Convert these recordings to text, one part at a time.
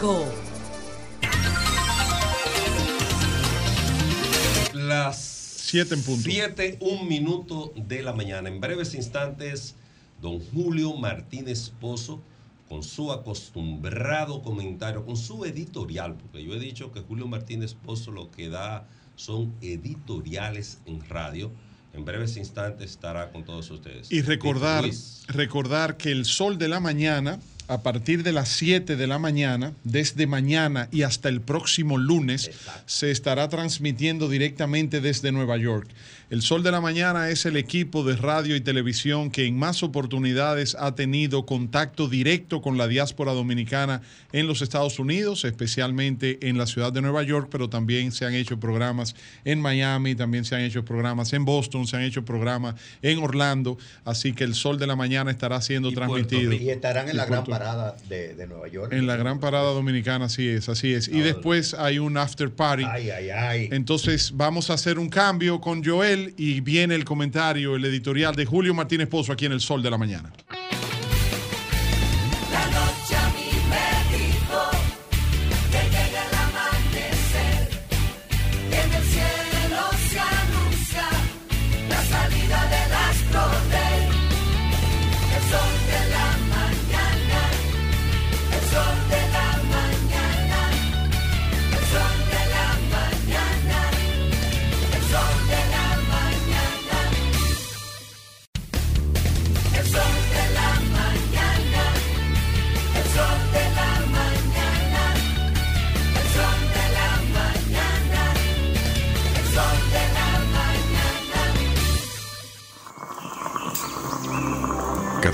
5. Las 7 en punto. 7, un minuto de la mañana. En breves instantes, don Julio Martínez Pozo, con su acostumbrado comentario, con su editorial, porque yo he dicho que Julio Martínez Pozo lo que da son editoriales en radio. En breves instantes estará con todos ustedes. Y recordar, recordar que el sol de la mañana, a partir de las 7 de la mañana, desde mañana y hasta el próximo lunes, se estará transmitiendo directamente desde Nueva York. El Sol de la Mañana es el equipo de radio y televisión que en más oportunidades ha tenido contacto directo con la diáspora dominicana en los Estados Unidos, especialmente en la ciudad de Nueva York, pero también se han hecho programas en Miami, también se han hecho programas en Boston, se han hecho programas en Orlando, así que el Sol de la Mañana estará siendo transmitido. Y estarán en Y la gran parada de, de Nueva York. En la gran parada dominicana, así es, así es. Y después hay un after party. Ay, ay, ay. Entonces vamos a hacer un cambio con Joel y viene el comentario, el editorial de Julio Martínez Pozo aquí en el Sol de la Mañana.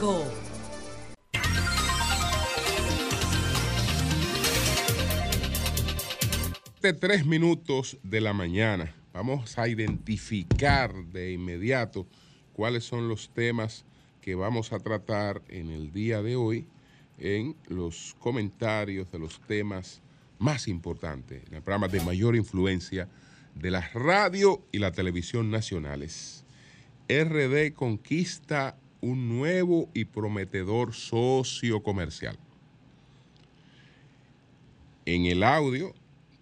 106.5. de tres minutos de la mañana. Vamos a identificar de inmediato cuáles son los temas que vamos a tratar en el día de hoy en los comentarios de los temas más importantes, en el programa de mayor influencia de la radio y la televisión nacionales. RD conquista un nuevo y prometedor socio comercial. En el audio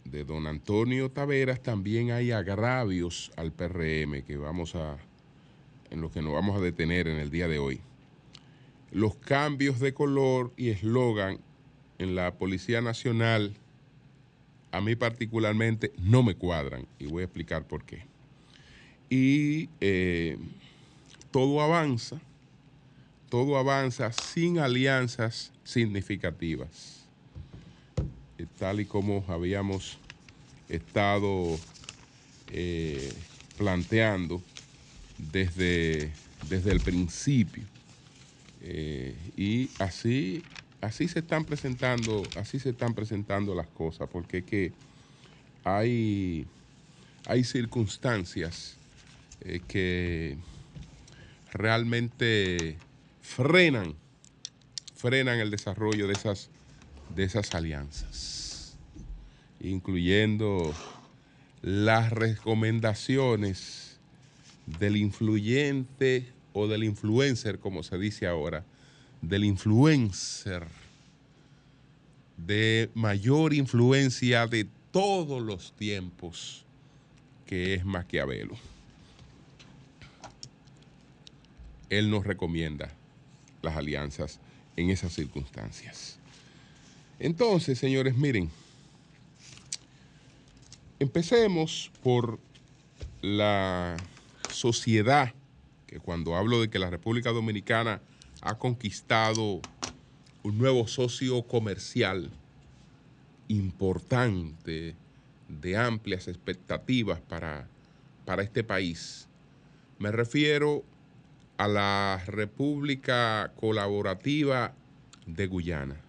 de don Antonio Taveras también hay agravios al PRM que vamos a en los que nos vamos a detener en el día de hoy. Los cambios de color y eslogan en la Policía Nacional a mí particularmente no me cuadran y voy a explicar por qué. Y eh, todo avanza, todo avanza sin alianzas significativas tal y como habíamos estado eh, planteando desde, desde el principio. Eh, y así, así se están presentando, así se están presentando las cosas, porque que hay, hay circunstancias eh, que realmente frenan, frenan el desarrollo de esas, de esas alianzas, incluyendo las recomendaciones del influyente o del influencer, como se dice ahora, del influencer de mayor influencia de todos los tiempos, que es Maquiavelo. Él nos recomienda las alianzas en esas circunstancias. Entonces, señores, miren, empecemos por la sociedad, que cuando hablo de que la República Dominicana ha conquistado un nuevo socio comercial importante, de amplias expectativas para, para este país. Me refiero a la República Colaborativa de Guyana.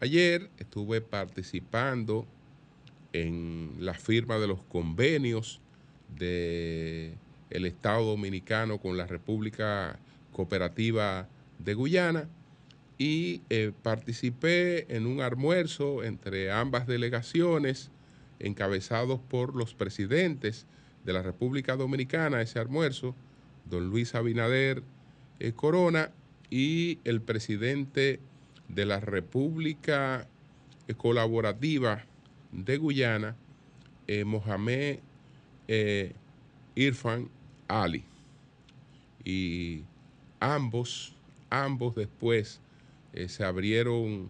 ayer estuve participando en la firma de los convenios de el Estado Dominicano con la República Cooperativa de Guyana y eh, participé en un almuerzo entre ambas delegaciones encabezados por los presidentes de la República Dominicana, ese almuerzo, don Luis Abinader eh, Corona y el presidente de la República eh, Colaborativa de Guyana, eh, Mohamed Irfan Ali. Y ambos, ambos después se abrieron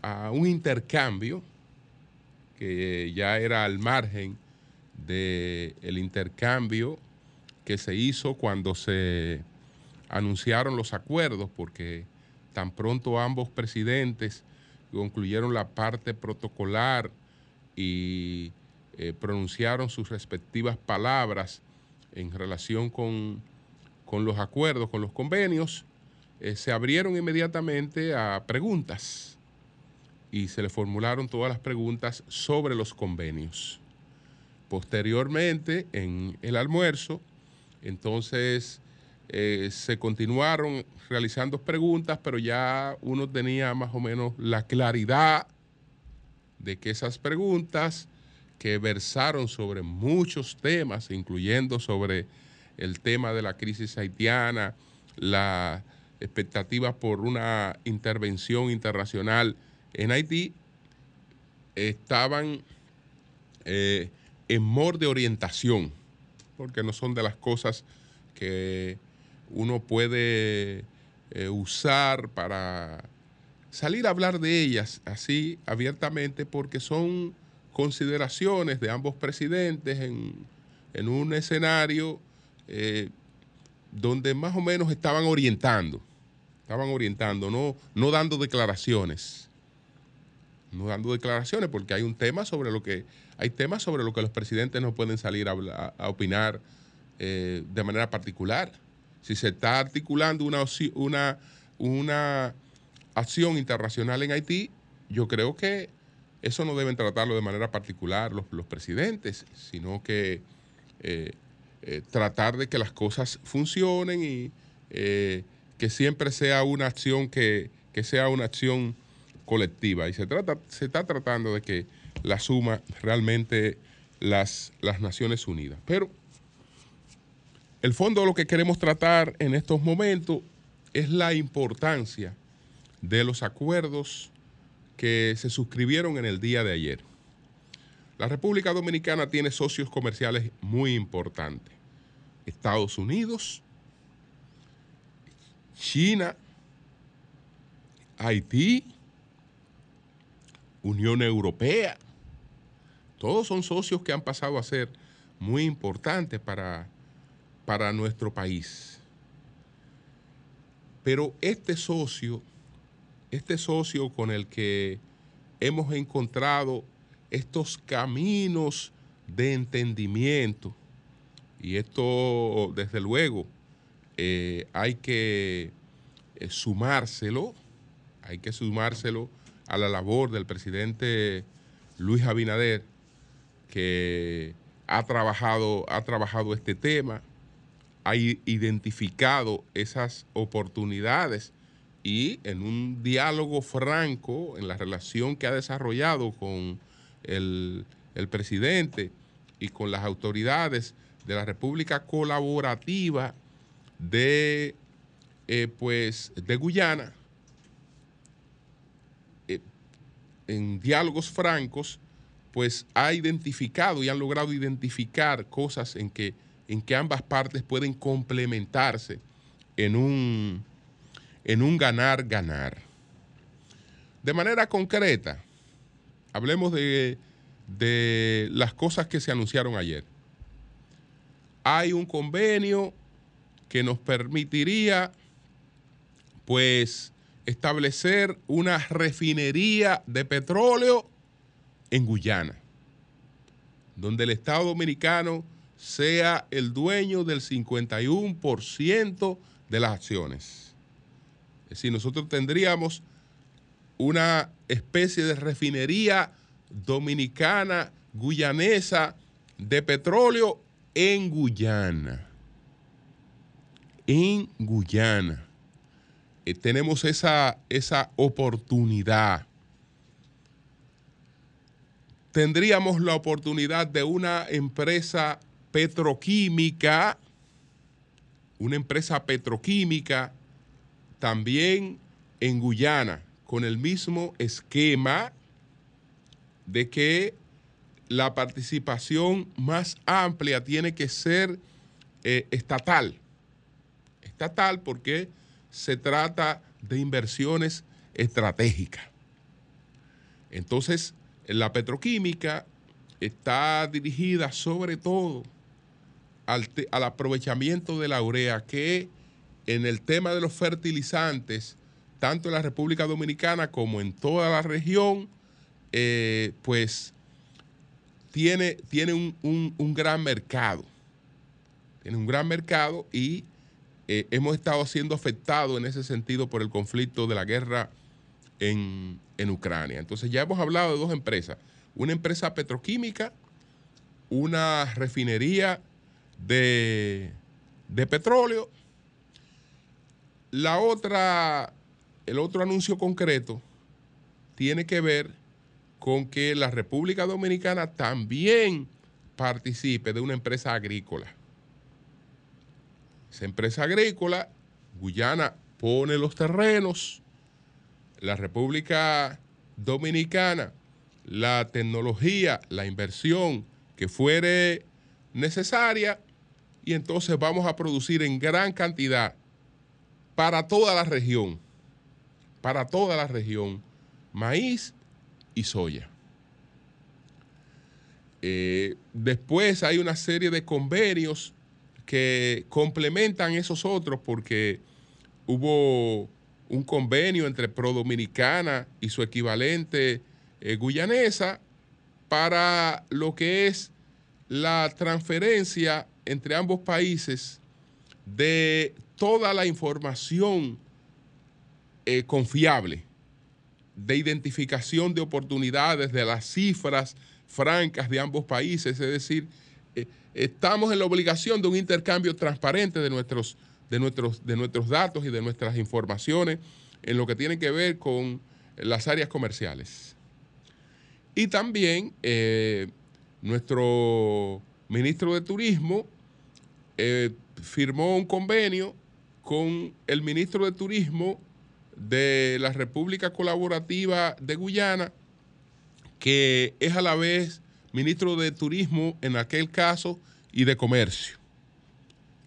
a un intercambio que ya era al margen del intercambio que se hizo cuando se anunciaron los acuerdos, porque tan pronto ambos presidentes concluyeron la parte protocolar y eh, pronunciaron sus respectivas palabras en relación con, con los acuerdos, con los convenios, eh, se abrieron inmediatamente a preguntas y se le formularon todas las preguntas sobre los convenios. Posteriormente, en el almuerzo, entonces eh, se continuaron realizando preguntas, pero ya uno tenía más o menos la claridad de que esas preguntas que versaron sobre muchos temas, incluyendo sobre el tema de la crisis haitiana, la expectativa por una intervención internacional en Haití, estaban eh, en mor de orientación, porque no son de las cosas que uno puede eh, usar para salir a hablar de ellas así abiertamente, porque son consideraciones de ambos presidentes en, en un escenario eh, donde más o menos estaban orientando, estaban orientando, no, no dando declaraciones, no dando declaraciones, porque hay un tema sobre lo que, hay temas sobre lo que los presidentes no pueden salir a, opinar eh, de manera particular. Si se está articulando una, una, una acción internacional en Haití, yo creo que eso no deben tratarlo de manera particular los, los presidentes, sino que eh, eh, tratar de que las cosas funcionen y que siempre sea una acción que, que sea una acción colectiva. Y se, trata, se está tratando de que la suma realmente las, las Naciones Unidas. Pero el fondo de lo que queremos tratar en estos momentos es la importancia de los acuerdos que se suscribieron en el día de ayer. La República Dominicana tiene socios comerciales muy importantes. Estados Unidos, China, Haití, Unión Europea. Todos son socios que han pasado a ser muy importantes para, para nuestro país. Pero este socio, este socio con el que hemos encontrado estos caminos de entendimiento, y esto desde luego eh, hay que eh, sumárselo, hay que sumárselo a la labor del presidente Luis Abinader, que ha trabajado, ha trabajado este tema, ha identificado esas oportunidades y en un diálogo franco, en la relación que ha desarrollado con el, el presidente y con las autoridades de la República Colaborativa de, eh, pues, de Guyana, eh, en diálogos francos, pues ha identificado y han logrado identificar cosas en que, en que ambas partes pueden complementarse en un, en un ganar-ganar. De manera concreta, hablemos de, de las cosas que se anunciaron ayer. Hay un convenio que nos permitiría, pues, establecer una refinería de petróleo en Guyana, donde el Estado Dominicano sea el dueño del 51% de las acciones. Es decir, nosotros tendríamos una especie de refinería dominicana, guyanesa, de petróleo en Guyana. En Guyana. Eh, tenemos esa, esa oportunidad. Tendríamos la oportunidad de una empresa petroquímica, una empresa petroquímica también en Guyana, con el mismo esquema de que la participación más amplia tiene que ser eh, estatal. Estatal porque se trata de inversiones estratégicas. Entonces, la petroquímica está dirigida sobre todo al, al aprovechamiento de la urea, que en el tema de los fertilizantes, tanto en la República Dominicana como en toda la región, eh, pues tiene, tiene un, un- un gran mercado. Tiene un gran mercado y eh, hemos estado siendo afectados en ese sentido por el conflicto de la guerra en, en Ucrania. Entonces ya hemos hablado de dos empresas. Una empresa petroquímica, una refinería de, de petróleo. La otra, el otro anuncio concreto tiene que ver con que la República Dominicana también participe de una empresa agrícola. Esa empresa agrícola, Guyana pone los terrenos, la República Dominicana, la tecnología, la inversión que fuere necesaria, y entonces vamos a producir en gran cantidad para toda la región, para toda la región, maíz y soya. Eh, después hay una serie de convenios que complementan esos otros porque hubo un convenio entre Pro Dominicana y su equivalente eh, guyanesa para lo que es la transferencia entre ambos países de toda la información eh, confiable de identificación de oportunidades, de las cifras francas de ambos países, es decir, eh, estamos en la obligación de un intercambio transparente de nuestros, de, nuestros, de nuestros datos y de nuestras informaciones en lo que tiene que ver con las áreas comerciales. Y también eh, nuestro ministro de Turismo eh, firmó un convenio con el ministro de Turismo de la República Colaborativa de Guyana, que es a la vez ministro de Turismo en aquel caso y de Comercio.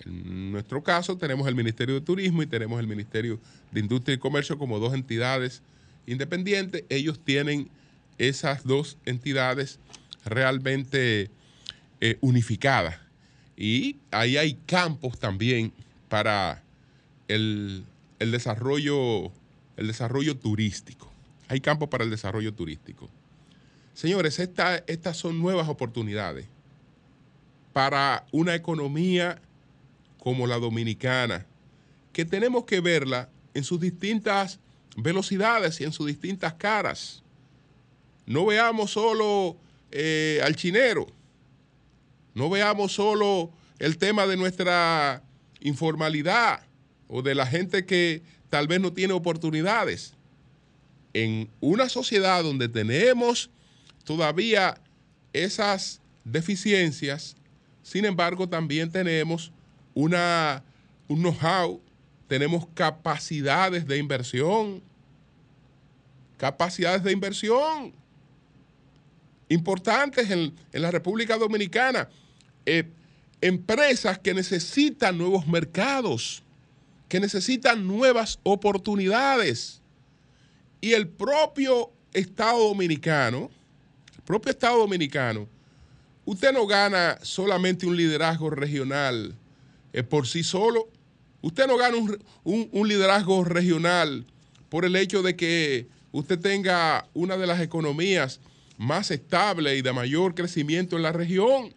En nuestro caso tenemos el Ministerio de Turismo y tenemos el Ministerio de Industria y Comercio como dos entidades independientes. Ellos tienen esas dos entidades realmente eh, unificadas. Y ahí hay campos también para el, el desarrollo, el desarrollo turístico. Hay campos para el desarrollo turístico. Señores, esta- estas son nuevas oportunidades para una economía como la dominicana, que tenemos que verla en sus distintas velocidades y en sus distintas caras. No veamos solo eh, al chinero, no veamos solo el tema de nuestra informalidad o de la gente que tal vez no tiene oportunidades. En una sociedad donde tenemos todavía esas deficiencias, sin embargo también tenemos una, un know-how, tenemos capacidades de inversión, capacidades de inversión. Importantes en, en la República Dominicana, Eh, empresas que necesitan nuevos mercados, que necesitan nuevas oportunidades. Y el propio Estado dominicano, el propio Estado dominicano, usted no gana solamente un liderazgo regional por sí solo. Usted no gana un, un- un liderazgo regional por el hecho de que usted tenga una de las economías más estables y de mayor crecimiento en la región.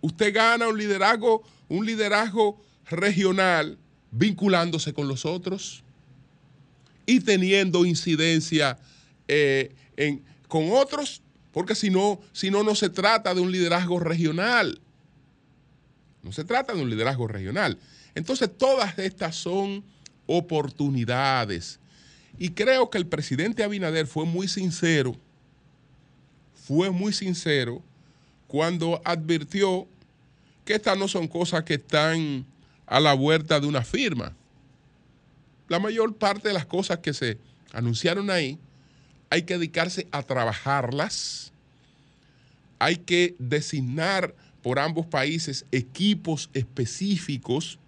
Usted gana un liderazgo, un liderazgo regional vinculándose con los otros y teniendo incidencia eh, en- con otros, porque si no, si no, no se trata de un liderazgo regional. Se trata de un liderazgo regional. Entonces, todas estas son oportunidades. Y creo que el presidente Abinader fue muy sincero, fue muy sincero cuando advirtió que estas no son cosas que están a la vuelta de una firma. La mayor parte de las cosas que se anunciaron ahí hay que dedicarse a trabajarlas, hay que designar por ambos países equipos específicos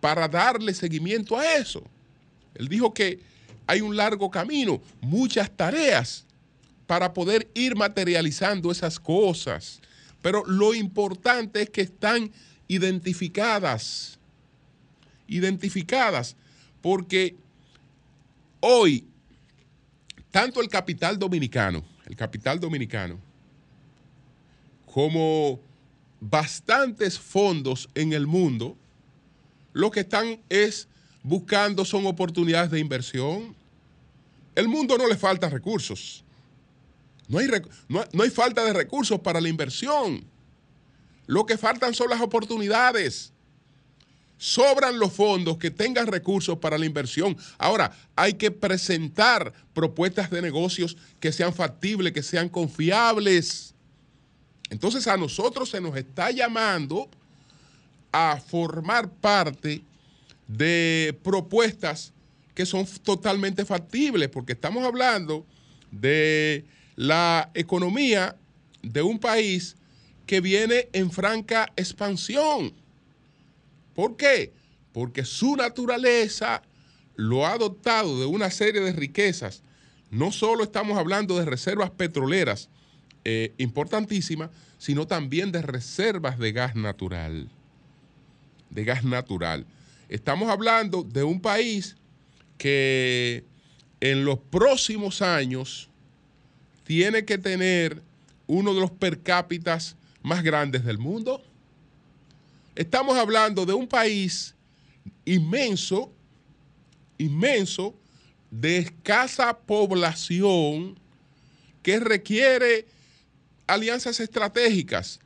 para darle seguimiento a eso. Él dijo que hay un largo camino, muchas tareas para poder ir materializando esas cosas. Pero lo importante es que están identificadas, identificadas, porque hoy tanto el capital dominicano, el capital dominicano, como bastantes fondos en el mundo, lo que están es buscando son oportunidades de inversión. El mundo no le falta recursos. No hay, no, no hay falta de recursos para la inversión. Lo que faltan son las oportunidades. Sobran los fondos que tengan recursos para la inversión. Ahora, hay que presentar propuestas de negocios que sean factibles, que sean confiables. Entonces a nosotros se nos está llamando a formar parte de propuestas que son totalmente factibles, porque estamos hablando de la economía de un país que viene en franca expansión. ¿Por qué? Porque su naturaleza lo ha dotado de una serie de riquezas. No solo estamos hablando de reservas petroleras eh, importantísimas, sino también de reservas de gas natural. De gas natural. Estamos hablando de un país que en los próximos años tiene que tener uno de los per cápitas más grandes del mundo. Estamos hablando de un país inmenso, inmenso, de escasa población, que requiere alianzas estratégicas.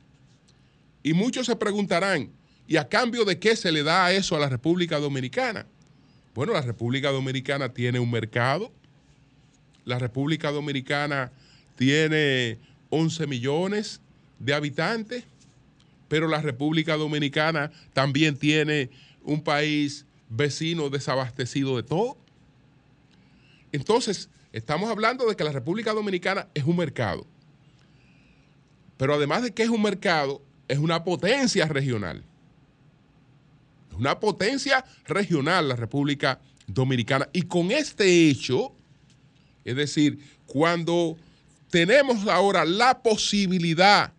Y muchos se preguntarán, ¿y a cambio de qué se le da eso a la República Dominicana? Bueno, la República Dominicana tiene un mercado. La República Dominicana tiene 11 millones de habitantes, pero la República Dominicana también tiene un país vecino desabastecido de todo. Entonces, estamos hablando de que la República Dominicana es un mercado. Pero además de que es un mercado, es una potencia regional. Es una potencia regional la República Dominicana. Y con este hecho, es decir, cuando tenemos ahora la posibilidad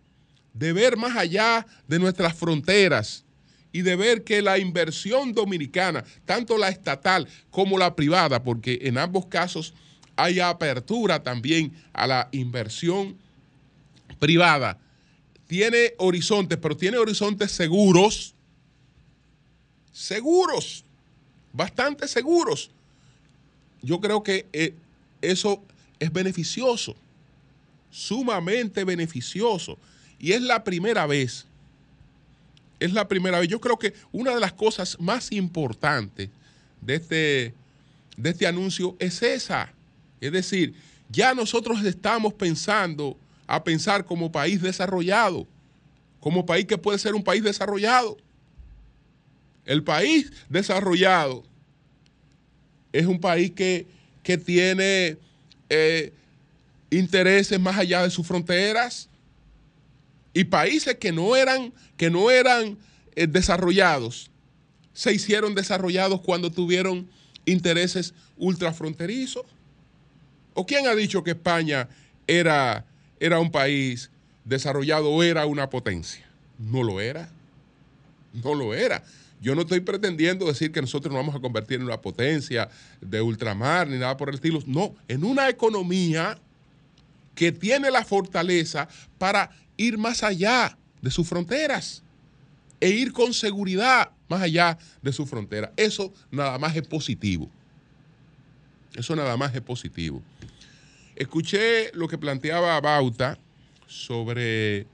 de ver más allá de nuestras fronteras y de ver que la inversión dominicana, tanto la estatal como la privada, porque en ambos casos hay apertura también a la inversión privada, tiene horizontes, pero tiene horizontes seguros, seguros, bastante seguros. Yo creo que eh, eso es beneficioso, sumamente beneficioso. Y es la primera vez, es la primera vez. Yo creo que una de las cosas más importantes de este, de este anuncio es esa. Es decir, ya nosotros estamos pensando a pensar como país desarrollado, como país que puede ser un país desarrollado. El país desarrollado es un país que, que tiene eh, intereses más allá de sus fronteras y países que no eran, que no eran eh, desarrollados se hicieron desarrollados cuando tuvieron intereses ultrafronterizos. ¿O quién ha dicho que España era, era un país desarrollado era una potencia? No lo era. No lo era. Yo no estoy pretendiendo decir que nosotros nos vamos a convertir en una potencia de ultramar ni nada por el estilo. No, en una economía que tiene la fortaleza para ir más allá de sus fronteras e ir con seguridad más allá de sus fronteras. Eso nada más es positivo. Eso nada más es positivo. Escuché lo que planteaba Bauta sobre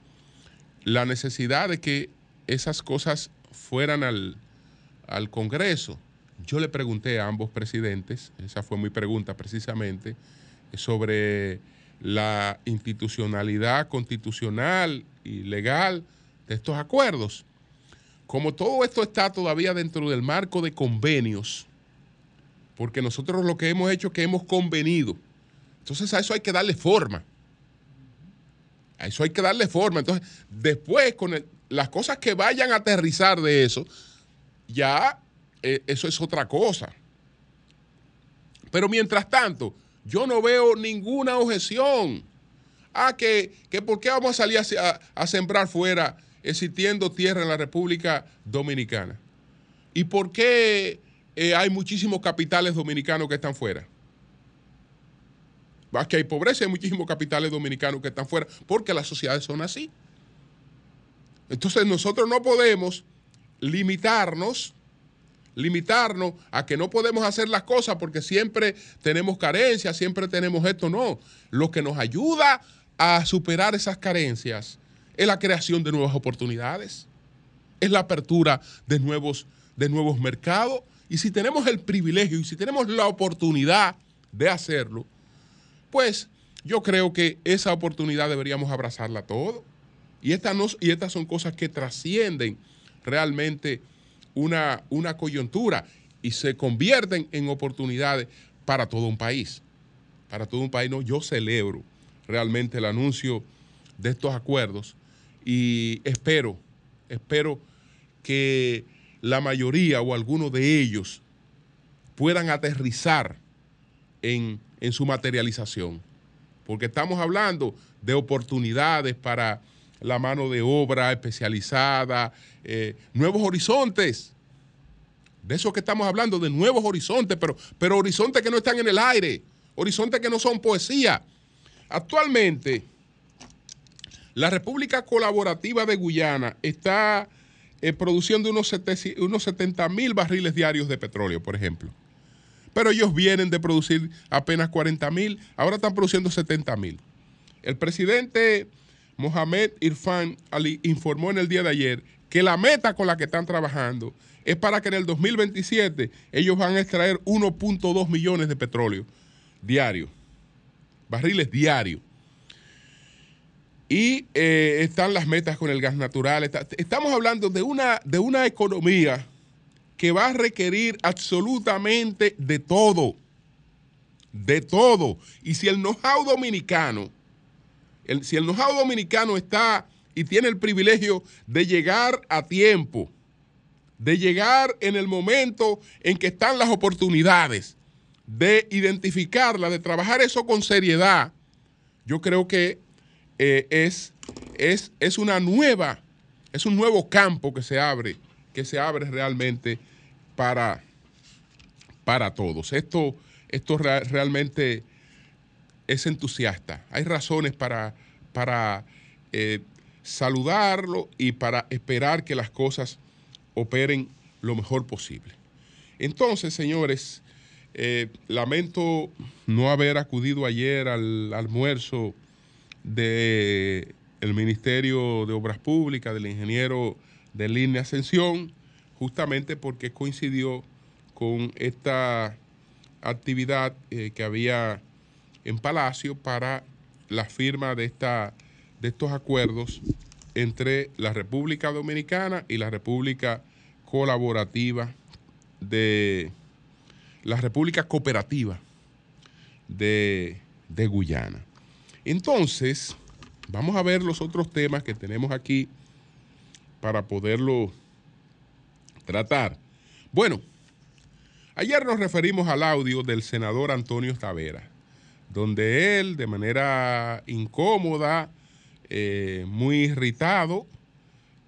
la necesidad de que esas cosas fueran al, al Congreso. Yo le pregunté a ambos presidentes, esa fue mi pregunta precisamente, sobre la institucionalidad constitucional y legal de estos acuerdos. Como todo esto está todavía dentro del marco de convenios, porque nosotros lo que hemos hecho es que hemos convenido. Entonces a eso hay que darle forma. A eso hay que darle forma. Entonces, después, con las cosas que vayan a aterrizar de eso, ya eh, eso es otra cosa. Pero mientras tanto, yo no veo ninguna objeción. Ah, que, que por qué vamos a salir a, a- a sembrar fuera existiendo tierra en la República Dominicana. ¿Y por qué eh, hay muchísimos capitales dominicanos que están fuera? Va, que hay pobreza hay muchísimos capitales dominicanos que están fuera, porque las sociedades son así. Entonces nosotros no podemos limitarnos, limitarnos a que no podemos hacer las cosas porque siempre tenemos carencias, siempre tenemos esto. No, lo que nos ayuda a superar esas carencias es la creación de nuevas oportunidades, es la apertura de nuevos, de nuevos mercados. Y si tenemos el privilegio y si tenemos la oportunidad de hacerlo, pues yo creo que esa oportunidad deberíamos abrazarla todo. Y estas, no- y estas son cosas que trascienden realmente una, una coyuntura y se convierten en oportunidades para todo un país. Para todo un país, no, yo celebro realmente el anuncio de estos acuerdos y espero, espero que la mayoría o algunos de ellos puedan aterrizar en, en su materialización. Porque estamos hablando de oportunidades para la mano de obra especializada, eh, nuevos horizontes. De eso que estamos hablando, de nuevos horizontes, pero, pero horizontes que no están en el aire, horizontes que no son poesía. Actualmente, la República Colaborativa de Guyana está eh, produciendo unos, 70 unos 70 mil barriles diarios de petróleo, por ejemplo pero ellos vienen de producir apenas 40 mil, ahora están produciendo 70 mil. El presidente Mohamed Irfan Ali informó en el día de ayer que la meta con la que están trabajando es para que en el 2027 ellos van a extraer 1.2 millones de petróleo diario, barriles diarios. Y eh, están las metas con el gas natural. Estamos hablando de una, de una economía que va a requerir absolutamente de todo. De todo. Y si el know-how dominicano, si el know-how dominicano está y tiene el privilegio de llegar a tiempo, de llegar en el momento en que están las oportunidades, de identificarla, de trabajar eso con seriedad, yo creo que eh, es, es, es una nueva, es un nuevo campo que se abre, que se abre realmente para, para todos. Esto, esto rea- realmente es entusiasta. Hay razones para, para eh, saludarlo y para esperar que las cosas operen lo mejor posible. Entonces, señores, eh, lamento no haber acudido ayer al almuerzo del Ministerio de Obras Públicas, del ingeniero de línea Ascensión, justamente porque coincidió con esta actividad eh, que había en Palacio para la firma de, esta, de estos acuerdos entre la República Dominicana y la República Colaborativa de la República Cooperativa de, de Guyana. Entonces, vamos a ver los otros temas que tenemos aquí para poderlo tratar. Bueno, ayer nos referimos al audio del senador Antonio Tavera, donde él, de manera incómoda, eh, muy irritado,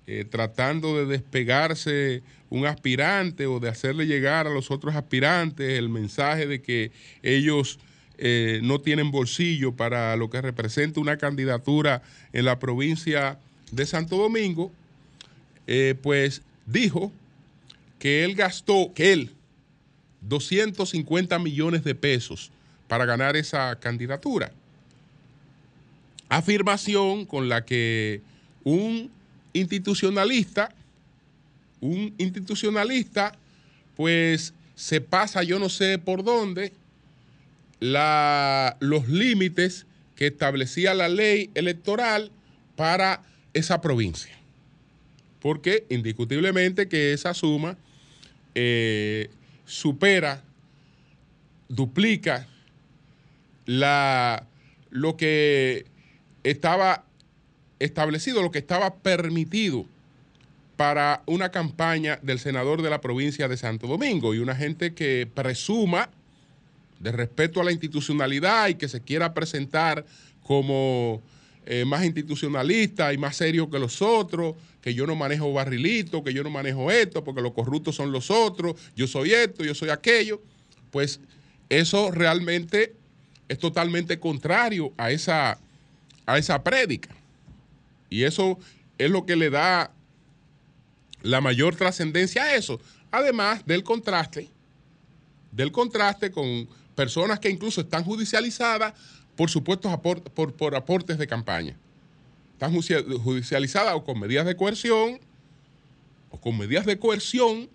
eh, tratando de despegarse un aspirante o de hacerle llegar a los otros aspirantes el mensaje de que ellos eh, no tienen bolsillo para lo que representa una candidatura en la provincia de Santo Domingo, eh, pues dijo que él gastó, que él, 250 millones de pesos para ganar esa candidatura. Afirmación con la que un institucionalista, un institucionalista, pues se pasa yo no sé por dónde los límites que establecía la ley electoral para esa provincia. Porque indiscutiblemente que esa suma eh, supera, duplica la, lo que estaba establecido, lo que estaba permitido para una campaña del senador de la provincia de Santo Domingo. Y una gente que presuma de respeto a la institucionalidad y que se quiera presentar como eh, más institucionalista y más serio que los otros, que yo no manejo barrilito, que yo no manejo esto, porque los corruptos son los otros, yo soy esto, yo soy aquello, pues eso realmente es totalmente contrario a esa, a esa prédica. Y eso es lo que le da la mayor trascendencia a eso, además del contraste, del contraste con personas que incluso están judicializadas por supuestos apor- por, por aportes de campaña. Están judicia- judicializadas o con medidas de coerción, o con medidas de coerción,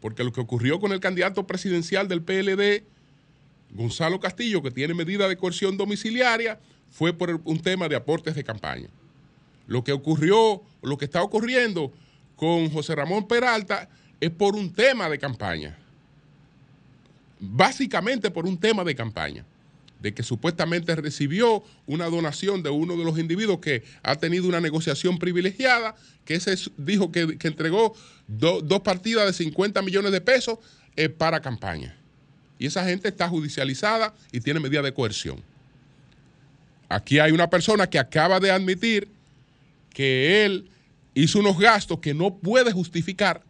porque lo que ocurrió con el candidato presidencial del PLD, Gonzalo Castillo, que tiene medida de coerción domiciliaria, fue por un tema de aportes de campaña. Lo que ocurrió, lo que está ocurriendo con José Ramón Peralta es por un tema de campaña. Básicamente por un tema de campaña. De que supuestamente recibió una donación de uno de los individuos que ha tenido una negociación privilegiada, que ese es- dijo que, entregó do- dos partidas de 50 millones de pesos eh, para campaña. Y esa gente está judicializada y tiene medida de coerción. Aquí hay una persona que acaba de admitir que él hizo unos gastos que no puede justificar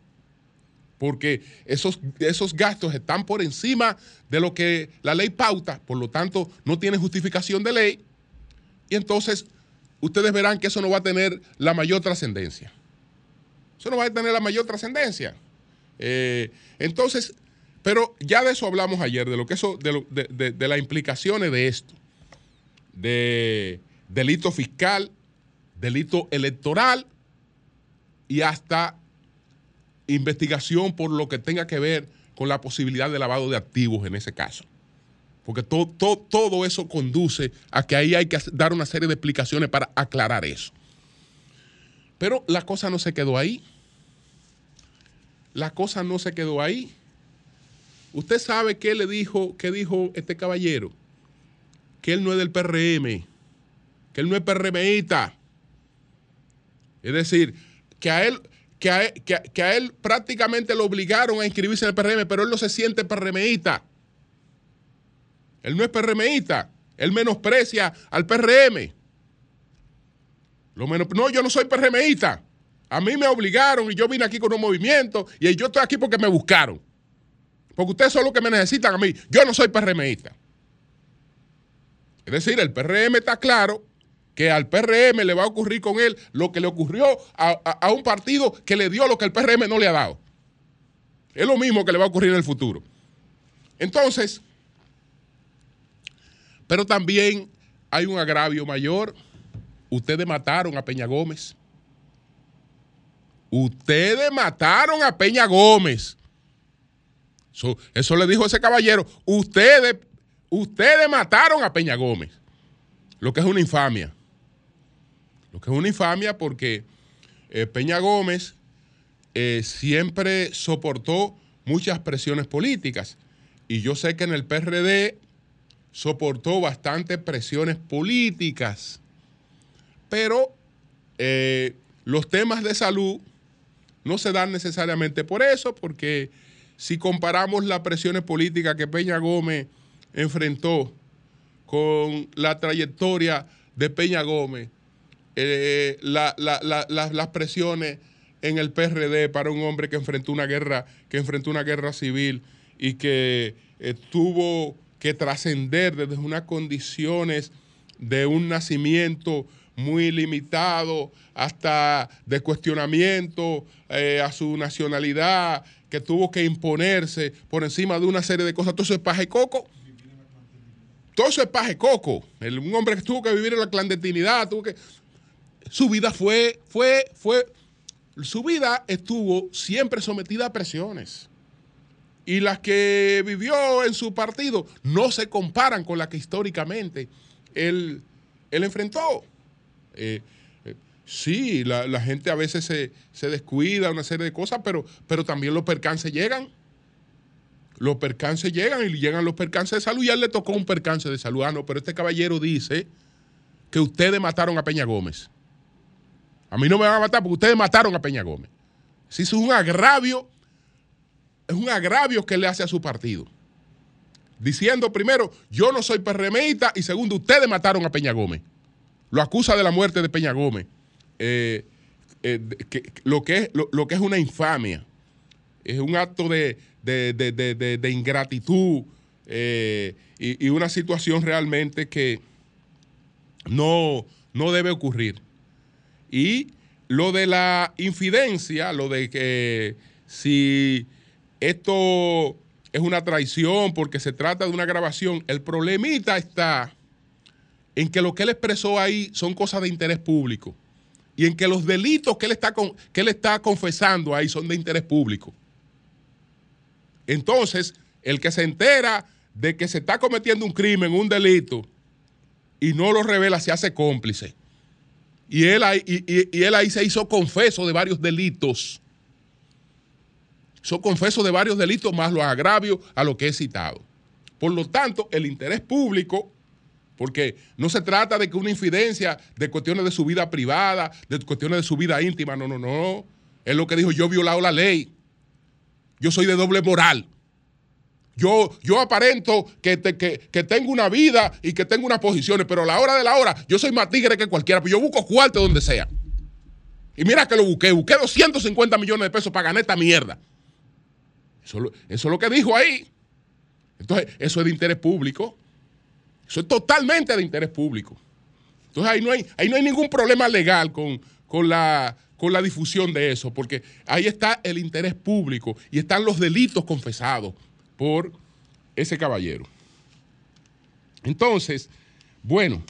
porque esos, esos gastos están por encima de lo que la ley pauta, por lo tanto no tiene justificación de ley, y entonces ustedes verán que eso no va a tener la mayor trascendencia. Eso no va a tener la mayor trascendencia. Eh, entonces, pero ya de eso hablamos ayer, de lo que eso, de, de- de- de las implicaciones de esto, de delito fiscal, delito electoral y hasta investigación por lo que tenga que ver con la posibilidad de lavado de activos en ese caso. Porque todo, todo, eso conduce a que ahí hay que dar una serie de explicaciones para aclarar eso. Pero la cosa no se quedó ahí. La cosa no se quedó ahí. Usted sabe qué le dijo, qué dijo este caballero, que él no es del PRM, que él no es PRMista. Es decir, que a él, que a que que a él prácticamente lo obligaron a inscribirse en el PRM, pero él no se siente PRMista. Él no es PRMista. Él menosprecia al PRM. Lo menos, no, yo no soy PRMista. A mí me obligaron y yo vine aquí con un movimiento y yo estoy aquí porque me buscaron. Porque ustedes son los que me necesitan a mí. Yo no soy PRMista. Es decir, el PRM está claro que al PRM le va a ocurrir con él lo que le ocurrió a, a- un partido que le dio lo que el PRM no le ha dado. Es lo mismo que le va a ocurrir en el futuro. Entonces, pero también hay un agravio mayor. Ustedes mataron a Peña Gómez. Ustedes mataron a Peña Gómez. Eso, eso le dijo ese caballero. Ustedes, ustedes mataron a Peña Gómez. Lo que es una infamia. Lo que es una infamia porque eh, Peña Gómez eh, siempre soportó muchas presiones políticas. Y yo sé que en el PRD soportó bastantes presiones políticas. Pero eh, los temas de salud no se dan necesariamente por eso, porque si comparamos las presiones políticas que Peña Gómez enfrentó con la trayectoria de Peña Gómez, eh, la- la- la- la- las presiones en el PRD para un hombre que enfrentó una guerra, que enfrentó una guerra civil y que eh, tuvo que trascender desde unas condiciones de un nacimiento muy limitado, hasta de cuestionamiento eh, a su nacionalidad, que tuvo que imponerse por encima de una serie de cosas. Todo eso es paje coco. Todo eso es paje coco. Un hombre que tuvo que vivir en la clandestinidad, tuvo que. Su vida fue, fue, fue. Su vida estuvo siempre sometida a presiones y las que vivió en su partido no se comparan con las que históricamente él, él enfrentó. Eh, eh, sí, la, la gente a veces se, se descuida, una serie de cosas, pero, pero también los percances llegan. Los percances llegan y llegan los percances de salud y a él le tocó un percance de salud. Ah, no, pero este caballero dice que ustedes mataron a Peña Gómez. A mí no me van a matar porque ustedes mataron a Peña Gómez. Si es un agravio es un agravio que le hace a su partido. Diciendo primero, yo no soy PRMista y segundo, ustedes mataron a Peña Gómez. Lo acusa de la muerte de Peña Gómez. Eh, eh, lo, que es, lo, que es una infamia. Es un acto de- de- de- de ingratitud eh, y, y una situación realmente que no, no debe ocurrir. Y lo de la infidencia, lo de que si esto es una traición porque se trata de una grabación, el problemita está en que lo que él expresó ahí son cosas de interés público y en que los delitos que él está, que está confesando ahí son de interés público. Entonces, el que se entera de que se está cometiendo un crimen, un delito, y no lo revela, se hace cómplice. Y él ahí, y- y- él ahí se hizo confeso de varios delitos. Hizo confeso de varios delitos más los agravios a lo que he citado. Por lo tanto, el interés público, porque no se trata de que una infidencia de cuestiones de su vida privada, de cuestiones de su vida íntima, no, no, no. Es lo que dijo, yo he violado la ley. Yo soy de doble moral. Yo, yo aparento que, te- que, que tengo una vida y que tengo unas posiciones, pero a la hora de la hora yo soy más tigre que cualquiera, pero yo busco cuarto donde sea. Y mira que lo busqué, busqué 250 millones de pesos para ganar esta mierda. Eso, eso es lo que dijo ahí. Entonces, eso es de interés público. Eso es totalmente de interés público. Entonces, ahí no hay, ahí no hay ningún problema legal con, con la, con la difusión de eso, porque ahí está el interés público y están los delitos confesados por ese caballero. Entonces, bueno,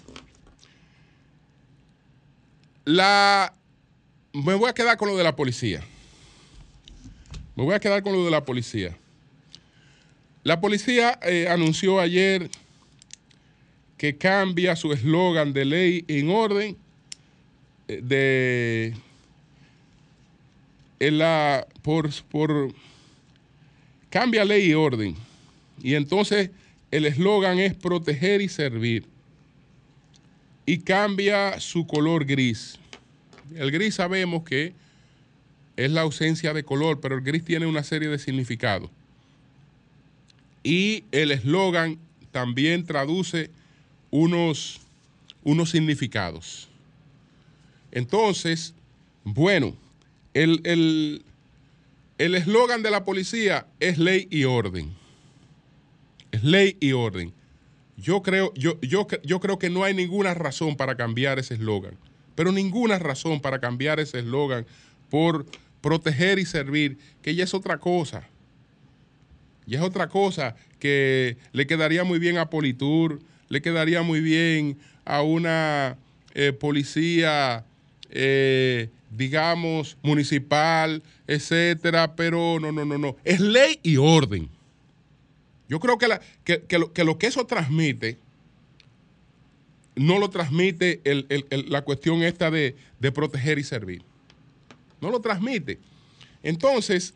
la, me voy a quedar con lo de la policía. Me voy a quedar con lo de la policía. La policía eh, anunció ayer que cambia su eslogan de ley en orden eh, de la por, por cambia ley y orden. Y entonces el eslogan es proteger y servir. Y cambia su color gris. El gris sabemos que es la ausencia de color, pero el gris tiene una serie de significados. Y el eslogan también traduce unos, unos significados. Entonces, bueno, el el- el eslogan de la policía es ley y orden. Es ley y orden. Yo creo, yo, yo, yo creo que no hay ninguna razón para cambiar ese eslogan. Pero ninguna razón para cambiar ese eslogan por proteger y servir, que ya es otra cosa. Y es otra cosa que le quedaría muy bien a Politur, le quedaría muy bien a una eh, policía, eh, digamos, municipal, etcétera, pero no, no, no, no. Es ley y orden. Yo creo que, la- que- que lo, que eso transmite, no lo transmite el- la cuestión esta de, proteger y servir. No lo transmite. Entonces,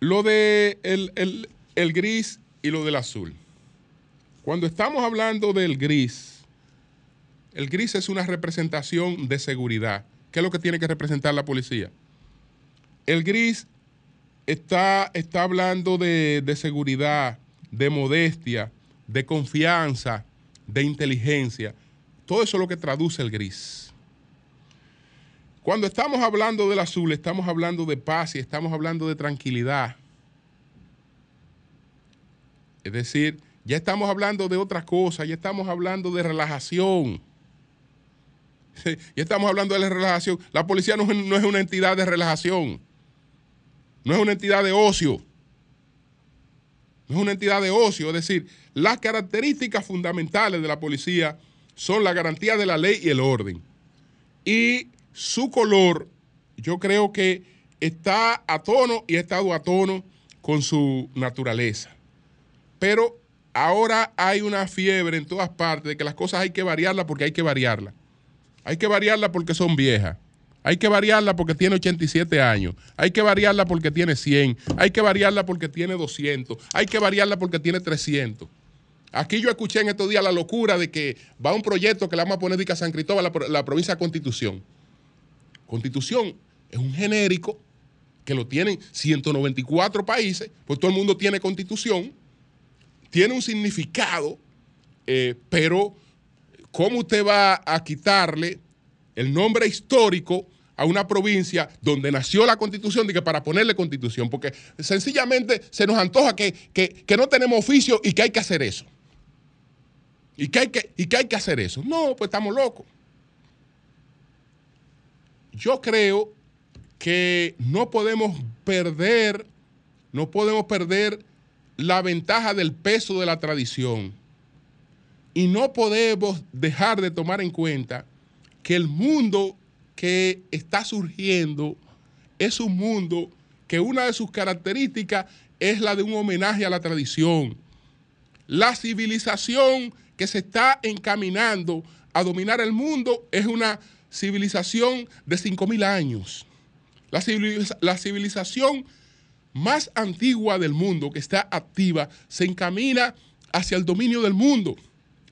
lo de el- el gris y lo del azul. Cuando estamos hablando del gris, el gris es una representación de seguridad. ¿Qué es lo que tiene que representar la policía? El gris está, está hablando de, de seguridad, de modestia, de confianza, de inteligencia. Todo eso es lo que traduce el gris. Cuando estamos hablando del azul, estamos hablando de paz y estamos hablando de tranquilidad. Es decir, ya estamos hablando de otra cosa, ya estamos hablando de relajación. Y estamos hablando de la relajación. La policía no, no es una entidad de relajación. No es una entidad de ocio. No es una entidad de ocio. Es decir, las características fundamentales de la policía son la garantía de la ley y el orden. Y su color, yo creo que está a tono y ha estado a tono con su naturaleza. Pero ahora hay una fiebre en todas partes de que las cosas hay que variarlas porque hay que variarlas. Hay que variarla porque son viejas. Hay que variarla porque tiene 87 años. Hay que variarla porque tiene 100. Hay que variarla porque tiene 200. Hay que variarla porque tiene 300. Aquí yo escuché en estos días la locura de que va un proyecto que le vamos a poner a San Cristóbal, la, la provincia Constitución. Constitución es un genérico que lo tienen 194 países, pues todo el mundo tiene constitución, tiene un significado, eh, pero ¿cómo usted va a quitarle el nombre histórico a una provincia donde nació la constitución de que para ponerle constitución? Porque sencillamente se nos antoja que, que- que no tenemos oficio y que hay que hacer eso. Y que, hay que, y que hay que hacer eso. No, pues estamos locos. Yo creo que no podemos perder, no podemos perder la ventaja del peso de la tradición. Y no podemos dejar de tomar en cuenta que el mundo que está surgiendo es un mundo que una de sus características es la de un homenaje a la tradición. La civilización que se está encaminando a dominar el mundo es una civilización de 5.000 años. La, la civilización más antigua del mundo que está activa se encamina hacia el dominio del mundo.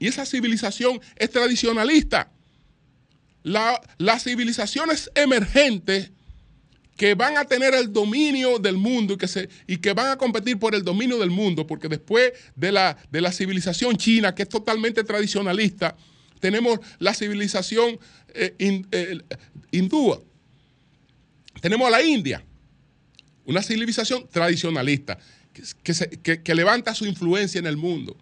Y esa civilización es tradicionalista. La- las civilizaciones emergentes que van a tener el dominio del mundo y que, se, y que van a competir por el dominio del mundo, porque después de la, de la civilización china, que es totalmente tradicionalista, tenemos la civilización eh, eh, hindúa, tenemos a la India, una civilización tradicionalista que, que- que levanta su influencia en el mundo.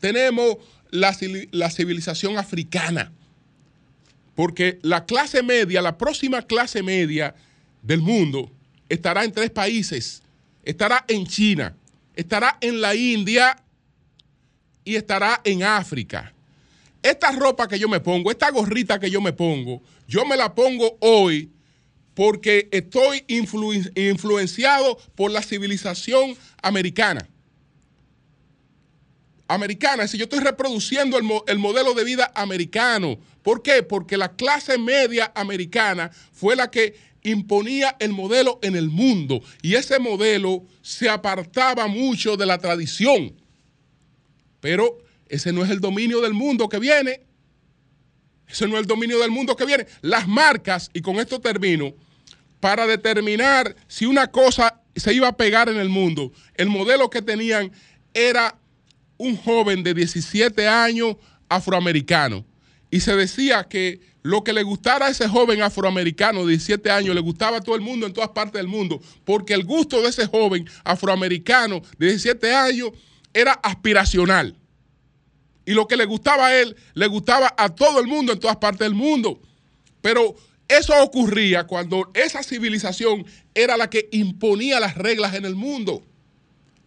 Tenemos la, la civilización africana, porque la clase media, la próxima clase media del mundo, estará en tres países. Estará en China, estará en la India y estará en África. Esta ropa que yo me pongo, esta gorrita que yo me pongo, yo me la pongo hoy porque estoy influ- influenciado por la civilización americana. Americana, es yo estoy reproduciendo el, el modelo de vida americano. ¿Por qué? Porque la clase media americana fue la que imponía el modelo en el mundo y ese modelo se apartaba mucho de la tradición. Pero ese no es el dominio del mundo que viene. Ese no es el dominio del mundo que viene. Las marcas, y con esto termino, para determinar si una cosa se iba a pegar en el mundo, el modelo que tenían era un joven de 17 años afroamericano. Y se decía que lo que le gustara a ese joven afroamericano de 17 años le gustaba a todo el mundo en todas partes del mundo, porque el gusto de ese joven afroamericano de 17 años era aspiracional. Y lo que le gustaba a él, le gustaba a todo el mundo en todas partes del mundo. Pero eso ocurría cuando esa civilización era la que imponía las reglas en el mundo.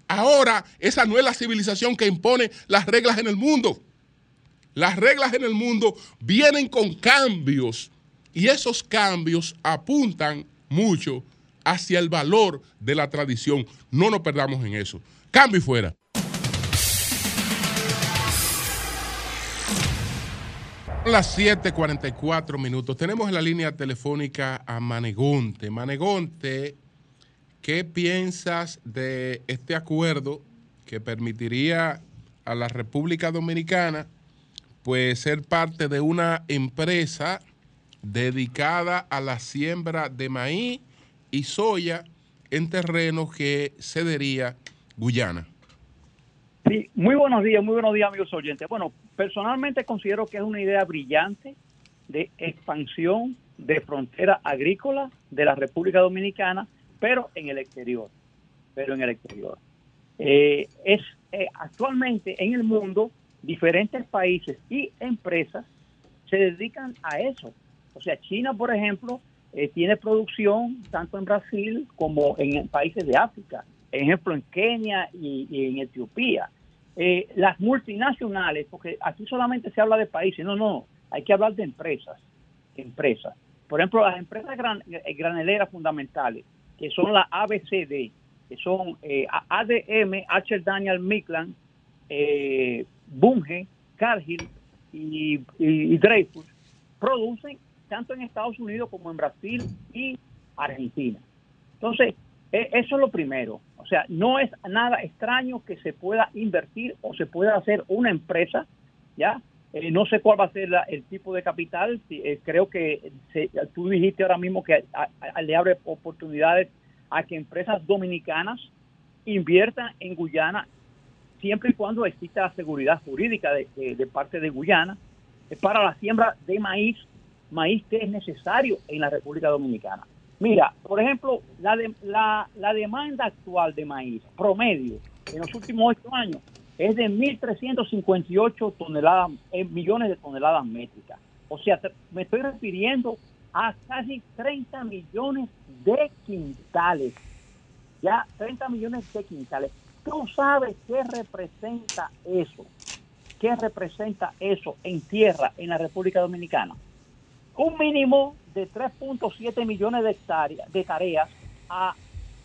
Ahora esa no es la civilización que impone las reglas en el mundo. Las reglas en el mundo vienen con cambios y esos cambios apuntan mucho hacia el valor de la tradición. No nos perdamos en eso. Cambio y fuera. Las 7:44 minutos. Tenemos en la línea telefónica a Manegonte. Manegonte, ¿qué piensas de este acuerdo que permitiría a la República Dominicana pues ser parte de una empresa dedicada a la siembra de maíz y soya en terrenos que cedería Guyana? Sí, muy buenos días, muy buenos días, amigos oyentes. Bueno, personalmente considero que es una idea brillante de expansión de frontera agrícola de la República Dominicana, pero en el exterior. Pero en el exterior. Eh, es eh, actualmente en el mundo diferentes países y empresas se dedican a eso. O sea, China, por ejemplo, eh, tiene producción tanto en Brasil como en países de África, ejemplo en Kenia y, en Etiopía. Eh, las multinacionales, porque aquí solamente se habla de países, no, no, hay que hablar de empresas, empresas. Por ejemplo, las empresas gran- eh, graneleras fundamentales, que son la ABCD, que son eh, ADM, H. Daniel Midland, eh, Bunge, Cargill y, y- y Dreyfus, producen tanto en Estados Unidos como en Brasil y Argentina. Entonces, e- eso es lo primero. O sea, no es nada extraño que se pueda invertir o se pueda hacer una empresa, ¿ya? Eh, no sé cuál va a ser el tipo de capital. eh, creo que se- tú dijiste ahora mismo que le abre oportunidades a que empresas dominicanas inviertan en Guyana siempre y cuando exista la seguridad jurídica de, parte de Guyana eh, para la siembra de maíz, maíz que es necesario en la República Dominicana. Mira, por ejemplo, la, la, la demanda actual de maíz promedio en los últimos ocho años es de 1.358 toneladas, eh, millones de toneladas métricas. O sea, me estoy refiriendo a casi 30 millones de quintales. Ya, 30 millones de quintales. ¿Tú sabes qué representa eso? ¿Qué representa eso en tierra en la República Dominicana? Un mínimo de 3.7 millones de hectáreas, de tareas a,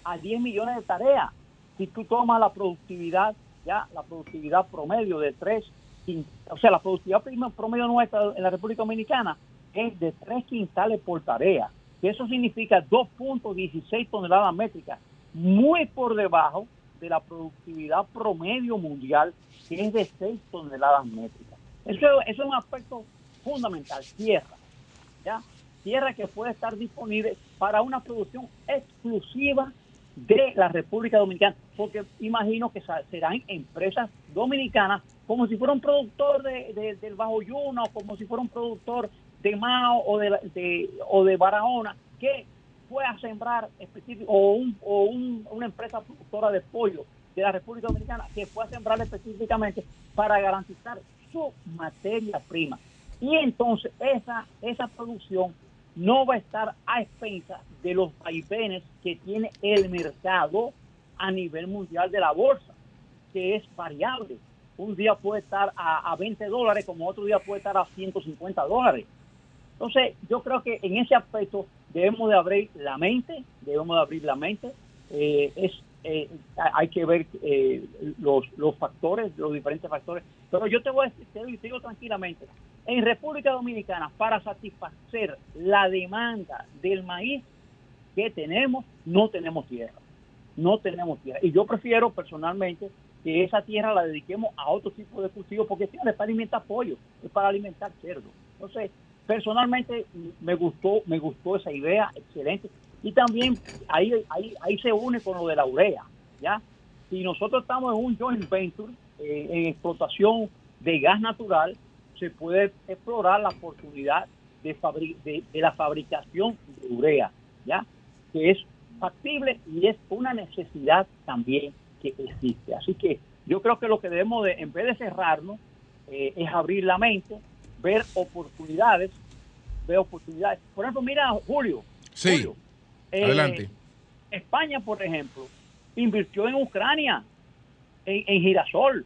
a 10 millones de tareas. Si tú tomas la productividad, ya la productividad promedio de 3, o sea, la productividad promedio nuestra en la República Dominicana es de 3 quintales por tarea. Que eso significa 2.16 toneladas métricas, muy por debajo de la productividad promedio mundial, que es de 6 toneladas métricas. Eso, eso es un aspecto fundamental, tierra. ¿ya? Tierra que puede estar disponible para una producción exclusiva de la República Dominicana, porque imagino que serán empresas dominicanas como si fuera un productor de, de- del Bajo Yuna o como si fuera un productor de Mao o de- o de Barahona que fue a sembrar específico o, un, o un- una empresa productora de pollo de la República Dominicana que fue a sembrar específicamente para garantizar su materia prima. Y entonces esa, esa producción no va a estar a expensas de los vaivenes que tiene el mercado a nivel mundial de la bolsa, que es variable. Un día puede estar a, a 20 dólares, como otro día puede estar a 150 dólares. Entonces, yo creo que en ese aspecto debemos de abrir la mente, debemos de abrir la mente. Eh, es eh, hay que ver eh, los, los factores, los diferentes factores. Pero yo te voy a decir, te digo- te digo tranquilamente, en República Dominicana, para satisfacer la demanda del maíz que tenemos, no tenemos tierra. No tenemos tierra. Y yo prefiero personalmente que esa tierra la dediquemos a otro tipo de cultivo, porque no es para alimentar pollo, es para alimentar cerdo. Entonces, personalmente me gustó, me gustó esa idea, excelente. Y también ahí, ahí, ahí se une con lo de la urea, ¿ya? Si nosotros estamos en un joint venture eh, en explotación de gas natural, se puede explorar la oportunidad de, fabri- de, de la fabricación de urea, ¿ya? Que es factible y es una necesidad también que existe. Así que yo creo que lo que debemos de, en vez de cerrarnos, eh, es abrir la mente, ver oportunidades, ver oportunidades. Por ejemplo, mira, Julio. Sí. Julio, eh, Adelante. España, por ejemplo, invirtió en Ucrania, en, en girasol.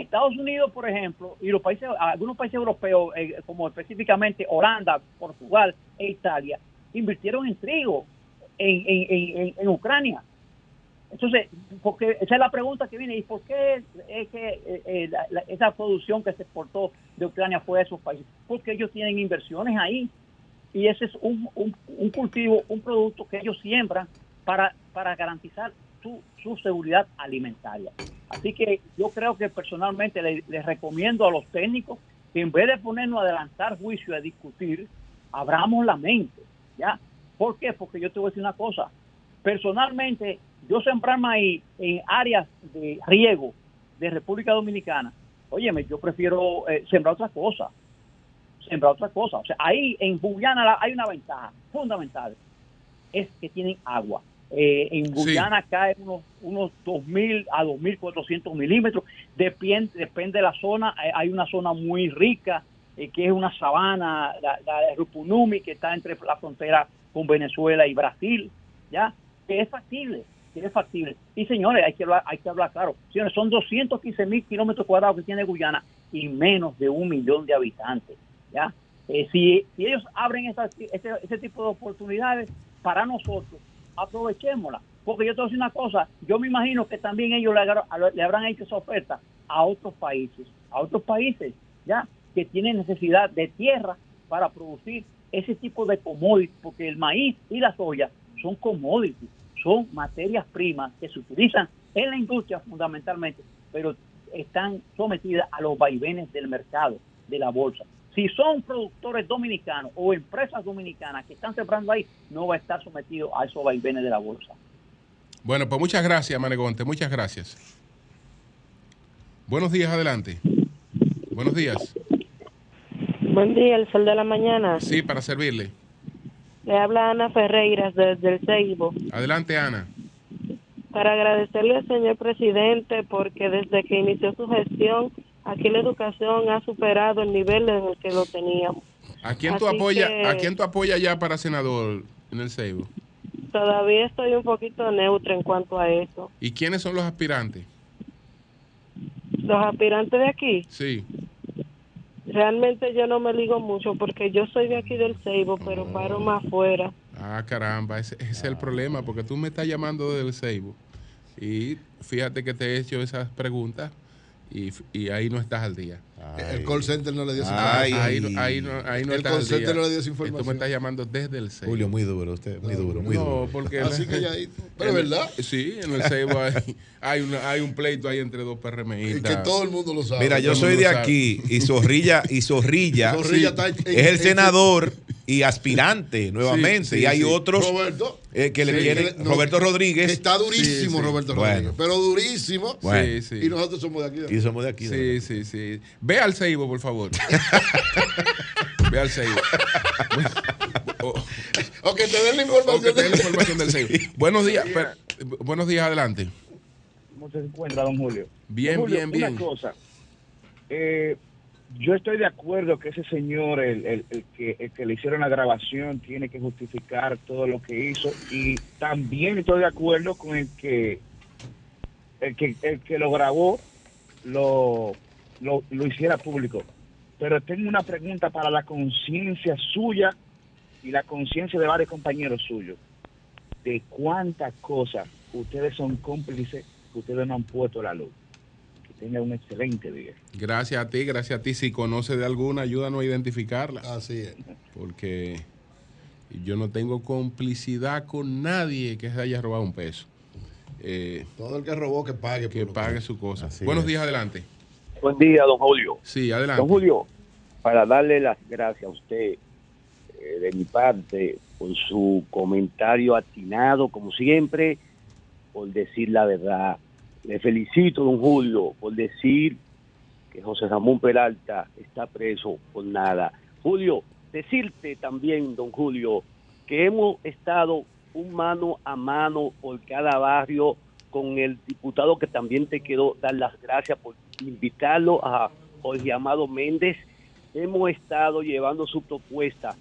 Estados Unidos, por ejemplo, y los países, algunos países europeos, eh, como específicamente Holanda, Portugal e Italia, invirtieron en trigo en, Ucrania. Entonces, porque esa es la pregunta que viene, ¿y por qué es que eh, eh, esa producción que se exportó de Ucrania fue a esos países? Porque ellos tienen inversiones ahí y ese es un, cultivo, un producto que ellos siembran para garantizar su, seguridad alimentaria. Así que yo creo que personalmente le- les recomiendo a los técnicos que en vez de ponernos a adelantar juicio a discutir, abramos la mente, ¿ya? ¿Por qué? Porque yo te voy a decir una cosa. Personalmente, yo sembrar maíz en áreas de riego de República Dominicana, óyeme, yo prefiero eh, sembrar otra cosa sembrar otra cosa. O sea, ahí en Guyana hay una ventaja fundamental, es que tienen agua. Eh, en Guyana caen unos, unos 2.000 a 2.400 milímetros, depende, depende de la zona, Eh, hay una zona muy rica eh, que es una sabana, la, la de Rupunumi, que está entre la frontera con Venezuela y Brasil, ¿ya? Que es factible, que es factible. Y señores, hay que hablar, hay que hablar claro. Señores, son 215 mil kilómetros cuadrados que tiene Guyana y menos de un millón de habitantes, ¿ya? Eh, si, si ellos abren esa- ese, ese tipo de oportunidades para nosotros, aprovechémosla. Porque yo te voy a decir una cosa, yo me imagino que también ellos le, le habrán hecho esa oferta a otros países, a otros países, ya, que tienen necesidad de tierra para producir ese tipo de commodities, porque el maíz y la soya son commodities, son materias primas que se utilizan en la industria fundamentalmente, pero están sometidas a los vaivenes del mercado, de la bolsa. Si son productores dominicanos o empresas dominicanas que están sembrando ahí, no va a estar sometido a esos vaivenes de la bolsa. Bueno, pues muchas gracias, Manegonte. Muchas gracias. Buenos días, adelante. Buenos días. Buen día, el sol de la mañana. Sí, para servirle. Le habla Ana Ferreiras desde el Ceibo. Adelante, Ana. Para agradecerle al señor presidente porque desde que inició su gestión, aquí la educación ha superado el nivel en el que lo teníamos. ¿A quién tú apoyas? ¿A quién tú apoyas ya para senador en el Seibo? Todavía estoy un poquito neutra en cuanto a eso. ¿Y quiénes son los aspirantes? Los aspirantes de aquí, Sí. realmente yo no me ligo mucho porque yo soy de aquí del Ceibo, pero paro más afuera. Ah, caramba, ese, ese es el problema, porque tú me estás llamando desde el Seibo. Y fíjate que te he hecho esas preguntas y, y ahí no estás al día. El call center no le dio esa Ahí, información. ahí, no- ahí no, ahí no El estás call al día. center no le dio esa Y tú me información. estás llamando desde el Seibo. Julio, muy duro usted, muy duro, muy no, duro. porque... Así que ya ahí- pero es verdad. Sí, en el Seibo hay, hay, una- hay un pleito ahí entre dos PRMistas. Y que todo el mundo lo sabe. Mira, yo soy de sabe. aquí y Zorrilla y Zorrilla, Zorrilla sí, está en- es el en- senador y aspirante nuevamente. sí, y hay sí. otros Roberto. Eh, que le Sí, no, Roberto Rodríguez. está durísimo Sí, sí. Roberto Bueno. Rodríguez. Pero durísimo. Bueno. Sí, sí. Y nosotros somos de aquí. Y somos de aquí. Sí, sí, sí. Ve al Seibo, por favor. Ve al Seibo. O- O que te den la o que información. te dé la información del Seibo. Buenos días. pero- buenos días, adelante. ¿Cómo se encuentra, don Julio? Bien, Don Julio, bien, bien. Una cosa. Eh, yo estoy de acuerdo que ese señor, el, el- el que, el que le hicieron la grabación, tiene que justificar todo lo que hizo. Y también estoy de acuerdo con el que el que, el que lo grabó lo, lo, lo hiciera público. Pero tengo una pregunta para la conciencia suya y la conciencia de varios compañeros suyos. ¿De cuántas cosas ustedes son cómplices que ustedes no han puesto la luz? Que tengan un excelente día. Gracias a ti, gracias a ti. Si conoces de alguna, ayúdanos a identificarla. Así es. Porque yo no tengo complicidad con nadie que se haya robado un peso. Eh, Todo el que robó que pague. que pague su cosa. Así Buenos es. días, adelante. Buen día, don Julio. Sí, adelante. Don Julio, para darle las gracias a usted eh, de mi parte por su comentario atinado, como siempre, por decir la verdad. Le felicito, don Julio, por decir que José Ramón Peralta está preso por nada. Julio, decirte también, don Julio, que hemos estado un mano a mano por cada barrio con el diputado que también te quiero dar las gracias por invitarlo a Jorge Amado Méndez. Hemos estado llevando su propuesta,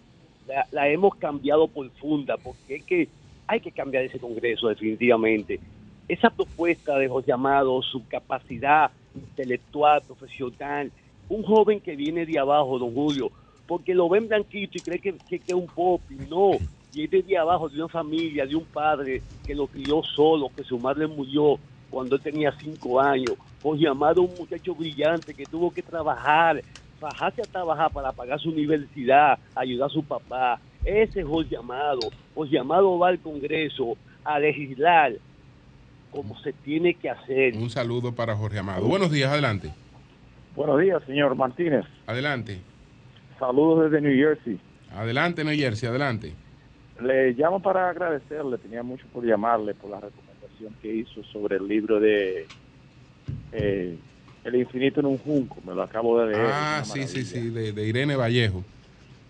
la, la hemos cambiado por funda, porque es que hay que cambiar ese Congreso definitivamente. Esa propuesta de José Amado, su capacidad intelectual, profesional, un joven que viene de abajo, don Julio, porque lo ven blanquito y cree que, que, que es un pop, y no, viene de abajo, de una familia, de un padre que lo crió solo, que su madre murió cuando él tenía cinco años, Jorge Amado, un muchacho brillante que tuvo que trabajar, bajarse a trabajar para pagar su universidad, ayudar a su papá, ese es Jorge Amado, Jorge Amado va al Congreso a legislar como se tiene que hacer. Un saludo para Jorge Amado. Buenos días, adelante. Buenos días, señor Martínez. Adelante. Saludos desde New Jersey. Adelante, New Jersey, adelante. Le llamo para agradecerle, tenía mucho por llamarle por la recomendación que hizo sobre el libro de eh, El infinito en un junco, me lo acabo de leer. Ah, sí, sí, sí, de, de Irene Vallejo.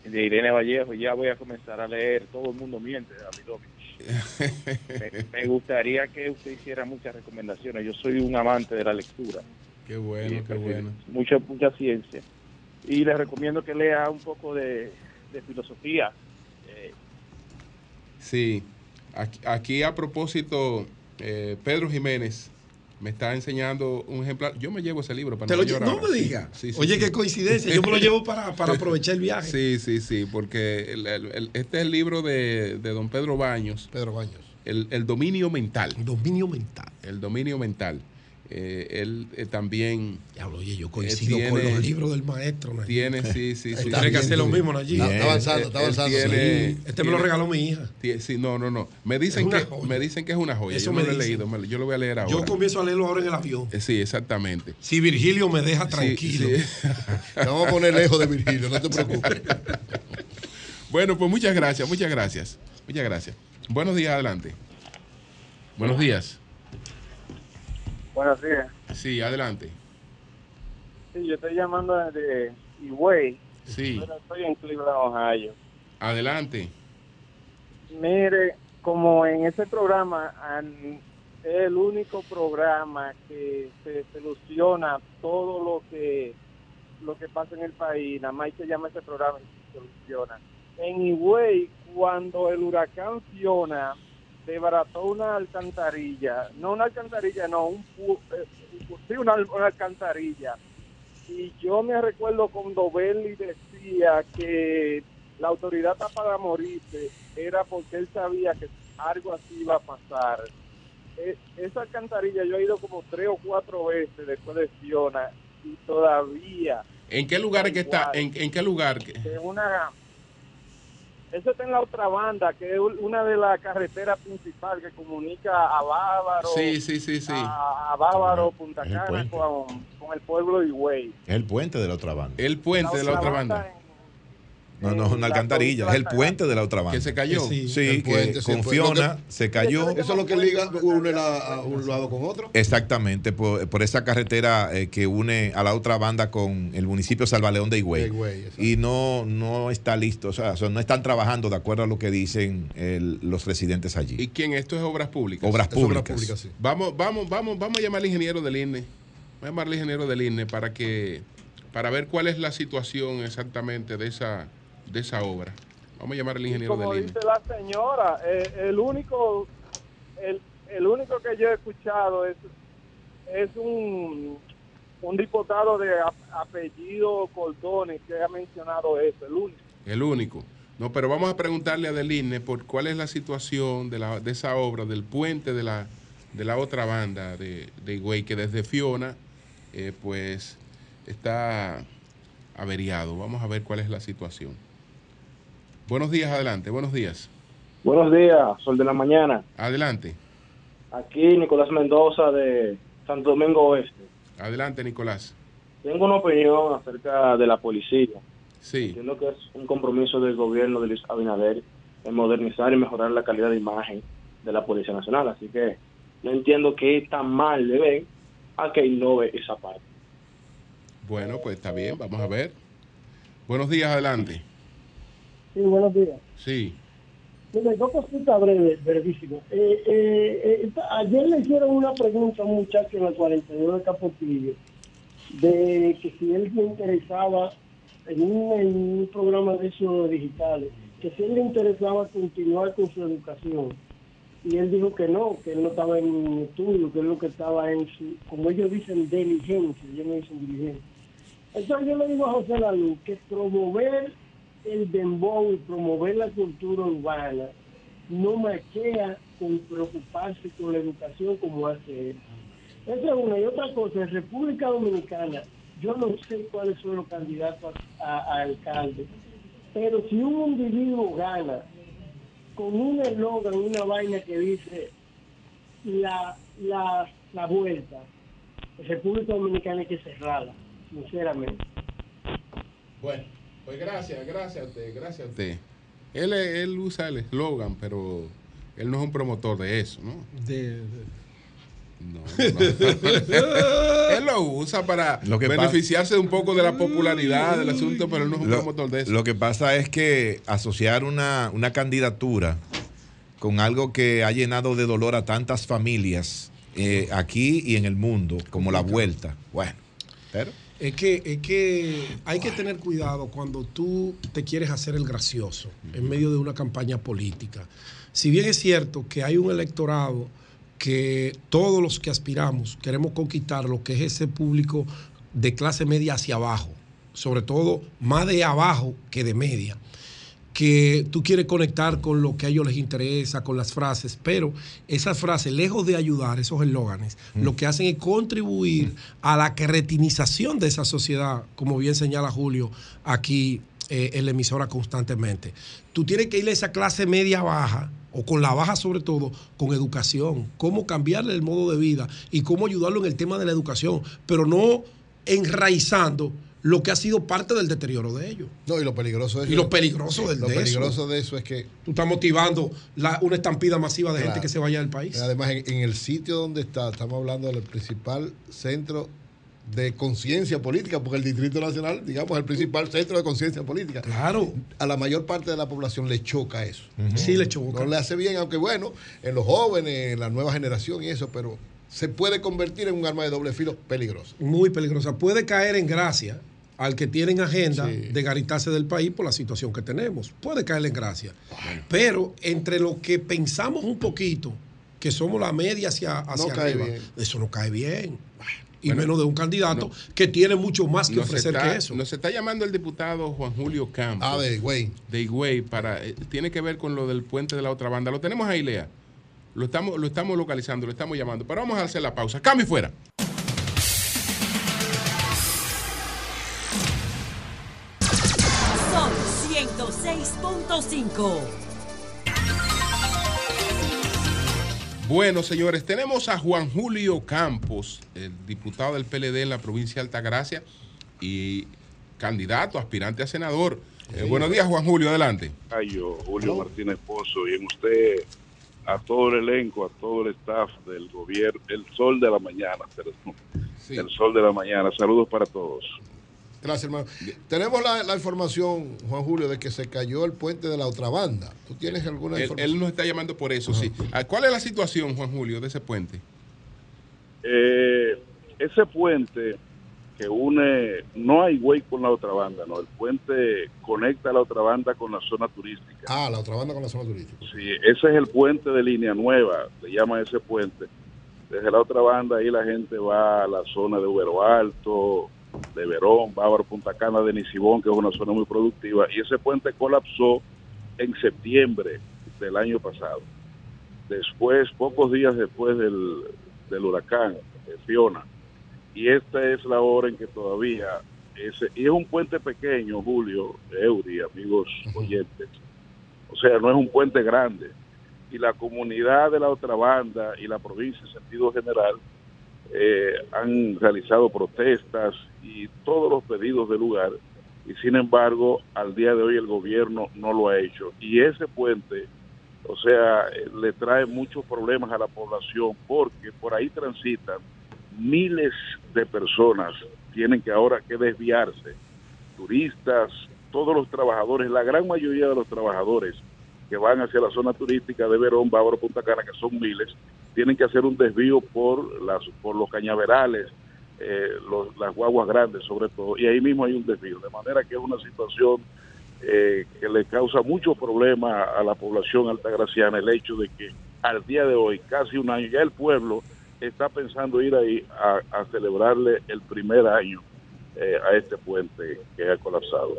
De Irene Vallejo, ya voy a comenzar a leer, todo el mundo miente, Davidovich. Me, me gustaría que usted hiciera muchas recomendaciones, yo soy un amante de la lectura. Qué bueno, qué bueno. Mucha, mucha ciencia. y le recomiendo que lea un poco de, de filosofía. Eh, Sí, aquí, aquí a propósito, eh, Pedro Jiménez me está enseñando un ejemplar. Yo me llevo ese libro para Te no lo lle- llorar. no me diga. Sí, sí, Oye, sí. qué coincidencia. Yo me lo llevo para, para aprovechar el viaje. Sí, sí, sí, porque el- el- el- este es el libro de, de don Pedro Baños. Pedro Baños. El, el dominio mental. Dominio mental. El dominio mental. Eh, él eh, también. Diablo, oye, yo eh, coincido con los libros del maestro. Nayib. Tiene, sí, sí, sí. Tiene que hacer lo mismo, Nayib. Está- está avanzando, está avanzando, tiene- sí. Este me lo tiene- regaló mi hija. Sí, no, no, no. Me dicen, que, joya. me dicen que es una joya. Eso yo me no lo he leído. yo lo voy a leer ahora. Yo comienzo a leerlo ahora en el avión. Eh, Sí, exactamente. Si Virgilio me deja Sí, tranquilo. sí. Te vamos a poner lejos de Virgilio, no te preocupes. Bueno, pues muchas gracias, muchas gracias. Muchas gracias. Buenos días, adelante. Buenos días. Buenos días. Sí, adelante. Sí, yo estoy llamando desde Higüey, Sí, pero estoy en Cleveland, Ohio. adelante. Mire, como en ese programa es el único programa que se soluciona todo lo que lo que pasa en el país, nada más se llama ese programa y se soluciona. En Higüey, cuando el huracán Fiona desbarató una alcantarilla, no una alcantarilla, no, un pu- eh, sí, una, una alcantarilla. Y yo me recuerdo cuando Belly decía que la autoridad está para morirse, era porque él sabía que algo así iba a pasar. E- esa alcantarilla yo he ido como tres o cuatro veces después de Fiona y todavía ¿En qué lugar es que está? ¿En, en qué lugar? es una eso está en la otra banda que es una de las carreteras principales que comunica a Bávaro Sí, sí, sí, sí. a, a Bávaro Punta Cana con, con el pueblo de Higüey el puente de la otra banda. El puente de la otra banda. No, no es una alcantarilla, es el puente de la otra banda. Que se cayó. Sí, Sí, que puente, el con Fiona que- se cayó. Eso es lo que liga une la- a un lado con otro. Exactamente, por, por esa carretera eh, que une a la otra banda con el municipio Salvaleón de Higüey. Y no, no está listo, o sea, o sea, no están trabajando de acuerdo a lo que dicen el- los residentes allí. ¿Y quién? Esto es obras públicas. Obras Es obra públicas. pública, sí. Vamos, vamos, vamos, vamos a llamar al ingeniero del INE. Vamos a llamar al ingeniero del INE para que, para ver cuál es la situación exactamente de esa, de esa obra. Vamos a llamar al ingeniero como del INE. dice la señora eh, el único el, el único que yo he escuchado es es un un diputado de ap- apellido Cordones que ha mencionado eso el único El único. No, pero vamos a preguntarle a Deline por cuál es la situación de, la, de esa obra, del puente de la, de la otra banda de, de Higüey, que desde Fiona, eh, pues, está averiado. Vamos a ver cuál es la situación. Buenos días, adelante, buenos días. buenos días sol de la mañana Adelante, aquí Nicolás Mendoza de Santo Domingo Oeste adelante, Nicolás. tengo una opinión acerca de la policía Sí, Entiendo que es un compromiso del gobierno de Luis Abinader en modernizar y mejorar la calidad de imagen de la Policía Nacional. Así que no entiendo qué tan mal le ven a que innove esa parte. bueno, pues está bien, vamos a ver. Buenos días, adelante. Sí, buenos días. Sí, Mire, dos cositas breves, brevísimas. Eh, eh, eh, ayer le hicieron una pregunta a un muchacho en el 42 de Capotillo de que si él le interesaba en un, en un programa de esos digitales, que si él le interesaba continuar con su educación. Y él dijo que no, que él no estaba en estudio, que él lo que estaba en su, como ellos dicen, diligencia, ellos no dicen diligencia. Entonces yo le digo a José Lalu que promover el dembow y promover la cultura urbana no maquea con preocuparse con la educación como hace él. Esa es una. Y otra cosa, en República Dominicana, yo no sé cuáles son los candidatos a, alcalde, pero si un individuo gana con un eslogan, una vaina que dice la, la, la vuelta, República Dominicana hay que cerrarla, sinceramente. Bueno, pues gracias, gracias a usted, gracias a usted. Él, él usa el eslogan, pero él no es un promotor de eso, ¿no? De, No, no. él lo usa para Lo que beneficiarse un poco de la popularidad del asunto, pero él no es un Lo, promotor de eso. lo que pasa es que asociar una, una candidatura con algo que ha llenado de dolor a tantas familias eh, aquí y en el mundo, como la vuelta, bueno, pero Es que, es que hay que tener cuidado cuando tú te quieres hacer el gracioso en medio de una campaña política. Si bien es cierto que hay un electorado que todos los que aspiramos queremos conquistar lo que es ese público de clase media hacia abajo, sobre todo más de abajo que de media que tú quieres conectar con lo que a ellos les interesa, con las frases, pero esas frases, lejos de ayudar, esos eslóganes, lo que hacen es contribuir a la cretinización de esa sociedad, como bien señala Julio aquí eh, en la emisora constantemente. Tú tienes que ir a esa clase media baja, o con la baja sobre todo, con educación, cómo cambiarle el modo de vida y cómo ayudarlo en el tema de la educación, pero no enraizando lo que ha sido parte del deterioro de ellos. No, y lo peligroso de Y lo peligroso del- Lo de eso. peligroso de eso es que. Tú estás motivando la- una estampida masiva de gente que se vaya del país. Además, en, en el sitio donde está, estamos hablando del principal centro de conciencia política, porque el Distrito Nacional, digamos, es el principal centro de conciencia política. Claro. A la mayor parte de la población le choca eso. Sí, le choca. No le hace bien, aunque bueno, en los jóvenes, en la nueva generación y eso, pero se puede convertir en un arma de doble filo peligroso. Muy peligrosa. Puede caer en gracia al que tienen agenda de garitarse del país por la situación que tenemos. Puede caer en gracia. Pero entre lo que pensamos un poquito, que somos la media hacia, hacia cae arriba, eso no cae bien. Y Bueno, menos de un candidato que tiene mucho más que ofrecer está, que eso. Nos está llamando el diputado Juan Julio Campos. Ah, de Higüey. De Higüey, para, eh, tiene que ver con lo del puente de la otra banda. Lo tenemos ahí, Lea. Lo estamos, lo estamos localizando, lo estamos llamando. Pero vamos a hacer la pausa. Cambio y fuera. 106.5. Bueno, señores, tenemos a Juan Julio Campos, el diputado del PLD en la provincia de Altagracia y candidato, aspirante a senador. Eh, buenos días, Juan Julio, adelante. yo, Julio Martínez Pozo, y en usted, a todo el elenco, a todo el staff del gobierno, el sol de la mañana, perdón, el sol de la mañana. Saludos para todos. Gracias, hermano. Tenemos la, la información, Juan Julio, de que se cayó el puente de la otra banda. ¿Tú tienes alguna Él, información? él nos está llamando por eso, sí. Ah, ¿Cuál es la situación, Juan Julio, de ese puente? Eh, ese puente que une, no hay güey con la otra banda, no, el puente conecta a la otra banda con la zona turística. Ah, la otra banda con la zona turística. Sí, ese es el puente de línea nueva, se llama ese puente. Desde la otra banda ahí la gente va a la zona de Ubero Alto, de Verón, Bávaro, Punta Cana, de Nisibón, que es una zona muy productiva, y ese puente colapsó en septiembre del año pasado. Después, pocos días después del, del huracán Fiona, y esta es la hora en que todavía ese, y es un puente pequeño, Julio, Eury, amigos oyentes, o sea, no es un puente grande. Y la comunidad de la otra banda y la provincia en sentido general eh, han realizado protestas y todos los pedidos del lugar. Y sin embargo, al día de hoy el gobierno no lo ha hecho. Y ese puente, o sea, eh, le trae muchos problemas a la población porque por ahí transitan miles de personas, tienen que ahora que desviarse, turistas, todos los trabajadores, la gran mayoría de los trabajadores que van hacia la zona turística de Verón, Bávaro, Punta Cana, que son miles, tienen que hacer un desvío por las por los cañaverales, eh, los- las guaguas grandes sobre todo, y ahí mismo hay un desvío, de manera que es una situación eh, que le causa muchos problemas a la población altagraciana el hecho de que al día de hoy, casi un año, ya el pueblo está pensando ir ahí a, a celebrarle el primer año eh, a este puente que ha colapsado.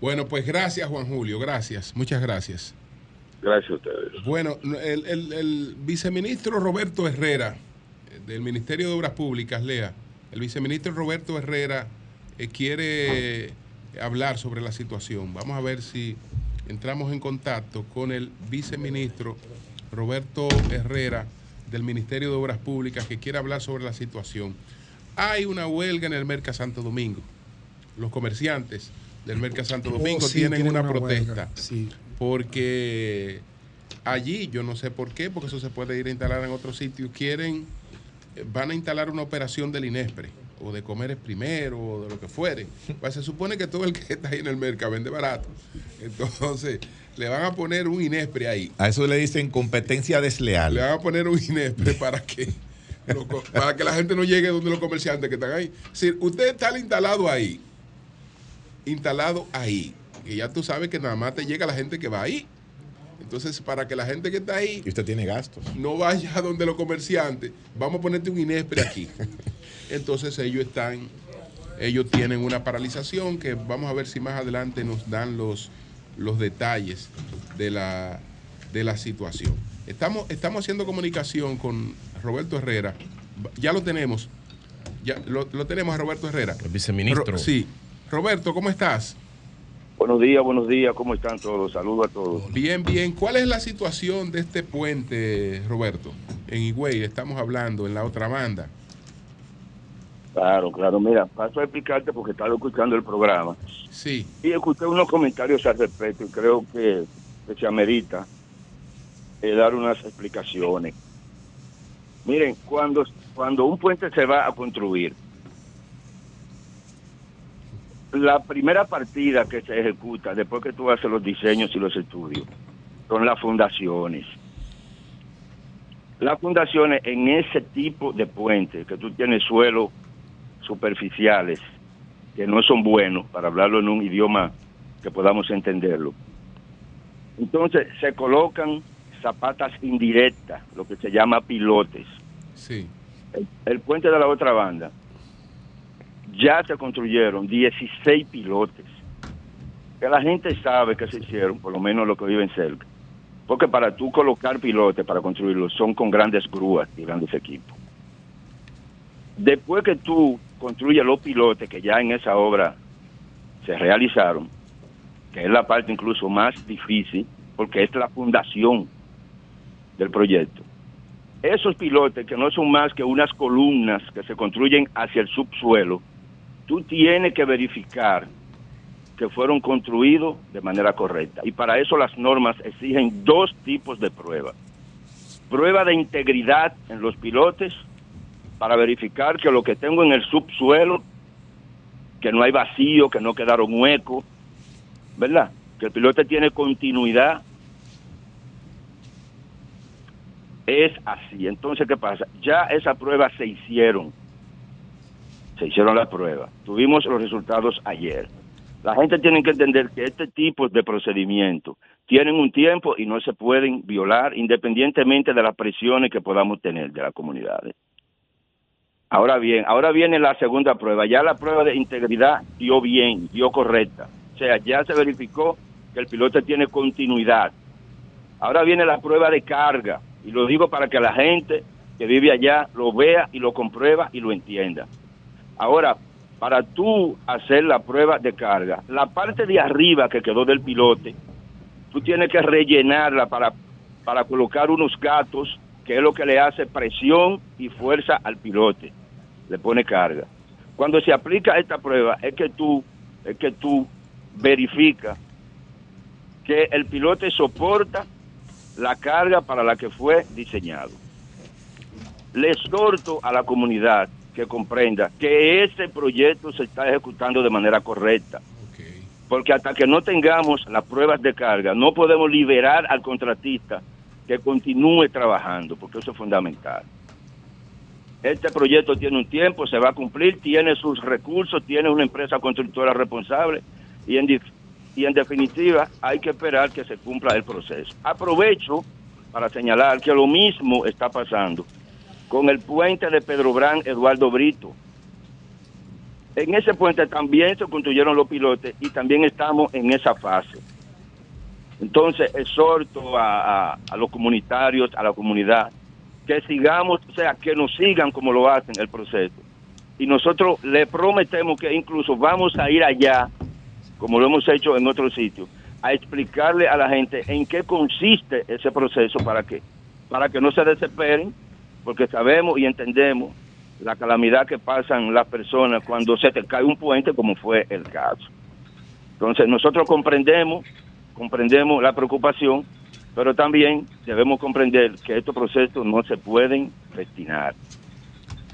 Bueno, pues gracias, Juan Julio, gracias, muchas gracias. Gracias a ustedes. Bueno, el, el- el viceministro Roberto Herrera, del Ministerio de Obras Públicas, Lea, el viceministro Roberto Herrera eh, quiere hablar sobre la situación. Vamos a ver si entramos en contacto con el viceministro Roberto Herrera del Ministerio de Obras Públicas que quiere hablar sobre la situación. Hay una huelga en el Merca Santo Domingo. Los comerciantes del Merca Santo Oh, Domingo sí, tienen, tienen una, una protesta sí. porque allí, yo no sé por qué, porque eso se puede ir a instalar en otro sitio, quieren, van a instalar una operación del INESPRE, o de comer es primero, o de lo que fuere. Pues se supone que todo el que está ahí en el mercado vende barato. Entonces, le van a poner un INESPRE ahí. A eso le dicen competencia Le desleal. van a poner un INESPRE para que, para que la gente no llegue donde los comerciantes que están ahí. Decir, usted está instalado ahí, instalado ahí, y ya tú sabes que nada más te llega la gente que va ahí. Entonces, para que la gente que está ahí Y usted tiene gastos. no vaya a donde los comerciantes, vamos a ponerte un Inespre aquí. Entonces ellos están, ellos tienen una paralización que vamos a ver si más adelante nos dan los, los detalles de la, de la situación. Estamos, estamos haciendo comunicación con Roberto Herrera. Ya lo tenemos. Ya lo, lo tenemos a Roberto Herrera. El viceministro. Ro- sí. Roberto, ¿cómo estás? Buenos días, buenos días, ¿cómo están todos? Saludos a todos. Bien, bien. ¿Cuál es la situación de este puente, Roberto? En Higüey, estamos hablando en la otra banda. Claro, claro, mira, paso a explicarte porque estaba escuchando el programa Sí. y escuché unos comentarios al respecto y creo que, que se amerita eh, dar unas explicaciones. Miren, cuando, cuando un puente se va a construir, la primera partida que se ejecuta después que tú haces los diseños y los estudios son las fundaciones. Las fundaciones en ese tipo de puente, que tú tienes suelos superficiales, que no son buenos, para hablarlo en un idioma que podamos entenderlo. Entonces se colocan zapatas indirectas, lo que se llama pilotes. Sí. El, el puente de la otra banda, ya se construyeron 16 pilotes. Que la gente sabe que se hicieron, por lo menos los que viven cerca. Porque para tú colocar pilotes, para construirlos, son con grandes grúas y grandes equipos. Después que tú construyes los pilotes que ya en esa obra se realizaron, que es la parte incluso más difícil, porque es la fundación del proyecto. Esos pilotes, que no son más que unas columnas que se construyen hacia el subsuelo, tú tienes que verificar que fueron construidos de manera correcta. Y para eso las normas exigen dos tipos de pruebas. Prueba de integridad en los pilotes para verificar que lo que tengo en el subsuelo, que no hay vacío, que no quedaron huecos, ¿verdad? Que el pilote tiene continuidad. Es así. Entonces, ¿qué pasa? Ya esas pruebas se hicieron. Se hicieron las pruebas. Tuvimos los resultados ayer. La gente tiene que entender que este tipo de procedimientos tienen un tiempo y no se pueden violar independientemente de las presiones que podamos tener de las comunidades. Ahora bien, ahora viene la segunda prueba. Ya la prueba de integridad dio bien, dio correcta. O sea, ya se verificó que el piloto tiene continuidad. Ahora viene la prueba de carga. Y lo digo para que la gente que vive allá lo vea y lo comprueba y lo entienda. Ahora, para tú hacer la prueba de carga, la parte de arriba que quedó del pilote, tú tienes que rellenarla para, para colocar unos gatos, que es lo que le hace presión y fuerza al pilote, le pone carga. Cuando se aplica esta prueba, es que tú, es que tú verificas que el pilote soporta la carga para la que fue diseñado. Le exhorto a la comunidad que comprenda que este proyecto se está ejecutando de manera correcta. Porque hasta que no tengamos las pruebas de carga, no podemos liberar al contratista que continúe trabajando, porque eso es fundamental. Este proyecto tiene un tiempo, se va a cumplir, tiene sus recursos, tiene una empresa constructora responsable y en, y en definitiva hay que esperar que se cumpla el proceso. Aprovecho para señalar que lo mismo está pasando con el puente de Pedro Brán Eduardo Brito. En ese puente también se construyeron los pilotes y también estamos en esa fase. Entonces, exhorto a, a- los comunitarios, a la comunidad, que sigamos, o sea, que nos sigan como lo hacen el proceso. Y nosotros le prometemos que incluso vamos a ir allá, como lo hemos hecho en otros sitios, a explicarle a la gente en qué consiste ese proceso para que, para que no se desesperen, porque sabemos y entendemos la calamidad que pasan las personas cuando se te cae un puente, como fue el caso. Entonces, nosotros comprendemos, comprendemos la preocupación, pero también debemos comprender que estos procesos no se pueden destinar.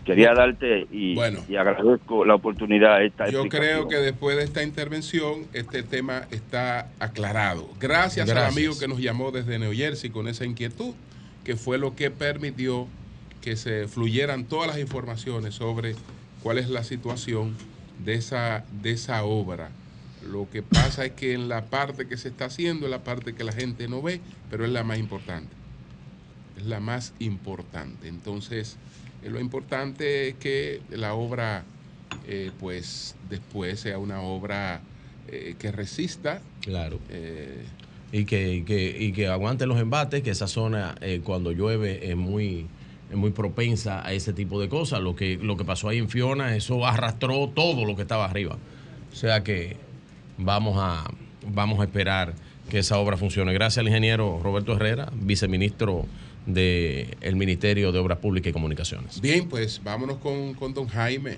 Quería darte y, y agradezco la oportunidad esta Yo creo que después de esta intervención, este tema está aclarado. Gracias, al Gracias. amigo que nos llamó desde New Jersey con esa inquietud, que fue lo que permitió que se fluyeran todas las informaciones sobre cuál es la situación de esa, de esa obra. Lo que pasa es que en la parte que se está haciendo es la parte que la gente no ve, pero es la más importante. Es la más importante. Entonces, eh, lo importante es que la obra, eh, pues después sea una obra eh, que resista. Claro. Eh, y que, y que, y que aguante los embates, que esa zona cuando llueve es muy, muy propensa a ese tipo de cosas. Lo que, lo que pasó ahí en Fiona, eso arrastró todo lo que estaba arriba. O sea que vamos a, vamos a esperar que esa obra funcione. Gracias al ingeniero Roberto Herrera, viceministro del Ministerio de Obras Públicas y Comunicaciones. Bien, pues vámonos con, con don Jaime.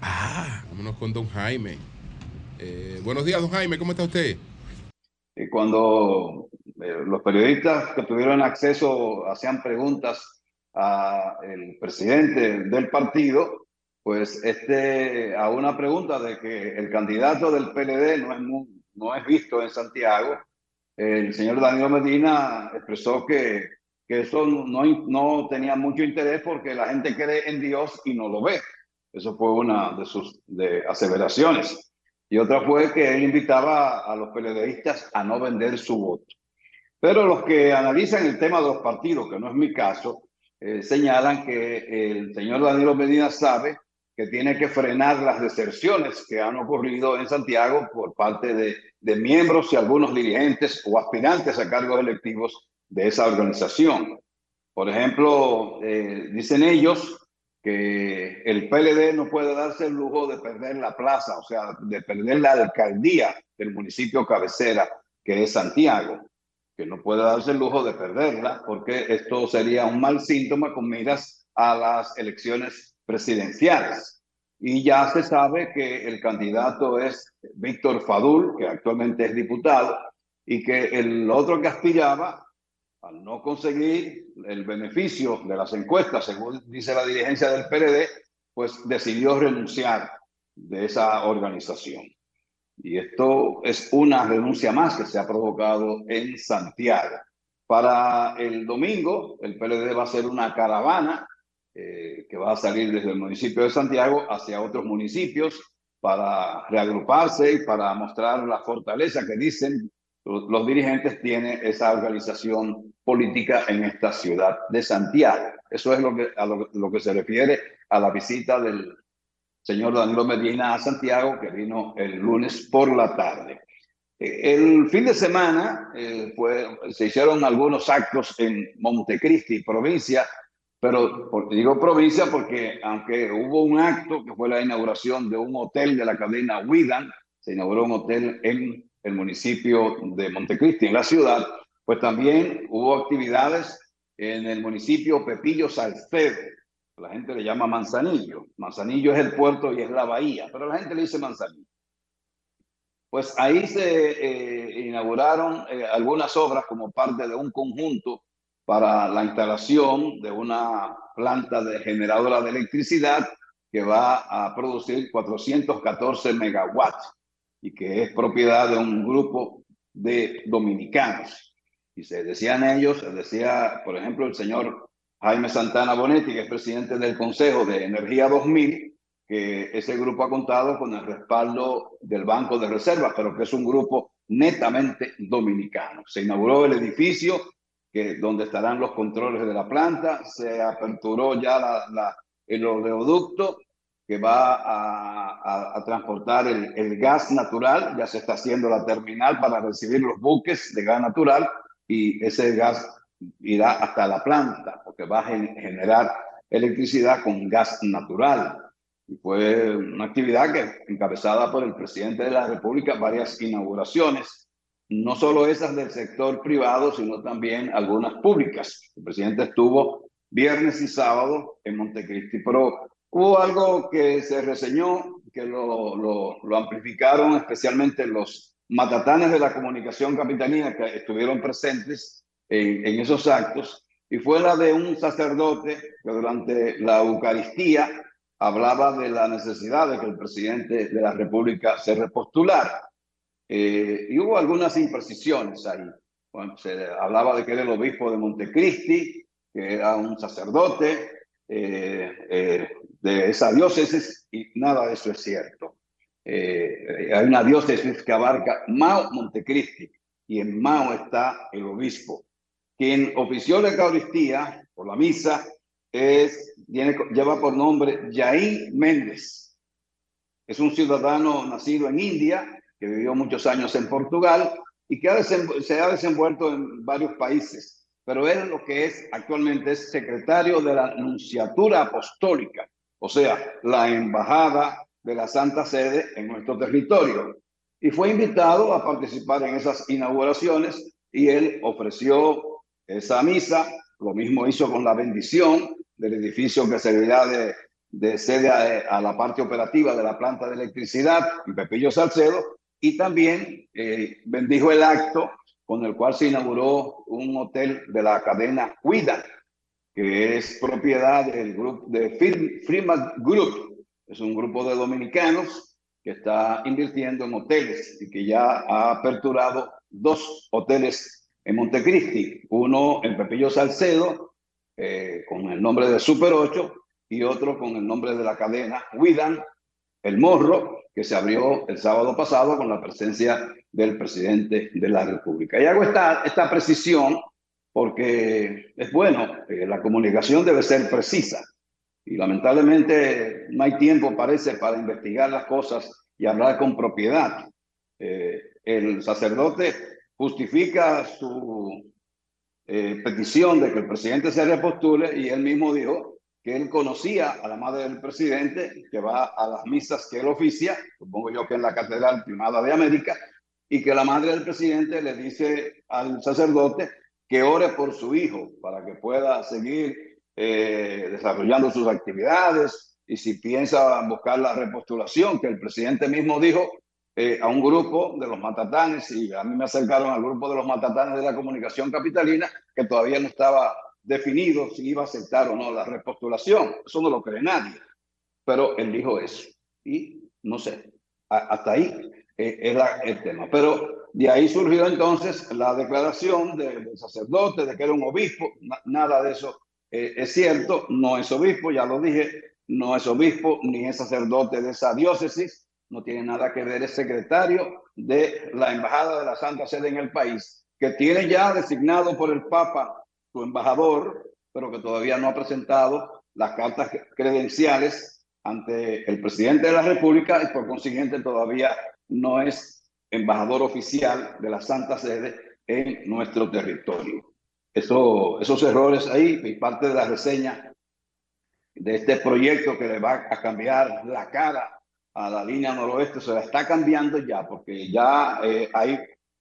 Ah. Vámonos con don Jaime. Eh, buenos días, don Jaime, ¿cómo está usted? Y cuando eh, los periodistas que tuvieron acceso hacían preguntas al presidente del partido, pues este, a una pregunta de que el candidato del PLD no es, mu- no es visto en Santiago, el señor Danilo Medina expresó que, que eso no, no tenía mucho interés porque la gente cree en Dios y no lo ve. Eso fue una de sus de aseveraciones. Y otra fue que él invitaba a los PLDistas a no vender su voto. Pero los que analizan el tema de los partidos, que no es mi caso, eh, señalan que el señor Danilo Medina sabe que tiene que frenar las deserciones que han ocurrido en Santiago por parte de, miembros y algunos dirigentes o aspirantes a cargos electivos de esa organización. Por ejemplo, eh, dicen ellos que el PLD no puede darse el lujo de perder la plaza, o sea, de perder la alcaldía del municipio cabecera, que es Santiago, que no puede darse el lujo de perderla, porque esto sería un mal síntoma con miras a las elecciones presidenciales. Y ya se sabe que el candidato es Víctor Fadul, que actualmente es diputado, y que el otro que aspiraba al no conseguir el beneficio de las encuestas, según dice la dirigencia del PLD, pues decidió renunciar de esa organización. Y esto es una renuncia más que se ha provocado en Santiago. Para el domingo, el PLD va a hacer una caravana eh, que va a salir desde el municipio de Santiago hacia otros municipios para reagruparse y para mostrar la fortaleza que dicen los dirigentes tiene esa organización política en esta ciudad de Santiago. Eso es lo que, a lo, lo que se refiere a la visita del señor Danilo Medina a Santiago, que vino el lunes por la tarde. Eh, El fin de semana eh, se hicieron algunos actos en Montecristi, provincia, pero digo provincia porque aunque hubo un acto que fue la inauguración de un hotel de la cadena Widan, se inauguró un hotel en el municipio de Montecristi, en la ciudad, pues también hubo actividades en el municipio Pepillo Salcedo. La gente le llama Manzanillo. Manzanillo es el puerto y es la bahía, pero la gente le dice Manzanillo. Pues ahí se eh, inauguraron eh, algunas obras como parte de un conjunto para la instalación de una planta de generadora de electricidad que va a producir 414 megawatts y que es propiedad de un grupo de dominicanos. Y se decían ellos, se decía, por ejemplo, el señor Jaime Santana Bonetti, que es presidente del Consejo de Energía 2000, que ese grupo ha contado con el respaldo del Banco de Reservas, pero que es un grupo netamente dominicano. Se inauguró el edificio que, donde estarán los controles de la planta, se aperturó ya el oleoducto que va a transportar el, el gas natural, ya se está haciendo la terminal para recibir los buques de gas natural y ese gas irá hasta la planta, porque va a gen- generar electricidad con gas natural. Y fue una actividad que encabezada por el presidente de la República, varias inauguraciones, no solo esas del sector privado, sino también algunas públicas. El presidente estuvo viernes y sábado en Montecristi, pero hubo algo que se reseñó, que lo, lo, lo amplificaron especialmente los matatanes de la comunicación capitalina que estuvieron presentes en, en esos actos, y fue la de un sacerdote que durante la Eucaristía hablaba de la necesidad de que el presidente de la República se repostulara. Eh, y hubo algunas imprecisiones ahí. Bueno, se hablaba de que era el obispo de Montecristi, que era un sacerdote, eh, eh, de esa diócesis y nada de eso es cierto. Eh, hay una diócesis que abarca Mao Montecristi y en Mao está el obispo. Quien ofició la Eucaristía por la misa es, tiene, lleva por nombre Yaín Méndez. Es un ciudadano nacido en India, que vivió muchos años en Portugal y que ha se ha desenvuelto en varios países. Pero él lo que es actualmente es secretario de la Nunciatura Apostólica, o sea, la embajada de la Santa Sede en nuestro territorio. Y fue invitado a participar en esas inauguraciones y él ofreció esa misa. Lo mismo hizo con la bendición del edificio que servirá de, de sede a, la parte operativa de la planta de electricidad Pepillo Salcedo. Y también eh, bendijo el acto con el cual se inauguró un hotel de la cadena Cuida, que es propiedad del grupo de Freeman Group. Es un grupo de dominicanos que está invirtiendo en hoteles y que ya ha aperturado dos hoteles en Montecristi, uno en Pepillo Salcedo, eh, con el nombre de Super 8, y otro con el nombre de la cadena Widan, El Morro, que se abrió el sábado pasado con la presencia del presidente de la República. Y hago esta, esta precisión porque es bueno, eh, la comunicación debe ser precisa. Y lamentablemente no hay tiempo, parece, para investigar las cosas y hablar con propiedad. Eh, el sacerdote justifica su eh, petición de que el presidente se repostule y él mismo dijo que él conocía a la madre del presidente, que va a las misas que él oficia, supongo yo que en la Catedral Primada de América, y que la madre del presidente le dice al sacerdote que ore por su hijo para que pueda seguir eh, desarrollando sus actividades y si piensa buscar la repostulación, que el presidente mismo dijo eh, a un grupo de los matatanes, y a mí me acercaron al grupo de los matatanes de la comunicación capitalina, que todavía no estaba definido si iba a aceptar o no la repostulación. Eso no lo cree nadie. Pero él dijo eso. Y no sé, hasta ahí eh, era el tema. Pero de ahí surgió entonces la declaración de- del sacerdote de que era un obispo. Na- nada de eso eh, es cierto. No es obispo, ya lo dije. No es obispo ni es sacerdote de esa diócesis. No tiene nada que ver, es secretario de la Embajada de la Santa Sede en el país, que tiene ya designado por el Papa su embajador, pero que todavía no ha presentado las cartas credenciales ante el presidente de la República y por consiguiente todavía no es embajador oficial de la Santa Sede en nuestro territorio. Eso, esos errores ahí y parte de la reseña de este proyecto que le va a cambiar la cara a la línea noroeste, se la está cambiando ya, porque ya eh, hay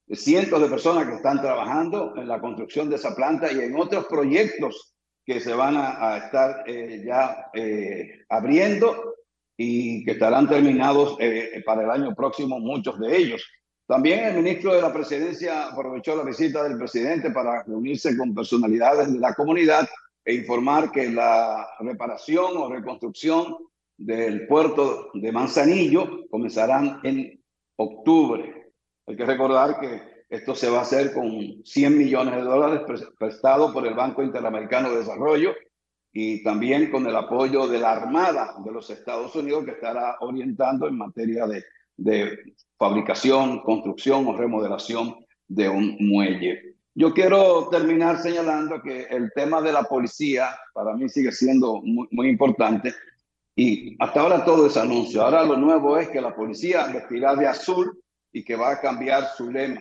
cientos de personas que están trabajando en la construcción de esa planta y en otros proyectos que se van a, estar eh, ya eh, abriendo y que estarán terminados para el año próximo, muchos de ellos. También el ministro de la Presidencia aprovechó la visita del presidente para reunirse con personalidades de la comunidad e informar que la reparación o reconstrucción del puerto de Manzanillo comenzarán en octubre. Hay que recordar que esto se va a hacer con 100 millones de dólares pre- prestados por el Banco Interamericano de Desarrollo y también con el apoyo de la Armada de los Estados Unidos que estará orientando en materia de, de fabricación, construcción o remodelación de un muelle. Yo quiero terminar señalando que el tema de la policía para mí sigue siendo muy importante y hasta ahora todo es anuncio. Ahora lo nuevo es que la policía vestirá de azul y que va a cambiar su lema.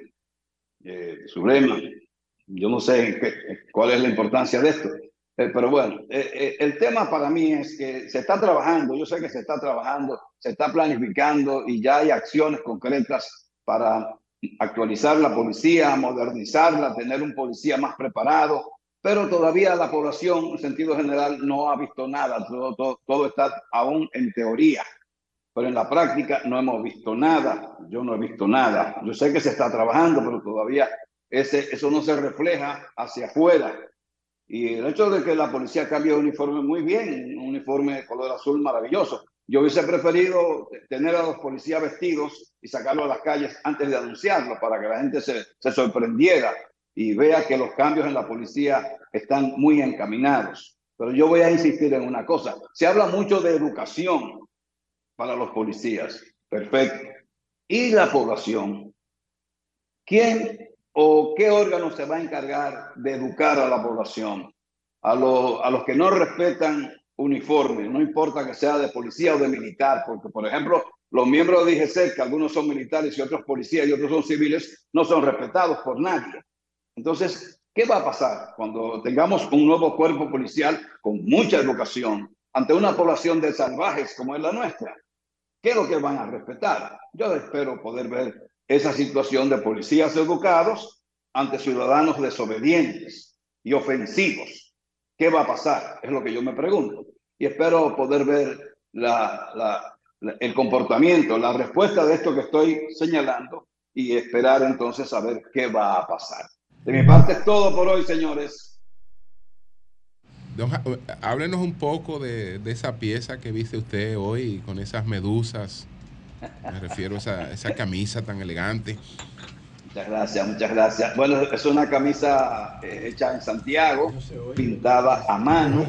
Eh, su lema. Yo no sé qué- cuál es la importancia de esto. Eh, pero bueno, eh, eh, el tema para mí es que se está trabajando, yo sé que se está trabajando, se está planificando y ya hay acciones concretas para actualizar la policía, modernizarla, tener un policía más preparado, pero todavía la población en sentido general no ha visto nada, todo, está aún en teoría, pero en la práctica no hemos visto nada, yo no he visto nada, yo sé que se está trabajando, pero todavía eso no se refleja hacia afuera. Y el hecho de que la policía cambie de uniforme muy bien, un uniforme de color azul maravilloso. Yo hubiese preferido tener a los policías vestidos y sacarlos a las calles antes de anunciarlo para que la gente se sorprendiera y vea que los cambios en la policía están muy encaminados. Pero yo voy a insistir en una cosa. Se habla mucho de educación para los policías. Perfecto. ¿Y la población? ¿Quién o qué órgano se va a encargar de educar a la población? A, los- a los que no respetan uniformes, no importa que sea de policía o de militar, porque por ejemplo, los miembros de IGC, que algunos son militares y otros policías y otros son civiles, no son respetados por nadie. Entonces, ¿qué va a pasar cuando tengamos un nuevo cuerpo policial con mucha educación ante una población de salvajes como es la nuestra? ¿Qué es lo que van a respetar? Yo espero poder ver esa situación de policías educados ante ciudadanos desobedientes y ofensivos. ¿Qué va a pasar? Es lo que yo me pregunto. Y espero poder ver el comportamiento, la respuesta de esto que estoy señalando y esperar entonces a ver qué va a pasar. De mi parte es todo por hoy, señores. Háblenos un poco de, de esa pieza que viste usted hoy con esas medusas. Me refiero a esa, esa camisa tan elegante. Muchas gracias, muchas gracias. Bueno, es una camisa eh, hecha en Santiago, pintada a mano.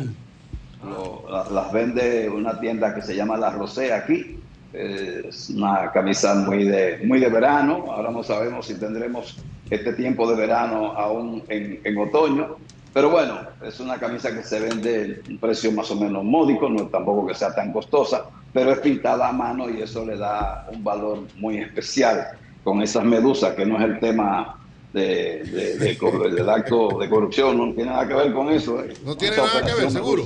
Lo- la- las vende una tienda que se llama La Rosea aquí. Es una camisa muy de, muy de verano. Ahora no sabemos si tendremos este tiempo de verano aún en, en otoño. Pero bueno, es una camisa que se vende en un precio más o menos módico, no tampoco que sea tan costosa, pero es pintada a mano y eso le da un valor muy especial con esas medusas, que no es el tema de, de- de acto de corrupción, no tiene nada que ver con eso. ¿eh? No tiene nada que ver, seguro.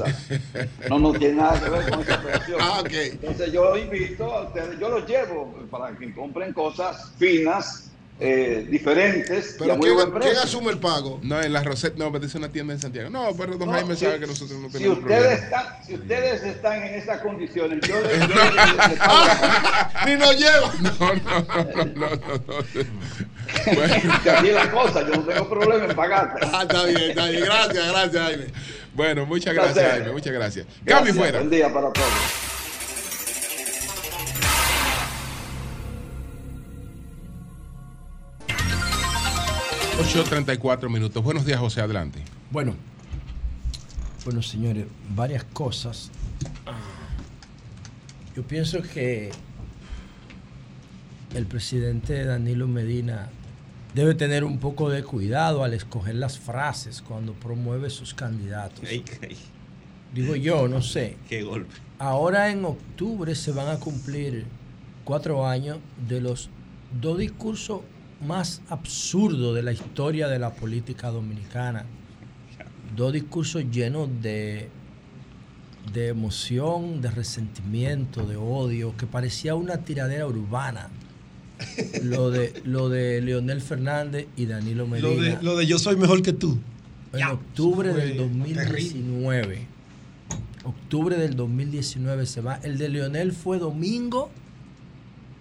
No, no tiene nada que ver con esa operación. Ah, ok. Entonces yo invito a ustedes, yo los llevo para que compren cosas finas, eh, diferentes Pero muy ¿quién, asume el pago? No, en la Rosette, no, pero es una tienda en Santiago. No, pero don No, Jaime si- sabe que nosotros no Si tenemos ustedes, problema. están, si ustedes están en esas condiciones, yo les, yo les- les pago. Ni nos lleva. No, no, no, no, no, no. Que así es la cosa, yo no tengo problema en pagarte. Ah, está bien, está bien. Gracias, gracias, Jaime. Bueno, muchas gracias, Jaime, muchas gracias. Gracias, Cambio fuera. Buen día para todos. Ocho treinta y cuatro minutos. Buenos días, José, adelante. Bueno, bueno, señores, varias cosas. Yo pienso que el presidente Danilo Medina debe tener un poco de cuidado al escoger las frases cuando promueve sus candidatos. Digo yo, no sé. Qué golpe. Ahora en octubre se van a cumplir cuatro años de los dos discursos más absurdos de la historia de la política dominicana. Dos discursos llenos de, de emoción, de resentimiento, de odio, que parecía una tiradera urbana. Lo de, lo de Leonel Fernández y Danilo Medina. Lo de, lo de yo soy mejor que tú. En octubre del 2019. Octubre del 2019 se va. El de Leonel fue domingo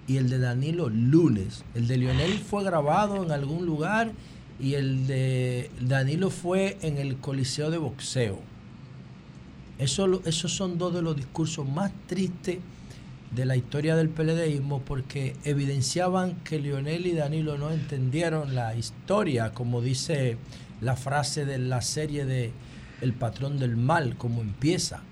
y el de Danilo lunes. El de Leonel fue grabado en algún lugar y el de Danilo fue en el Coliseo de Boxeo. Esos son dos de los discursos más tristes de la historia del PLDismo porque evidenciaban que Leonel y Danilo no entendieron la historia, como dice la frase de la serie de El patrón del mal, como empieza.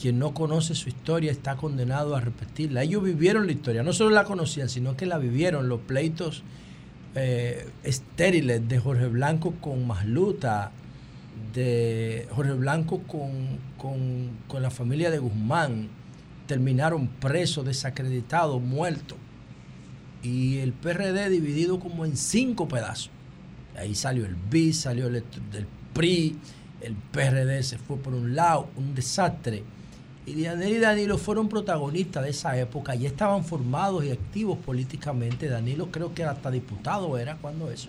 Quien no conoce su historia está condenado a repetirla. Ellos vivieron la historia, no solo la conocían, sino que la vivieron. Los pleitos eh, estériles de Jorge Blanco con Masluta, de Jorge Blanco con, con- con la familia de Guzmán, terminaron presos, desacreditados, muertos. Y el PRD dividido como en cinco pedazos. Ahí salió el BIS, salió el, PRI, el PRD se fue por un lado, un desastre. Y Daniel y Danilo fueron protagonistas de esa época, ya estaban formados y activos políticamente. Danilo creo que hasta diputado era cuando eso.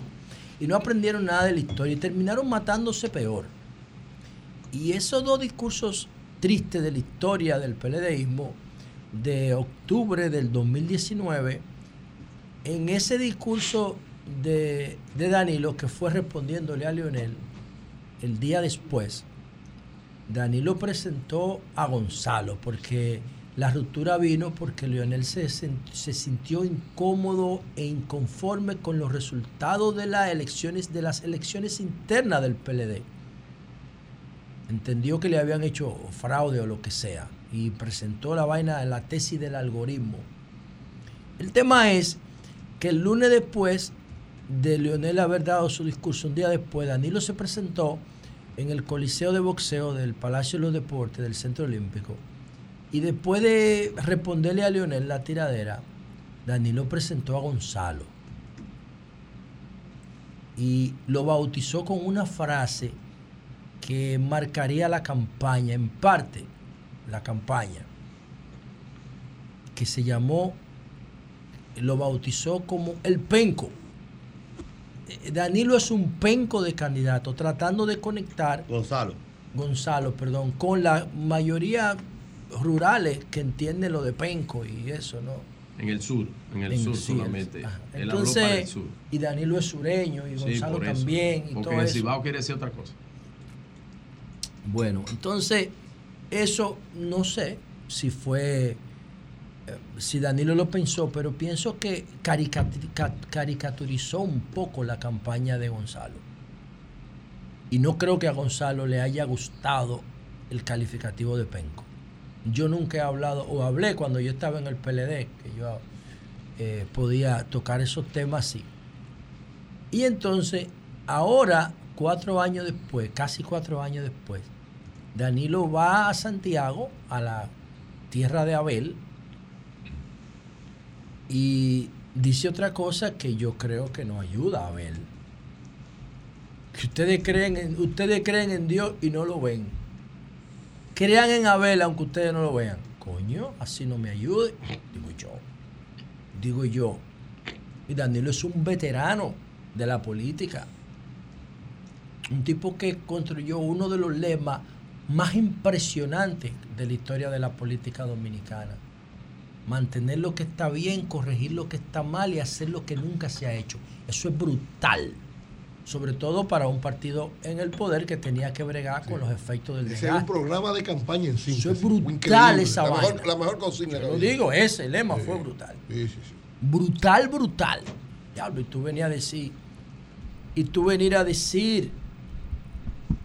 Y no aprendieron nada de la historia y terminaron matándose peor. Y esos dos discursos tristes de la historia del PLDismo de octubre del 2019, en ese discurso de, de Danilo que fue respondiéndole a Leonel, el día después, Danilo presentó a Gonzalo porque la ruptura vino porque Leonel se, se sintió incómodo e inconforme con los resultados de las elecciones, de las elecciones internas del PLD. entendió que le habían hecho fraude o lo que sea y presentó la vaina de la tesis del algoritmo. El tema es que el lunes después de Leonel haber dado su discurso, un día después, Danilo se presentó en el Coliseo de Boxeo del Palacio de los Deportes del Centro Olímpico y después de responderle a Leonel la tiradera, Danilo presentó a Gonzalo y lo bautizó con una frase que marcaría la campaña, en parte la campaña, que se llamó, lo bautizó como el penco. Eh, Danilo es un penco de candidato, tratando de conectar. Gonzalo. Gonzalo, perdón, con la mayoría rurales que entienden lo de penco y eso, ¿no? En el sur, en el En- sur solamente. ajá. Él habló para el Entonces, sur. y Danilo es sureño y Sí, Gonzalo por eso. también y Porque todo el eso. Cibao quiere decir otra cosa. Bueno, entonces, eso no sé si fue, si Danilo lo pensó, pero pienso que caricaturizó un poco la campaña de Gonzalo. Y no creo que a Gonzalo le haya gustado el calificativo de penco. Yo nunca he hablado, o hablé cuando yo estaba en el PLD, que yo eh, podía tocar esos temas así. Y entonces, ahora, cuatro años después, casi cuatro años después, Danilo va a Santiago, a la tierra de Abel, y dice otra cosa que yo creo que no ayuda a Abel. Que ustedes creen en, ustedes creen en Dios y no lo ven. Crean en Abel aunque ustedes no lo vean. Coño, así no me ayude. Digo yo. Digo yo. Y Danilo es un veterano de la política. Un tipo que construyó uno de los lemas más impresionantes de la historia de la política dominicana. Mantener lo que está bien, corregir lo que está mal y hacer lo que nunca se ha hecho. Eso es brutal. Sobre todo para un partido en el poder que tenía que bregar con los efectos del Ese es un desgaste. programa de campaña en sí. Eso es brutal esa la vaina. Mejor, la mejor consigna. Lo digo, ese lema fue brutal. Sí, sí, sí. Brutal, brutal. Diablo, y tú venías a decir, y tú venir a decir,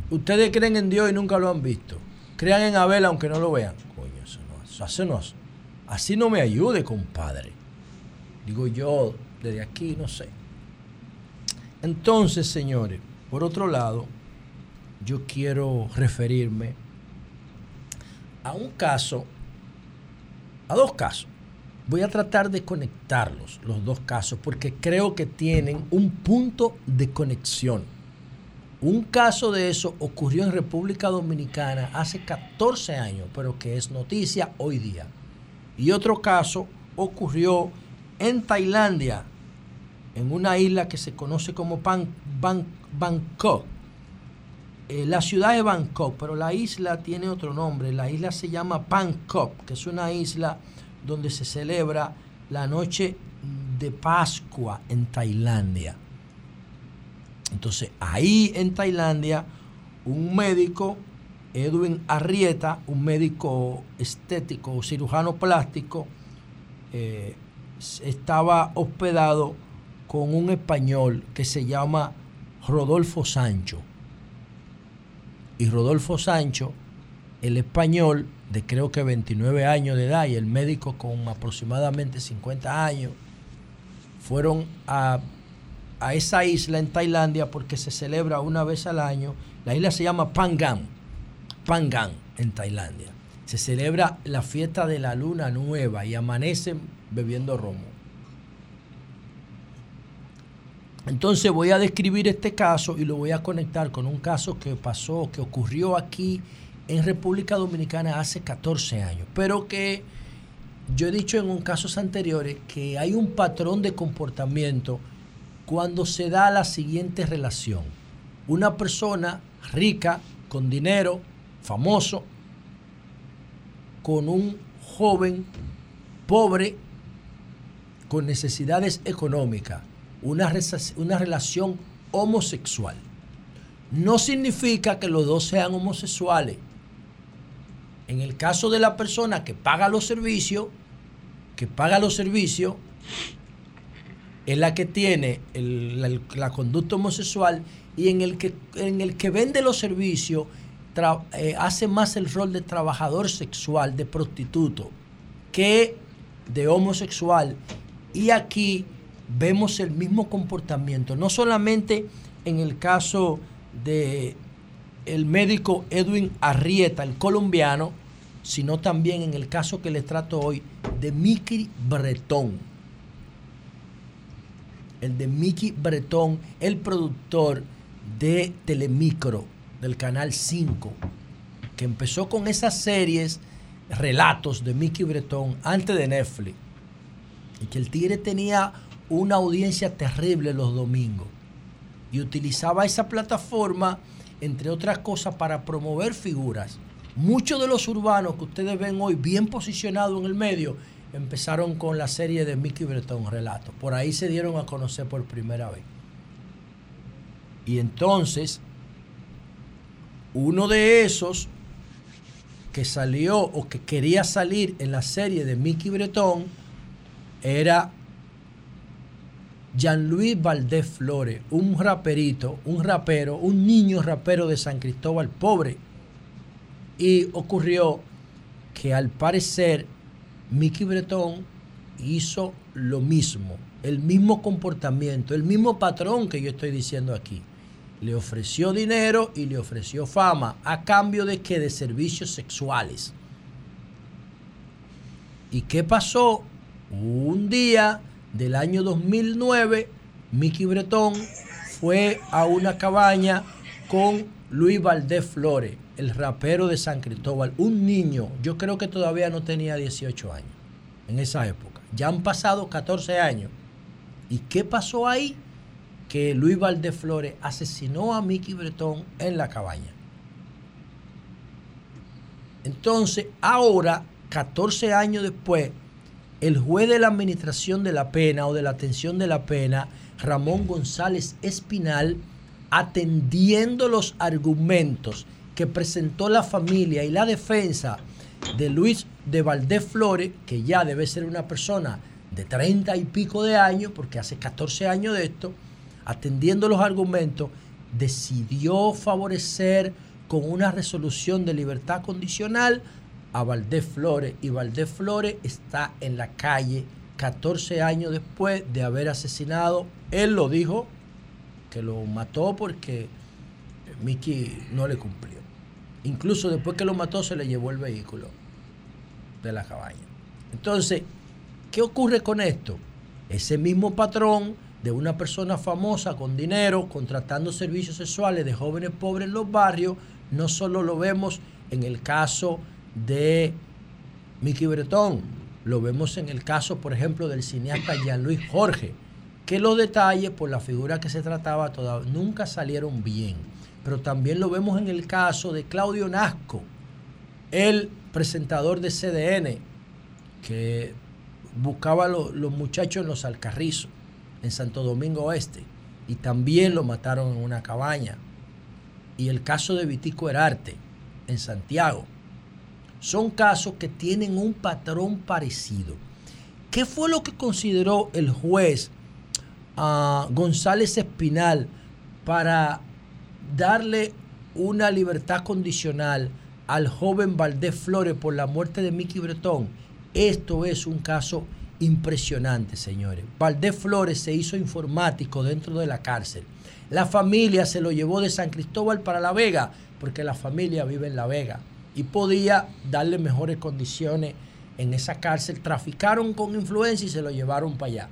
ustedes creen en Dios y nunca lo han visto. Crean en Abel aunque no lo vean. Coño, eso no, eso, eso no- así no me ayude, compadre. Digo yo, desde aquí, no sé. Entonces, señores, por otro lado, yo quiero referirme a un caso, a dos casos. Voy a tratar de conectarlos, los dos casos, porque creo que tienen un punto de conexión. Un caso de eso ocurrió en República Dominicana hace 14 años, pero que es noticia hoy día. Y otro caso ocurrió en Tailandia, en una isla que se conoce como Ban- Ban- Bangkok. Eh, la ciudad es Bangkok, pero la isla tiene otro nombre. La isla se llama Bangkok, que es una isla donde se celebra la noche de Pascua en Tailandia. Entonces, ahí en Tailandia, un médico, Edwin Arrieta, un médico estético, cirujano plástico, eh, estaba hospedado con un español que se llama Rodolfo Sancho. Y Rodolfo Sancho, el español de creo que 29 años de edad y el médico con aproximadamente 50 años, fueron a, a esa isla en Tailandia porque se celebra una vez al año. La isla se llama Pangam, Pangam en Tailandia. Se celebra la fiesta de la luna nueva y amanecen bebiendo romo. Entonces voy a describir este caso y lo voy a conectar con un caso que pasó, que ocurrió aquí en República Dominicana hace 14 años, pero que yo he dicho en casos anteriores que hay un patrón de comportamiento cuando se da la siguiente relación. Una persona rica, con dinero, famoso, con un joven pobre, con necesidades económicas, una, una relación homosexual. No significa que los dos sean homosexuales. En el caso de la persona que paga los servicios, que paga los servicios, es la que tiene la, la conducta homosexual y en el que, en el que vende los servicios eh, hace más el rol de trabajador sexual, de prostituto, que de homosexual. Y aquí vemos el mismo comportamiento, no solamente en el caso de el médico Edwin Arrieta, el colombiano, sino también en el caso que les trato hoy de Mickey Bretón. El de Mickey Bretón, el productor de Telemicro, del Canal 5, que empezó con esas series, relatos de Mickey Bretón antes de Netflix. Y que el tigre tenía una audiencia terrible los domingos. Y utilizaba esa plataforma, entre otras cosas, para promover figuras. Muchos de los urbanos que ustedes ven hoy bien posicionados en el medio empezaron con la serie de Mickey Bretón, Relatos. Por ahí se dieron a conocer por primera vez. Y entonces, uno de esos que salió o que quería salir en la serie de Mickey Bretón era Jean-Louis Valdés Flores, un raperito, un rapero, un niño rapero de San Cristóbal, pobre. Y ocurrió que al parecer Mickey Bretón hizo lo mismo, el mismo comportamiento, el mismo patrón que yo estoy diciendo aquí. Le ofreció dinero y le ofreció fama a cambio de que de servicios sexuales. ¿Y qué pasó? Un día del año 2009, Mickey Bretón fue a una cabaña con Luis Valdés Flores, el rapero de San Cristóbal, un niño, yo creo que todavía no tenía 18 años en esa época. Ya han pasado 14 años. ¿Y qué pasó ahí? Que Luis Valdés Flores asesinó a Mickey Bretón en la cabaña. Entonces, ahora, 14 años después, el juez de la administración de la pena o de la atención de la pena, Ramón González Espinal, atendiendo los argumentos que presentó la familia y la defensa de Luis de Valdés Flores, que ya debe ser una persona de 30 y pico de años, porque hace 14 años de esto, atendiendo los argumentos, decidió favorecer con una resolución de libertad condicional a Valdés Flores y Valdés Flores está en la calle 14 años después de haber asesinado, él lo dijo, que lo mató porque Mickey no le cumplió. Incluso después que lo mató se le llevó el vehículo de la cabaña. Entonces, ¿qué ocurre con esto? Ese mismo patrón de una persona famosa con dinero contratando servicios sexuales de jóvenes pobres en los barrios, no solo lo vemos en el caso de Mickey Bretón, lo vemos en el caso, por ejemplo, del cineasta Jean-Louis Jorge, que los detalles por la figura que se trataba nunca salieron bien. Pero también lo vemos en el caso de Claudio Nasco, el presentador de CDN, que buscaba a lo- los muchachos en los Alcarrizos, en Santo Domingo Oeste, y también lo mataron en una cabaña. Y el caso de Vitico Herarte, en Santiago. Son casos que tienen un patrón parecido. ¿Qué fue lo que consideró el juez ah, González Espinal para darle una libertad condicional al joven Valdés Flores por la muerte de Mickey Bretón? Esto es un caso impresionante, señores. Valdés Flores se hizo informático dentro de la cárcel. La familia se lo llevó de San Cristóbal para La Vega, porque la familia vive en La Vega y podía darle mejores condiciones en esa cárcel. Traficaron con influencia y se lo llevaron para allá.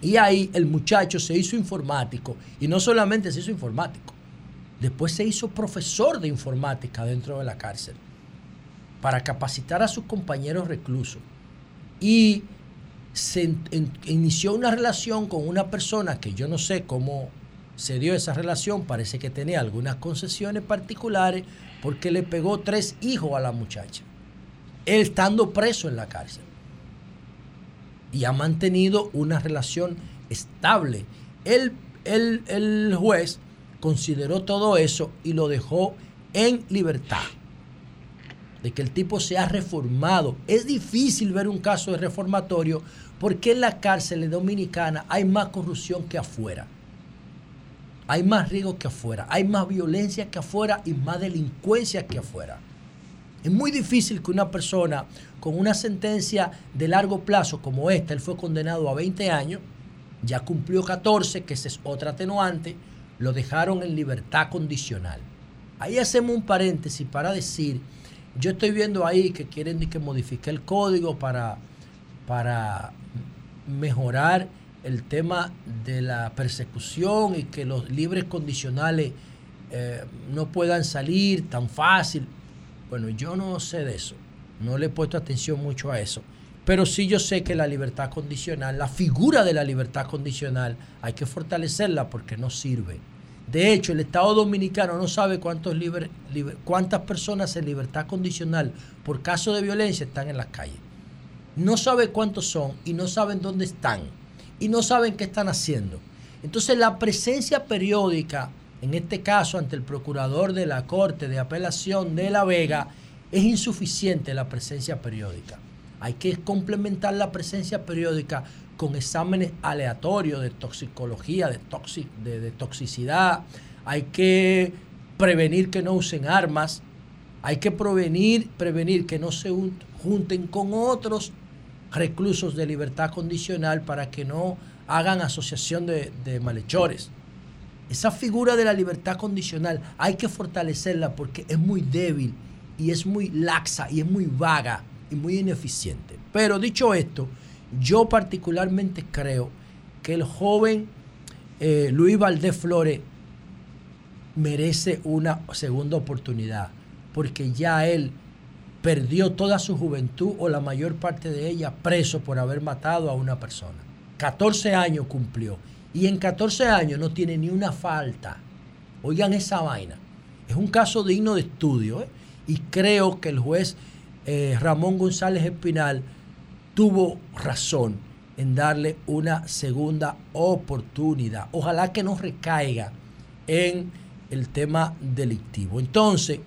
Y ahí el muchacho se hizo informático. Y no solamente se hizo informático, después se hizo profesor de informática dentro de la cárcel para capacitar a sus compañeros reclusos. Y se inició una relación con una persona que yo no sé cómo se dio esa relación, parece que tenía algunas concesiones particulares porque le pegó tres hijos a la muchacha, él estando preso en la cárcel. Y ha mantenido una relación estable. El, el, el juez consideró todo eso y lo dejó en libertad. De que el tipo se ha reformado. Es difícil ver un caso de reformatorio porque en la cárcel dominicana hay más corrupción que afuera. hay más riesgo que afuera, hay más violencia que afuera y más delincuencia que afuera. Es muy difícil que una persona con una sentencia de largo plazo como esta, él fue condenado a 20 años, ya cumplió 14, que esa es otra atenuante, lo dejaron en libertad condicional. Ahí hacemos un paréntesis para decir, yo estoy viendo ahí que quieren que modifique el código para, para mejorar el tema de la persecución y que los libres condicionales eh, no puedan salir tan fácil. Bueno, yo no sé de eso, no le he puesto atención mucho a eso, pero sí yo sé que la libertad condicional, la figura de la libertad condicional, hay que fortalecerla porque no sirve. De hecho, el Estado Dominicano no sabe cuántas personas en libertad condicional por caso de violencia están en las calles. No sabe cuántos son y no saben dónde están y no saben qué están haciendo. Entonces la presencia periódica, en este caso ante el procurador de la Corte de Apelación de La Vega, es insuficiente la presencia periódica. Hay que complementar la presencia periódica con exámenes aleatorios de toxicología, de, de, toxicidad. Hay que prevenir que no usen armas. Hay que prevenir, prevenir que no se un- junten con otros reclusos de libertad condicional para que no hagan asociación de, de malhechores. Esa figura de la libertad condicional hay que fortalecerla porque es muy débil y es muy laxa y es muy vaga y muy ineficiente. Pero dicho esto, yo particularmente creo que el joven eh, Luis Valdés Flores merece una segunda oportunidad porque ya él perdió toda su juventud o la mayor parte de ella preso por haber matado a una persona. 14 años cumplió y en 14 años no tiene ni una falta. Oigan esa vaina. Es un caso digno de estudio ¿eh? y creo que el juez eh, Ramón González Espinal tuvo razón en darle una segunda oportunidad. Ojalá que no recaiga en el tema delictivo. Entonces,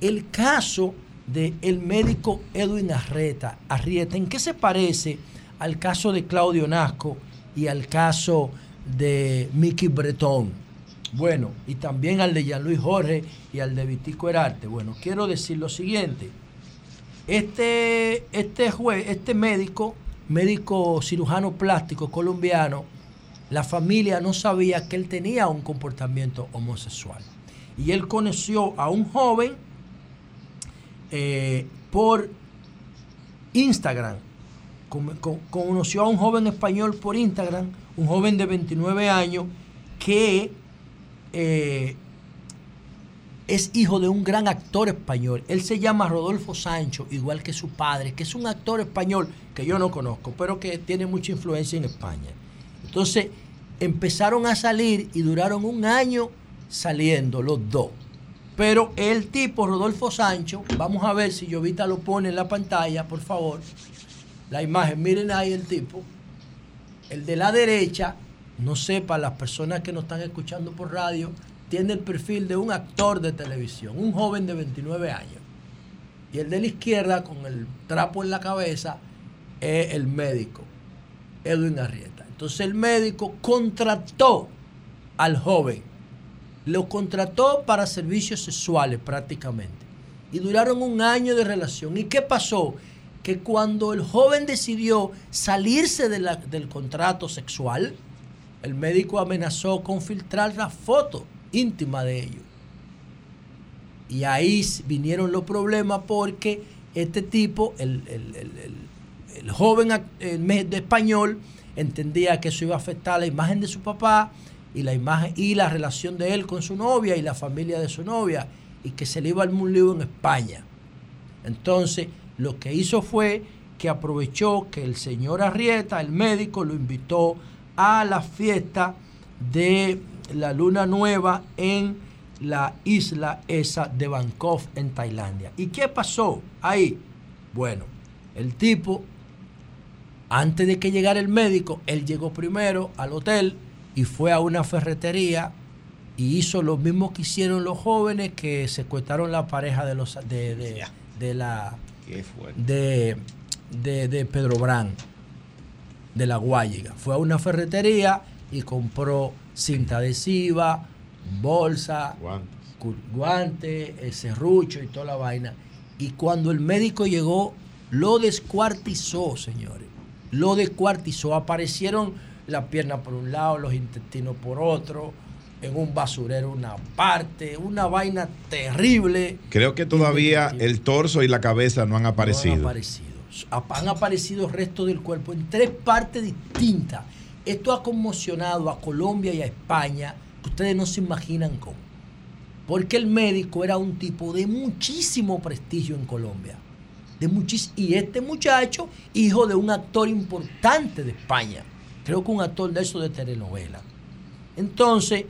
el caso del médico Edwin Arrieta, Arrieta, ¿en qué se parece al caso de Claudio Nasco y al caso de Mickey Bretón? Bueno, y también al de Jean Luis Jorge y al de Vitico Herarte. Bueno, quiero decir lo siguiente. Este, este juez, este médico, médico cirujano plástico colombiano, la familia no sabía que él tenía un comportamiento homosexual. Y él conoció a un joven eh, por Instagram. Con- con- conoció a un joven español por Instagram, un joven de 29 años que eh, es hijo de un gran actor español. Él se llama Rodolfo Sancho, igual que su padre, que es un actor español que yo no conozco, pero que tiene mucha influencia en España. Entonces empezaron a salir y duraron un año saliendo los dos. Pero el tipo, Rodolfo Sancho, vamos a ver si Llovita lo pone en la pantalla, por favor. La imagen, miren ahí el tipo. El de la derecha, no sé, para las personas que nos están escuchando por radio, tiene el perfil de un actor de televisión, un joven de 29 años. Y el de la izquierda, con el trapo en la cabeza, es el médico, Edwin Arrieta. Entonces el médico contrató al joven, lo contrató para servicios sexuales prácticamente. Y duraron un año de relación. ¿Y qué pasó? Que cuando el joven decidió salirse del contrato sexual, el médico amenazó con filtrar la foto íntima de ellos. Y ahí vinieron los problemas porque este tipo, el, el- el- el- joven de español, entendía que eso iba a afectar la imagen de su papá y la imagen y la relación de él con su novia y la familia de su novia y que se le iba al un lío en España. Entonces, lo que hizo fue que aprovechó que el señor Arrieta, el médico, lo invitó a la fiesta de la luna nueva en la isla esa de Bangkok en Tailandia. ¿Y qué pasó ahí? Bueno, el tipo, antes de que llegara el médico, él llegó primero al hotel y fue a una ferretería y hizo lo mismo que hicieron los jóvenes que secuestraron la pareja de los de, de- de la de, de, de Pedro Brán de la Guayiga. Fue a una ferretería y compró cinta adhesiva, bolsa, cu- guante, el serrucho y toda la vaina. Y cuando el médico llegó, lo descuartizó, señores. Lo descuartizó. Aparecieron las piernas por un lado, los intestinos por otro, en un basurero una parte, una vaina terrible. Creo que todavía el torso y la cabeza no han aparecido. No han aparecido. Ap- Han aparecido restos del cuerpo en tres partes distintas. Esto ha conmocionado a Colombia y a España, que ustedes no se imaginan cómo. Porque el médico era un tipo de muchísimo prestigio en Colombia. De muchis- y este muchacho, hijo de un actor importante de España. Creo que un actor de eso de telenovela. Entonces,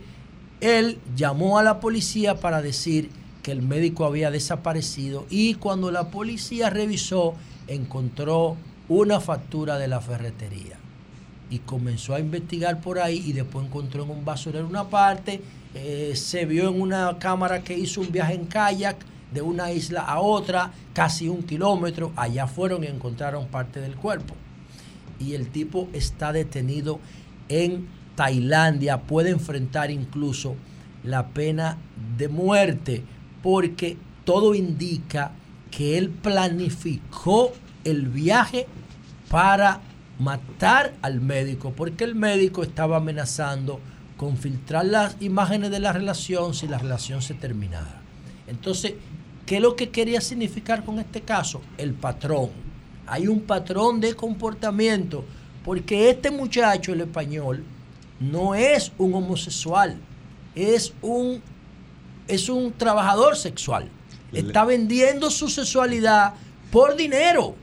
él llamó a la policía para decir que el médico había desaparecido y cuando la policía revisó, encontró una factura de la ferretería y comenzó a investigar por ahí y después encontró en un basurero una parte, eh, se vio en una cámara que hizo un viaje en kayak de una isla a otra, casi un kilómetro, allá fueron y encontraron parte del cuerpo. Y el tipo está detenido en Tailandia, puede enfrentar incluso la pena de muerte, porque todo indica que él planificó el viaje para matar al médico, porque el médico estaba amenazando con filtrar las imágenes de la relación si la relación se terminara. Entonces, ¿qué es lo que quería significar con este caso? El patrón. Hay un patrón de comportamiento, porque este muchacho, el español, no es un homosexual, es un, es un trabajador sexual. Está vendiendo su sexualidad por dinero.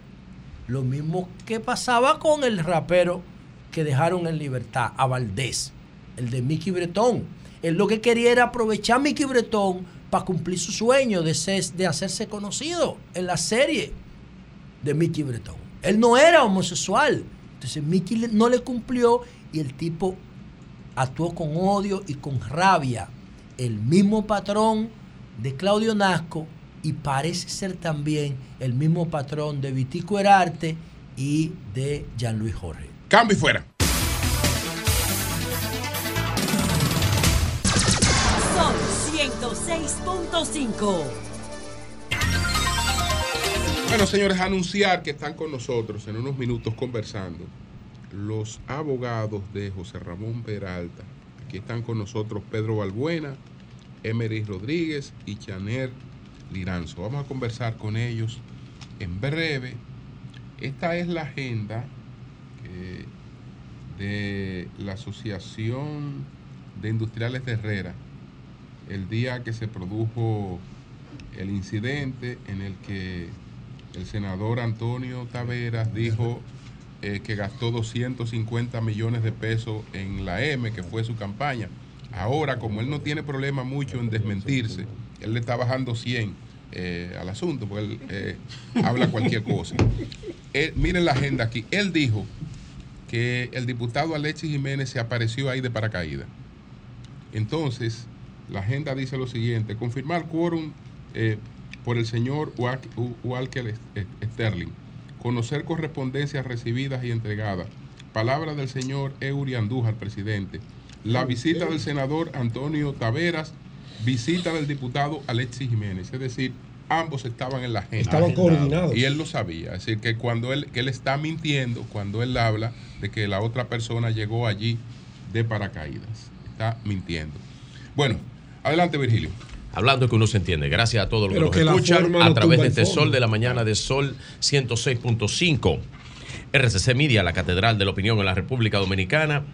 Lo mismo que pasaba con el rapero que dejaron en libertad, a Valdés, el de Mickey Bretón. Él lo que quería era aprovechar a Mickey Bretón para cumplir su sueño de, ser- de hacerse conocido en la serie de Mickey Bretón. Él no era homosexual. Entonces Mickey no le cumplió y el tipo actuó con odio y con rabia. El mismo patrón de Claudio Nasco y parece ser también el mismo patrón de Vitico Herarte y de Jean-Louis Jorge. Cambio y fuera. Son 106.5. Bueno, señores, anunciar que están con nosotros en unos minutos conversando los abogados de José Ramón Peralta. Aquí están con nosotros Pedro Balbuena, Emery Rodríguez y Chaner Liranzo. Vamos a conversar con ellos en breve. Esta es la agenda eh, de la Asociación de Industriales de Herrera, el día que se produjo el incidente en el que el senador Antonio Taveras dijo eh, que gastó 250 millones de pesos en la M, que fue su campaña. Ahora, como él no tiene problema mucho en desmentirse, él le está bajando 100 eh, al asunto, porque él eh, habla cualquier cosa. Él- miren la agenda aquí. Él dijo que el diputado Alexis Jiménez se apareció ahí de paracaídas. Entonces, la agenda dice lo siguiente, confirmar quórum eh, por el señor Walker Sterling, conocer correspondencias recibidas y entregadas, palabra del señor Eury Andújar, presidente, la visita del senador Antonio Taveras, visita del diputado Alexis Jiménez, es decir, ambos estaban en la agenda. Estaban coordinados. Y él lo sabía, es decir, que cuando él, que él está mintiendo, cuando él habla de que la otra persona llegó allí de paracaídas, está mintiendo. Bueno, adelante Virgilio. Hablando que uno se entiende. Gracias a todos los Pero que que nos escuchan a través de este fondo. Sol de la Mañana de Sol 106.5. RCC Media, la Catedral de la Opinión en la República Dominicana.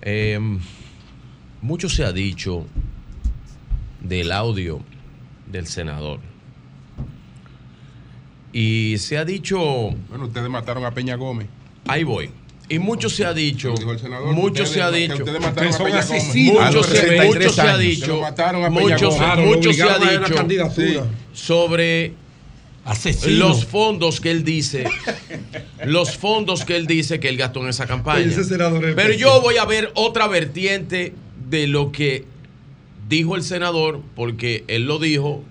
Eh, mucho se ha dicho del audio del senador. Y se ha dicho... Bueno, ustedes mataron a Peña Gómez. Ahí voy. Y mucho se ha dicho, senador, mucho ustedes- se ha que dicho, ustedes mataron a son Peña asesinos. Gómez. Mucho se, 33 mucho se ha dicho, Se lo mataron a Peña mucho, se- Gómez. Claro, lo mucho se ha dicho candidatura. sobre Asesino. los fondos que él dice, los fondos que él dice que él gastó en esa campaña. Pero yo voy a ver otra vertiente de lo que dijo el senador, porque él lo dijo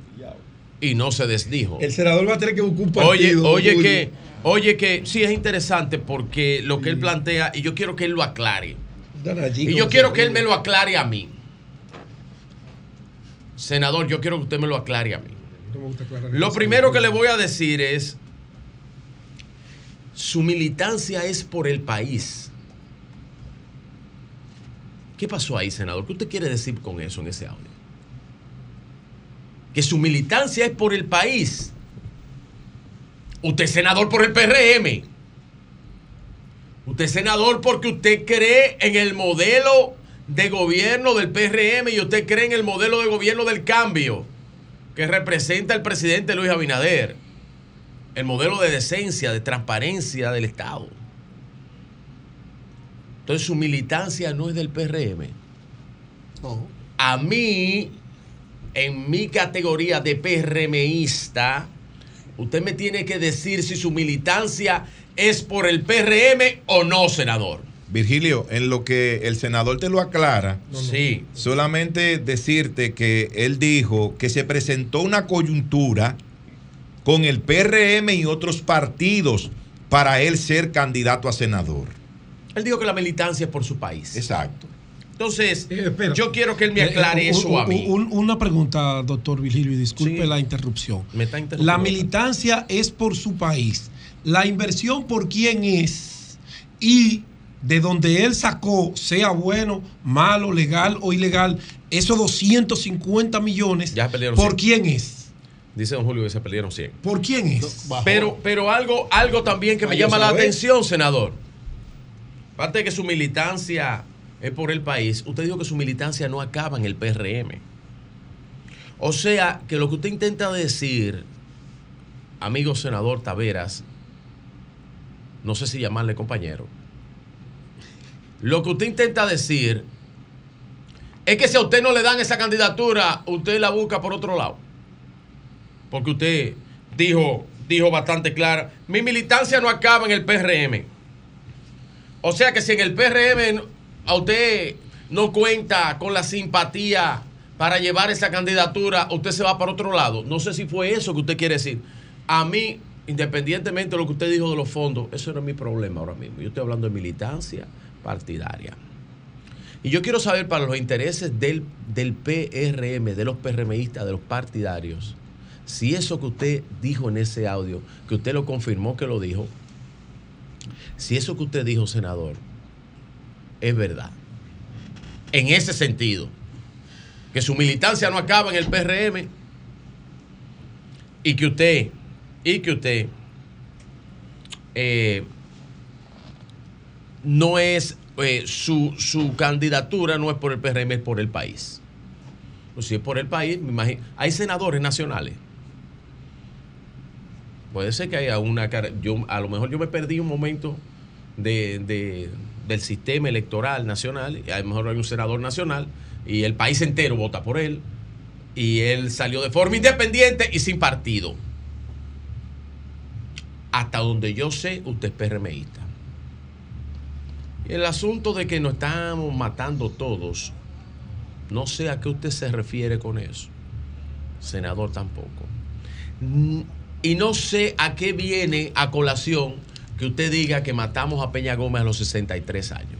y no se desdijo. El senador va a tener que buscar un partido. Oye, oye Julio. que, oye que sí es interesante porque lo que él plantea, y yo quiero que él lo aclare. Y yo quiero que él me lo aclare a mí. senador, yo quiero que usted me lo aclare a mí. Lo primero que le voy a decir es, su militancia es por el país. ¿Qué pasó ahí, senador? ¿Qué usted quiere decir con eso en ese audio? Que su militancia es por el país. Usted es senador por el PRM. Usted es senador porque usted cree en el modelo de gobierno del PRM y usted cree en el modelo de gobierno del cambio que representa el presidente Luis Abinader. El modelo de decencia, de transparencia del Estado. Entonces su militancia no es del PRM. A mí, en mi categoría de PRMista, usted me tiene que decir si su militancia es por el PRM o no, senador. Virgilio, en lo que el senador te lo aclara, Sí. solamente decirte que él dijo que se presentó una coyuntura con el PRM y otros partidos para él ser candidato a senador. Él dijo que la militancia es por su país. Exacto. Entonces, yo quiero que él me aclare Eh, eso un- a mí. un- una pregunta, doctor Vigilio, y disculpe Sí. la interrupción. Me está interrumpiendo. La militancia es por su país. La inversión por quién es y de donde él sacó, sea bueno, malo, legal o ilegal, esos 250 millones, Ya perdieron ¿por 100. quién es? Dice don Julio que se perdieron 100. ¿Por quién es? Pero, pero algo, algo también que me llama la atención, senador. Aparte de que su militancia es por el país, usted dijo que su militancia no acaba en el PRM. O sea, que lo que usted intenta decir, amigo senador Taveras, no sé si llamarle compañero, lo que usted intenta decir es que si a usted no le dan esa candidatura, usted la busca por otro lado. Porque usted dijo, dijo bastante clara, mi militancia no acaba en el PRM. O sea que si en el PRM a usted no cuenta con la simpatía para llevar esa candidatura, usted se va para otro lado. No sé si fue eso que usted quiere decir. A mí, independientemente de lo que usted dijo de los fondos, eso no es mi problema ahora mismo. Yo estoy hablando de militancia partidaria. Y yo quiero saber para los intereses del, del PRM, de los PRMistas, de los partidarios, si eso que usted dijo en ese audio, que usted lo confirmó que lo dijo, si eso que usted dijo, senador, es verdad. En ese sentido, que su militancia no acaba en el PRM y que usted, y que usted eh, no es, eh, su, su candidatura no es por el PRM, es por el país. Pues si es por el país, me imagino, hay senadores nacionales. Puede ser que haya una yo a lo mejor yo me perdí un momento de, de- del sistema electoral nacional, a lo mejor hay un senador nacional y el país entero vota por él y él salió de forma independiente y sin partido. Hasta donde yo sé, usted es PRMista. El asunto de que nos estamos matando todos, no sé a qué usted se refiere con eso. Senador tampoco. Y no sé a qué viene a colación que usted diga que matamos a Peña Gómez a los 63 años.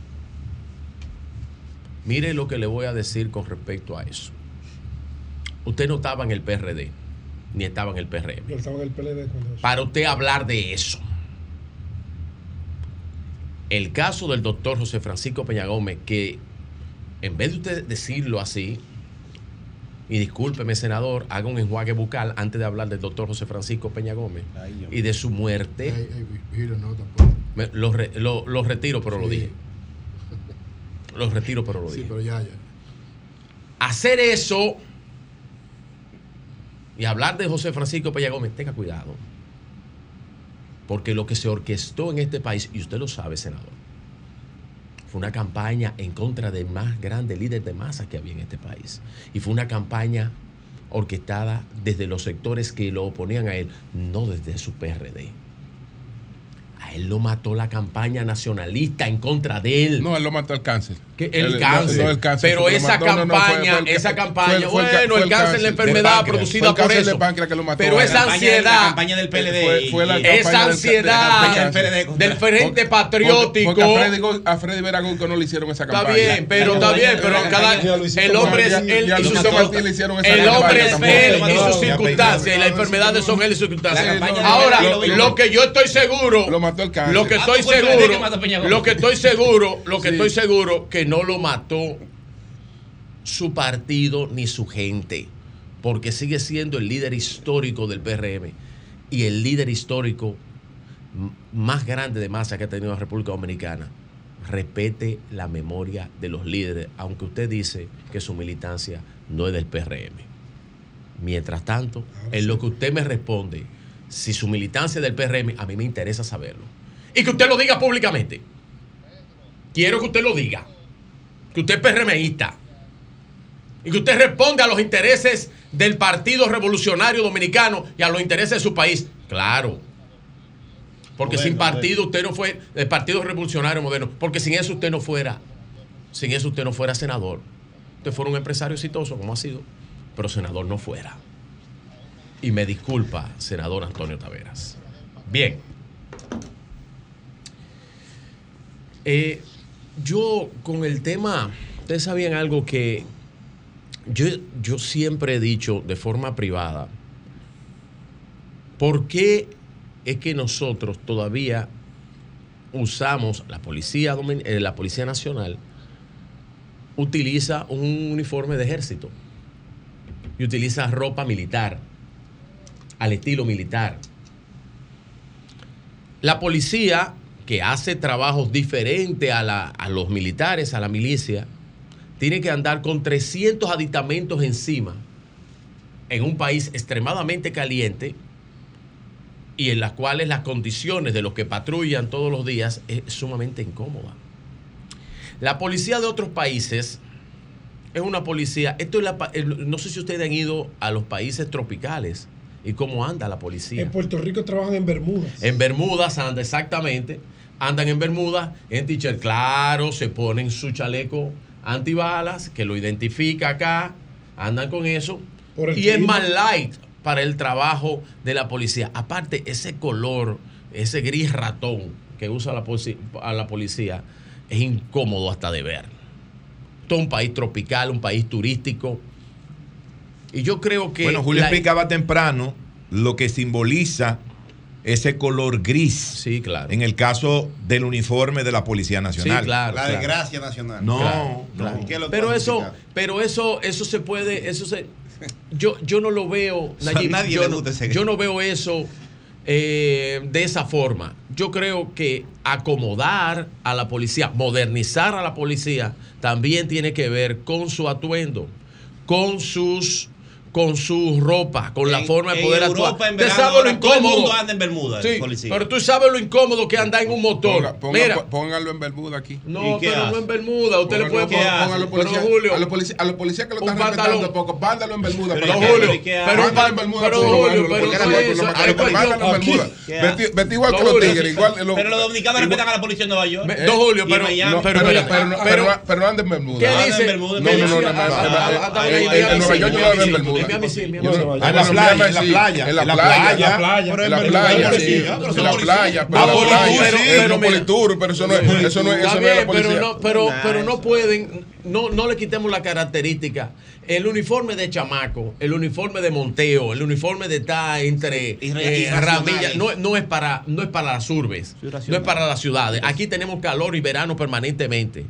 Mire lo que le voy a decir con respecto a eso. Usted no estaba en el PRD, ni estaba en el PRM. Yo estaba en el PLD. Para usted hablar de eso. El caso del doctor José Francisco Peña Gómez, que en vez de usted decirlo así, y discúlpeme, senador, haga un enjuague bucal antes de hablar del doctor José Francisco Peña Gómez y de su muerte. Ay, ay, Vigilio, no, tampoco. Me- lo, re- lo- lo retiro, pero lo dije. Lo retiro, pero lo Sí, dije. pero ya, ya. Hacer eso y hablar de José Francisco Peña Gómez, tenga cuidado. Porque lo que se orquestó en este país, y usted lo sabe, senador, una campaña en contra del más grande líder de masa que había en este país. Y fue una campaña orquestada desde los sectores que lo oponían a él, no desde su PRD. A él lo mató la campaña nacionalista en contra de él. No, él lo mató el cáncer. El, cáncer. no, el cáncer Pero esa campaña, esa campaña, bueno, el cáncer es la enfermedad producida por eso. Pero esa la ansiedad, campaña del PLD Fue- la esa ansiedad del, frente patriótico. A Freddy, Veragón no le hicieron esa Está campaña. bien, pero está bien, pero cada el hombre es él y sus Luisito Martí le hicieron esa el hombre es él y sus circunstancias y las enfermedades son él y sus circunstancias. Ahora, lo que yo estoy seguro, Lo mató el cáncer. lo que Ah, estoy pues el PLD que a seguro, lo que estoy seguro, lo que Sí. estoy seguro que no lo mató su partido ni su gente, porque sigue siendo el líder histórico del PRM y el líder histórico más grande de masa que ha tenido la República Dominicana. Respete la memoria de los líderes, aunque usted dice que su militancia no es del PRM. Mientras tanto, en lo que usted me responde, si su militancia del PRM, a mí me interesa saberlo. Y que usted lo diga públicamente. Quiero que usted lo diga. Que usted es PRMista. Y que usted responda a los intereses del Partido Revolucionario Dominicano y a los intereses de su país. Claro. Porque sin partido usted no fue el Partido Revolucionario Moderno. Porque sin eso usted no fuera, sin eso usted no fuera senador. Usted fuera un empresario exitoso como ha sido, pero senador no fuera. Y me disculpa, senador Antonio Taveras. Bien. Eh, yo con el tema, ustedes sabían algo que yo, yo siempre he dicho de forma privada, ¿por qué es que nosotros todavía usamos, la policía, eh, la policía nacional utiliza un uniforme de ejército y utiliza ropa militar, al estilo militar? La policía, que hace trabajos diferentes a, la- a los militares, a la milicia, tiene que andar con 300 aditamentos encima en un país extremadamente caliente y en las cuales las condiciones de los que patrullan todos los días es sumamente incómoda. La policía de otros países es una policía, esto es la no sé si ustedes han ido a los países tropicales y cómo anda la policía. En Puerto Rico trabajan en Bermudas. En Bermudas anda exactamente. Andan en Bermudas, en t-shirt claro, se ponen su chaleco antibalas, que lo identifica acá, andan con eso. Por Y es más light para el trabajo de la policía. Aparte, ese color, ese gris ratón que usa la, a la policía, es incómodo hasta de ver. Todo un país tropical, un país turístico. Y yo creo que. Bueno, Julio la- explicaba temprano lo que simboliza ese color gris. Sí, claro. En el caso del uniforme de la Policía Nacional. Sí, claro, La claro. desgracia nacional. No, Claro, no. claro. ¿Y qué lo Pero eso, pero eso, eso se puede, eso se, yo, yo no lo veo, sea, Nayib, nadie yo, le no, gusta ese- yo no veo eso eh, de esa forma. Yo creo que acomodar a la policía, modernizar a la policía, también tiene que ver con su atuendo, con sus con su ropa, con la forma de poder Europa, actuar. en Usted verano, sabe lo ahora todo el incómodo. mundo anda en bermuda, Sí, policía. pero tú sabes lo incómodo que anda en un motor. Ponga- ponga- Mira, póngalo en Bermuda aquí. no, pero no en Bermuda. Usted le puede poner. póngalo en Pero policía- Julio, a los policías, a los policías que lo están respetando poco, mándalo en Bermuda. Pero para Julio, pero pan- en Bermuda. pero Julio, pero no en Bermuda, mándalo en aquí. Bermuda. ¿Qué Vesti- Vesti igual No, que los tigres, Pero los dominicanos respetan a la policía en Nueva York. Don Julio, pero- no, pero, pero- pero, pero, no- pero- pero, pero no anda en Bermuda. ¿Qué dice? Bermuda, en No, no, no, no, no, no, Ah, no, ah, no, ah, en- ah, ah, Nueva ah, York yo ah, no ando en ah, Bermuda. En Miami sí, en Miami Yo sí. Ah, en la playa, Miami en la playa, En la en la playa. playa. En la Pero playa, en la playa, pero Ah, en la pero-. Politur, eso no es eso no es- Está la bien, pero policía. no, pero, no pueden, no, le quitemos la característica. El uniforme de chamaco, el uniforme de monteo, el uniforme de estar entre eh, ramillas, no, no es para, no es para las urbes, no es para las ciudades. Aquí tenemos calor y verano permanentemente.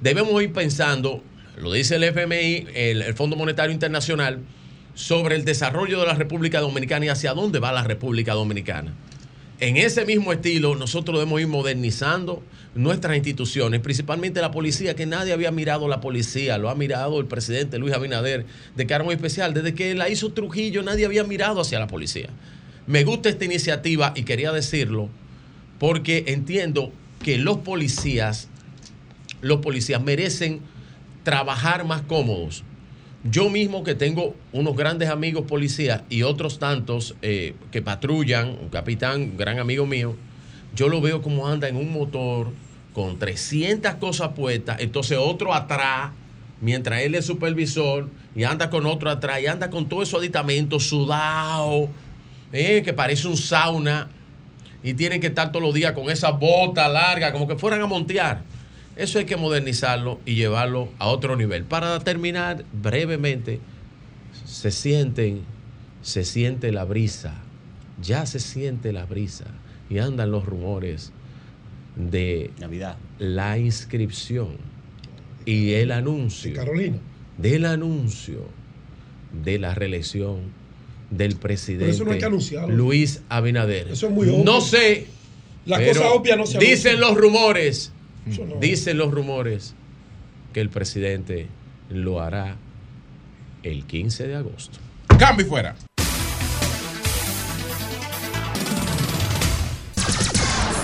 Debemos ir pensando, lo dice el FMI, el, el Fondo Monetario Internacional, sobre el desarrollo de la República Dominicana y hacia dónde va la República Dominicana. En ese mismo estilo, nosotros debemos ir modernizando nuestras instituciones, principalmente la policía, que nadie había mirado la policía, lo ha mirado el presidente Luis Abinader de cara especial. Desde que la hizo Trujillo, nadie había mirado hacia la policía. Me gusta esta iniciativa y quería decirlo porque entiendo que los policías, los policías merecen trabajar más cómodos. Yo mismo que tengo unos grandes amigos policías y otros tantos eh, que patrullan, un capitán, un gran amigo mío, yo lo veo como anda en un motor con 300 cosas puestas, entonces otro atrás, mientras él es supervisor, y anda con otro atrás, y anda con todo esos aditamentos sudado, eh, que parece un sauna, y tienen que estar todos los días con esa bota larga, como que fueran a montear. Eso hay que modernizarlo y llevarlo a otro nivel. Para terminar brevemente, se sienten, se siente la brisa, ya se siente la brisa y andan los rumores de Navidad. la inscripción y el anuncio Carolina. del anuncio de la reelección del presidente eso no hay que anunciarlo. Luis Abinader. Eso es muy obvio. No sé. La cosa obvia no se Dicen anuncia. los rumores, no. dicen los rumores que el presidente lo hará el 15 de agosto. Cambio y fuera.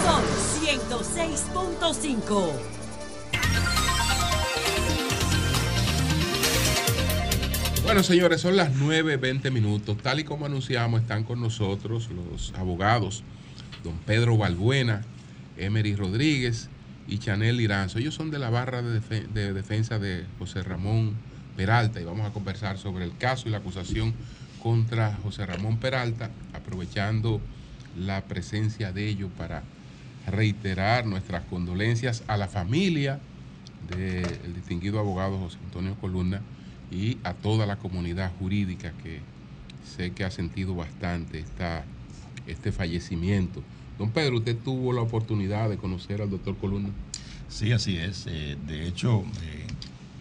Son 106.5. Bueno, señores, son las 9.20 minutos. Tal y como anunciamos, están con nosotros los abogados, don Pedro Balbuena, Emery Rodríguez y Chanel Liranzo. Ellos son de la barra de defensa de José Ramón Peralta y vamos a conversar sobre el caso y la acusación contra José Ramón Peralta, aprovechando la presencia de ellos para reiterar nuestras condolencias a la familia del distinguido abogado José Antonio Columna y a toda la comunidad jurídica que sé que ha sentido bastante esta, este fallecimiento. Don Pedro, usted tuvo la oportunidad de conocer al doctor Columna. Sí, así es. Eh, de hecho, eh,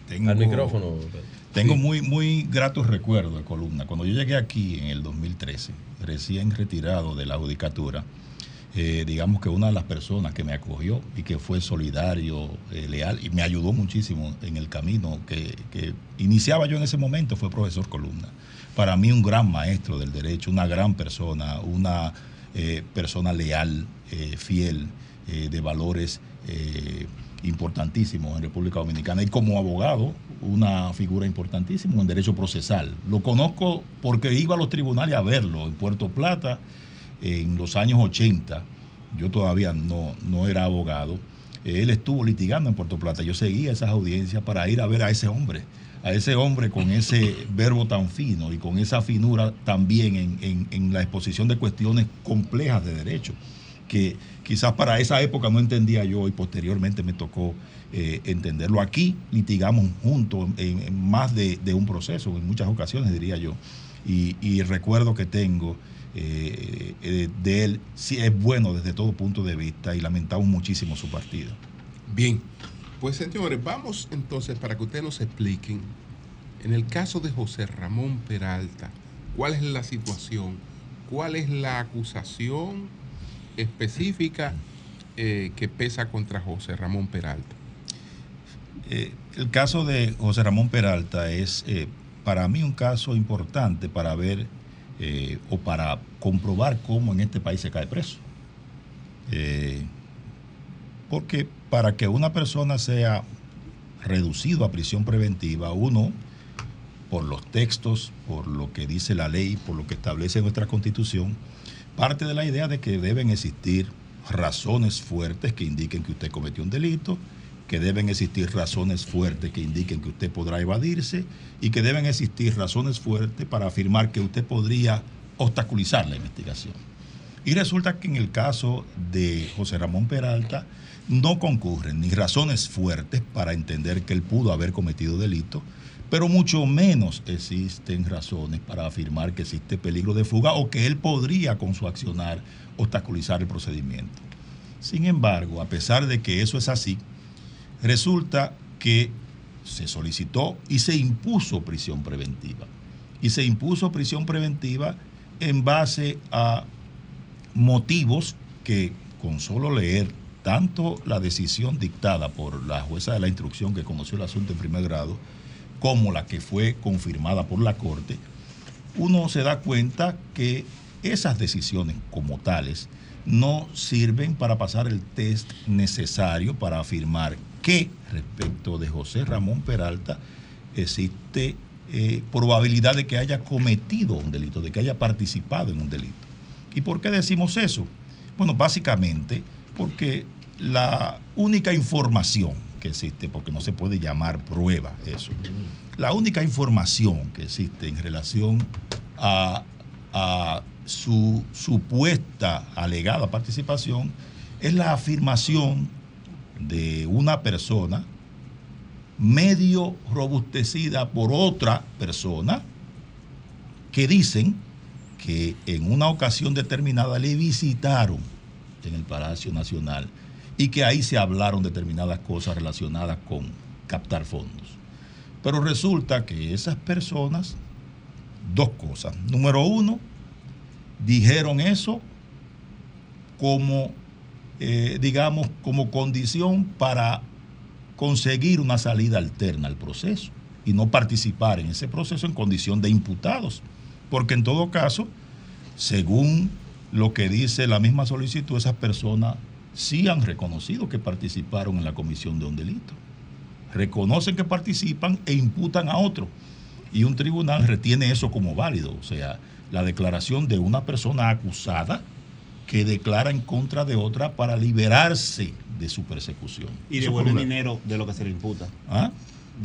tengo, Al micrófono, Pedro. tengo Sí. muy, muy gratos recuerdos de Columna. Cuando yo llegué aquí en el 2013, recién retirado de la judicatura, eh, digamos que una de las personas que me acogió y que fue solidario, eh, leal y me ayudó muchísimo en el camino que, que iniciaba yo en ese momento fue profesor Columna. Para mí un gran maestro del derecho, una gran persona, una eh, persona leal, eh, fiel, eh, de valores importantísimos en República Dominicana y como abogado una figura importantísima en derecho procesal. Lo conozco porque iba a los tribunales a verlo en Puerto Plata en los años 80. Yo todavía no, no era abogado. Él estuvo litigando en Puerto Plata. Yo seguía esas audiencias para ir a ver a ese hombre, a ese hombre con ese verbo tan fino y con esa finura también en, en- la exposición de cuestiones complejas de derecho, que quizás para esa época no entendía yo y posteriormente me tocó eh, entenderlo. Aquí litigamos juntos en, más de, de un proceso, en muchas ocasiones diría yo, y, y recuerdo que tengo eh, eh, de él, sí es bueno desde todo punto de vista y lamentamos muchísimo su partido. Bien, pues señores, vamos entonces para que ustedes nos expliquen, en el caso de José Ramón Peralta, cuál es la situación, cuál es la acusación específica eh, que pesa contra José Ramón Peralta. Eh, el caso de José Ramón Peralta es eh, para mí un caso importante para ver o para comprobar cómo en este país se cae preso. Porque para que una persona sea reducido a prisión preventiva, uno, por los textos, por lo que dice la ley, por lo que establece nuestra constitución, parte de la idea de que deben existir razones fuertes que indiquen que usted cometió un delito, que deben existir razones fuertes que indiquen que usted podrá evadirse y que deben existir razones fuertes para afirmar que usted podría obstaculizar la investigación. Y resulta que en el caso de José Ramón Peralta no concurren ni razones fuertes para entender que él pudo haber cometido delito, pero mucho menos existen razones para afirmar que existe peligro de fuga o que él podría con su accionar obstaculizar el procedimiento. Sin embargo, a pesar de que eso es así, resulta que se solicitó y se impuso prisión preventiva. Y se impuso prisión preventiva en base a motivos que con solo leer tanto la decisión dictada por la jueza de la instrucción que conoció el asunto en primer grado, como la que fue confirmada por la Corte, uno se da cuenta que esas decisiones como tales no sirven para pasar el test necesario para afirmar que respecto de José Ramón Peralta existe eh, probabilidad de que haya cometido un delito, de que haya participado en un delito. ¿Y por qué decimos eso? Bueno, básicamente Porque la única información que existe, porque no se puede llamar prueba eso, la única información que existe en relación a, su supuesta alegada participación es la afirmación de una persona medio robustecida por otra persona que dicen que en una ocasión determinada le visitaron en el Palacio Nacional y que ahí se hablaron determinadas cosas relacionadas con captar fondos. Pero resulta que esas personas, dos cosas. Número uno, dijeron eso como, eh, digamos, como condición para conseguir una salida alterna al proceso y no participar en ese proceso en condición de imputados. Porque en todo caso, según lo que dice la misma solicitud, esas personas sí han reconocido que participaron en la comisión de un delito. Reconocen que participan e imputan a otro. Y un tribunal retiene eso como válido. O sea, la declaración de una persona acusada que declara en contra de otra para liberarse de su persecución. Y devuelven dinero de lo que se le imputa. ¿Ah?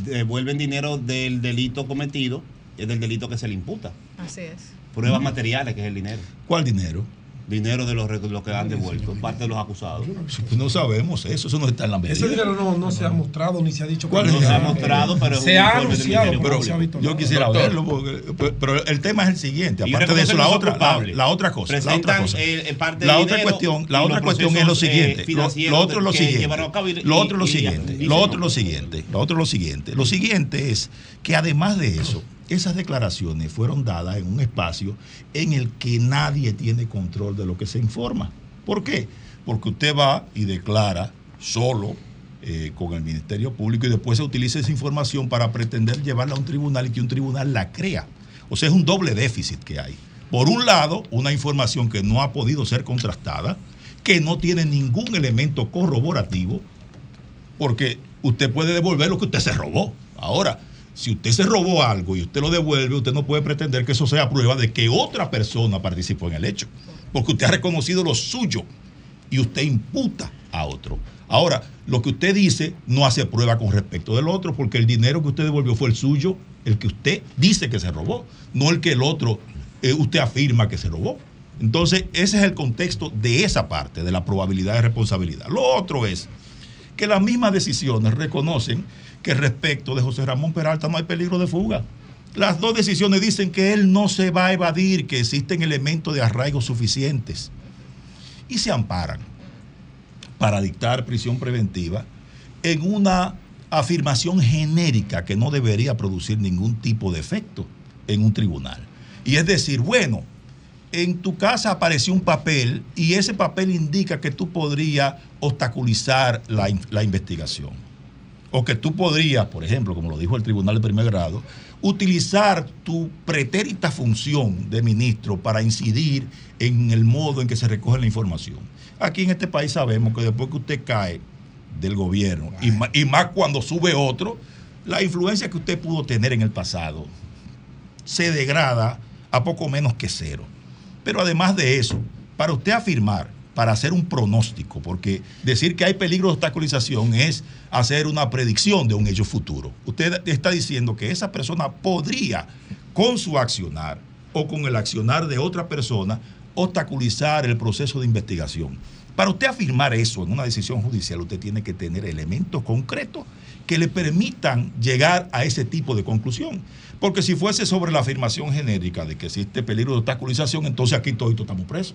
Devuelven dinero del delito cometido, es del delito que se le imputa. Así es. Pruebas Mm. materiales, que es el dinero. ¿Cuál dinero? Dinero de los, de los que han devuelto, parte de los acusados. No sabemos eso, eso no está en la medida. Ese dinero no, no se ha mostrado ni se ha dicho. ¿Cuál no el se ha mostrado, pero se ha anunciado, pero Pero no se ha visto yo quisiera Doctor. verlo, porque- pero- pero el tema es el siguiente. Aparte de eso, la otra, la, otra cosa. La otra cosa. eh, eh, parte la otra cuestión, la otra cuestión es lo eh, siguiente. Lo- otro es lo siguiente. y- Lo otro es lo y- y- siguiente. y- Lo y- otro es lo siguiente. Lo otro es lo siguiente. Lo siguiente es que además de eso, esas declaraciones fueron dadas en un espacio en el que nadie tiene control de lo que se informa. ¿Por qué? Porque usted va y declara solo eh, con el Ministerio Público y después se utiliza esa información para pretender llevarla a un tribunal y que un tribunal la crea. O sea, es un doble déficit que hay. Por un lado, una información que no ha podido ser contrastada, que no tiene ningún elemento corroborativo, porque usted puede devolver lo que usted se robó. Ahora, si usted se robó algo y usted lo devuelve, usted no puede pretender que eso sea prueba de que otra persona participó en el hecho, porque usted ha reconocido lo suyo y usted imputa a otro. Ahora, lo que usted dice no hace prueba con respecto del otro, porque el dinero que usted devolvió fue el suyo, el que usted dice que se robó, no el que el otro eh, usted afirma que se robó. Entonces, ese es el contexto de esa parte, de la probabilidad de responsabilidad. Lo otro es que las mismas decisiones reconocen que respecto de José Ramón Peralta no hay peligro de fuga. Las dos decisiones dicen que él no se va a evadir, que existen elementos de arraigo suficientes y se amparan para dictar prisión preventiva en una afirmación genérica que no debería producir ningún tipo de efecto en un tribunal. Y es decir, bueno, en tu casa apareció un papel y ese papel indica que tú podrías obstaculizar la, la investigación. O que tú podrías, por ejemplo, como lo dijo el Tribunal de Primer Grado, utilizar tu pretérita función de ministro para incidir en el modo en que se recoge la información. Aquí en este país sabemos que después que usted cae del gobierno, y ma- y más cuando sube otro, la influencia que usted pudo tener en el pasado se degrada a poco menos que cero. Pero además de eso, para usted afirmar, para hacer un pronóstico, porque decir que hay peligro de obstaculización es hacer una predicción de un hecho futuro. Usted está diciendo que esa persona podría, con su accionar o con el accionar de otra persona, obstaculizar el proceso de investigación. Para usted afirmar eso en una decisión judicial, usted tiene que tener elementos concretos que le permitan llegar a ese tipo de conclusión. Porque si fuese sobre la afirmación genérica de que existe peligro de obstaculización, entonces aquí todos estamos presos.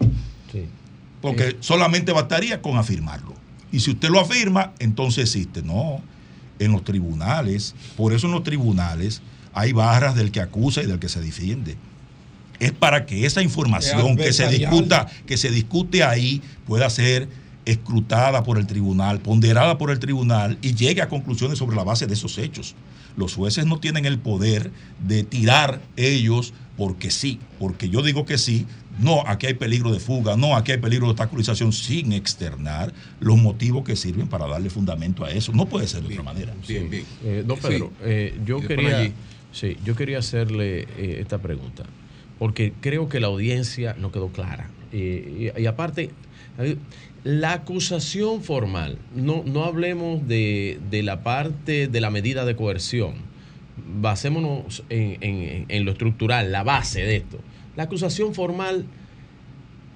Porque solamente bastaría con afirmarlo. Y si usted lo afirma, entonces existe. No, en los tribunales, por eso en los tribunales hay barras del que acusa y del que se defiende. Es para que esa información que se discuta, que se discute ahí, pueda ser escrutada por el tribunal, ponderada por el tribunal y llegue a conclusiones sobre la base de esos hechos. Los jueces no tienen el poder de tirar ellos porque sí, porque yo digo que sí, no, aquí hay peligro de fuga, no, aquí hay peligro de obstaculización, sin externar los motivos que sirven para darle fundamento a eso. No puede ser de otra manera. Bien, bien. Eh, don Sí. Pedro, eh, yo quería, sí, yo quería hacerle eh, esta pregunta, porque creo que la audiencia no quedó clara. Eh, y, y aparte, La acusación formal, no, no hablemos de, de la parte de la medida de coerción. Basémonos en, en- en lo estructural, la base de esto. La acusación formal,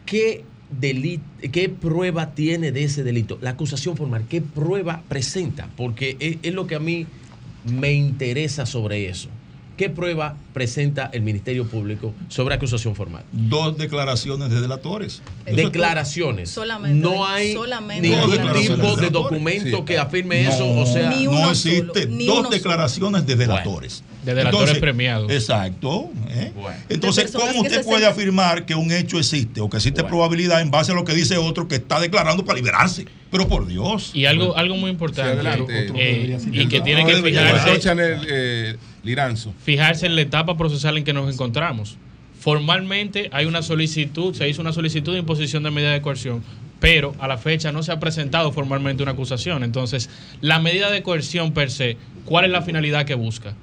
¿qué, delito, ¿qué prueba tiene de ese delito? La acusación formal, ¿qué prueba presenta? Porque es, es lo que a mí me interesa sobre eso. ¿Qué prueba presenta el Ministerio Público sobre acusación formal? Dos declaraciones de delatores. Declaraciones. Solamente- no hay solamente ningún tipo de documento Sí. que afirme No, eso. O sea, no existe dos declaraciones de delatores. De delatores premiados. Exacto. ¿eh? Bueno. Entonces, ¿cómo usted se puede afirmar que un hecho existe o que existe probabilidad en base a lo que dice otro que está declarando para liberarse? Pero por Dios. Y algo, algo muy importante adelante. eh, y que tiene que fijarse, Chanel, eh, Liranzo. fijarse en la etapa procesal en que nos encontramos. Formalmente hay una solicitud, se hizo una solicitud de imposición de medida de coerción, pero a la fecha no se ha presentado formalmente una acusación. Entonces, la medida de coerción per se, ¿cuál es la finalidad que busca?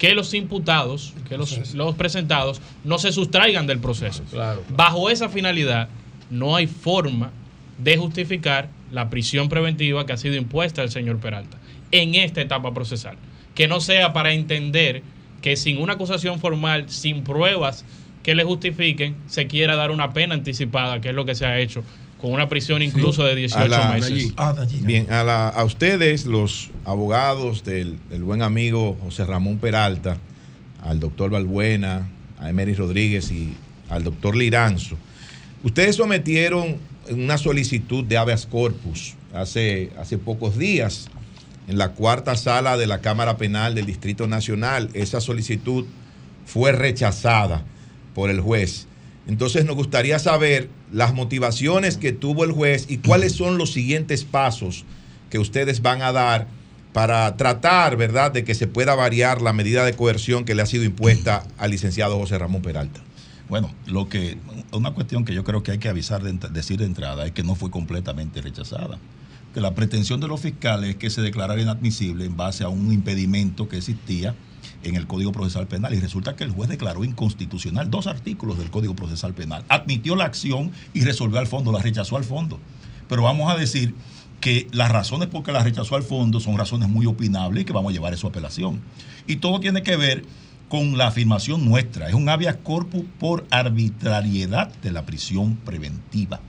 Que los imputados, que los, los presentados, no se sustraigan del proceso. Bajo esa finalidad, no hay forma de justificar la prisión preventiva que ha sido impuesta al señor Peralta en esta etapa procesal. Que no sea para entender que sin una acusación formal, sin pruebas que le justifiquen, se quiera dar una pena anticipada, que es lo que se ha hecho, con una prisión incluso de 18 A la- meses. Bien, a, la- a ustedes, los abogados del, del buen amigo José Ramón Peralta, al doctor Balbuena, a Emery Rodríguez y al doctor Liranzo, ustedes sometieron una solicitud de habeas corpus hace, hace pocos días en la cuarta sala de la Cámara Penal del Distrito Nacional. Esa solicitud fue rechazada por el juez. Entonces nos gustaría saber las motivaciones que tuvo el juez y cuáles son los siguientes pasos que ustedes van a dar para tratar, ¿verdad?, de que se pueda variar la medida de coerción que le ha sido impuesta al licenciado José Ramón Peralta. Bueno, lo que una cuestión que yo creo que hay que avisar, decir de entrada, es que no fue completamente rechazada. Que la pretensión de los fiscales es que se declarara inadmisible en base a un impedimento que existía en el Código Procesal Penal y resulta que el juez declaró inconstitucional dos artículos del Código Procesal Penal. Admitió la acción y resolvió al fondo, la rechazó al fondo. Pero vamos a decir que las razones por que la rechazó al fondo son razones muy opinables y que vamos a llevar a apelación. Y todo tiene que ver con la afirmación nuestra. Es un habeas corpus por arbitrariedad de la prisión preventiva.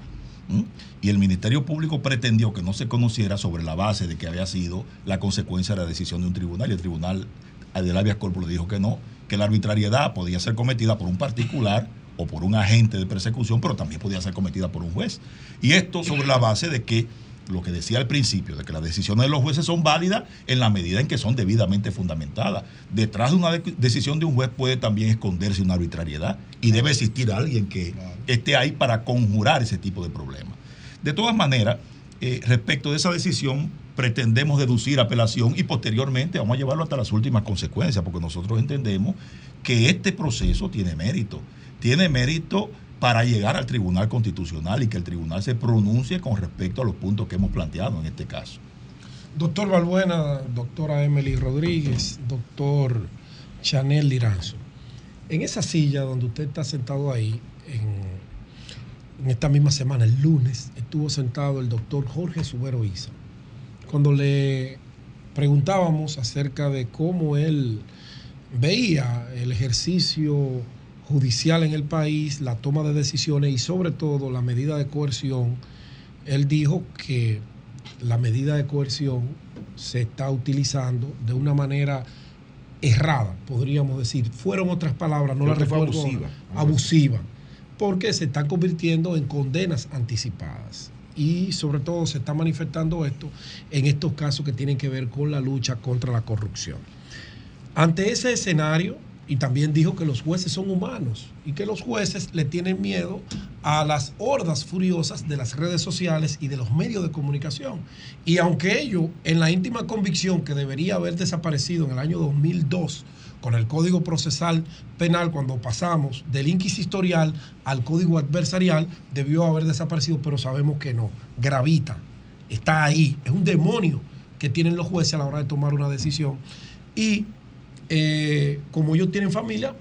¿Mm? Y el Ministerio Público pretendió que no se conociera sobre la base de que había sido la consecuencia de la decisión de un tribunal y el tribunal del habeas corpus le dijo que no, que la arbitrariedad podía ser cometida por un particular o por un agente de persecución, pero también podía ser cometida por un juez. Y esto sobre la base de que lo que decía al principio, de que las decisiones de los jueces son válidas en la medida en que son debidamente fundamentadas. Detrás de una de- decisión de un juez puede también esconderse una arbitrariedad y debe existir alguien que esté ahí para conjurar ese tipo de problemas. De todas maneras, eh, respecto de esa decisión, pretendemos deducir apelación y posteriormente vamos a llevarlo hasta las últimas consecuencias, porque nosotros entendemos que este proceso tiene mérito. Tiene mérito para llegar al Tribunal Constitucional y que el tribunal se pronuncie con respecto a los puntos que hemos planteado en este caso. Doctor Balbuena, doctora Emily Rodríguez, doctor Chanel Liranzo. En esa silla donde usted está sentado ahí, en, en esta misma semana, el lunes, estuvo sentado el doctor Jorge Subero Isa. Cuando le preguntábamos acerca de cómo él veía el ejercicio judicial en el país, la toma de decisiones y sobre todo la medida de coerción, él dijo que la medida de coerción se está utilizando de una manera errada, podríamos decir. Fueron otras palabras, no Creo fue recuerdo. abusiva. Abusiva. Porque se están convirtiendo en condenas anticipadas. Y sobre todo se está manifestando esto en estos casos que tienen que ver con la lucha contra la corrupción. Ante ese escenario, y también dijo que los jueces son humanos y que los jueces le tienen miedo a las hordas furiosas de las redes sociales y de los medios de comunicación. Y aunque ello, en la íntima convicción que debería haber desaparecido en el año 2002 con el Código Procesal Penal, cuando pasamos del inquisitorial al Código Adversarial, debió haber desaparecido, pero sabemos que no, gravita, está ahí, es un demonio que tienen los jueces a la hora de tomar una decisión. Y eh, como ellos tienen familia,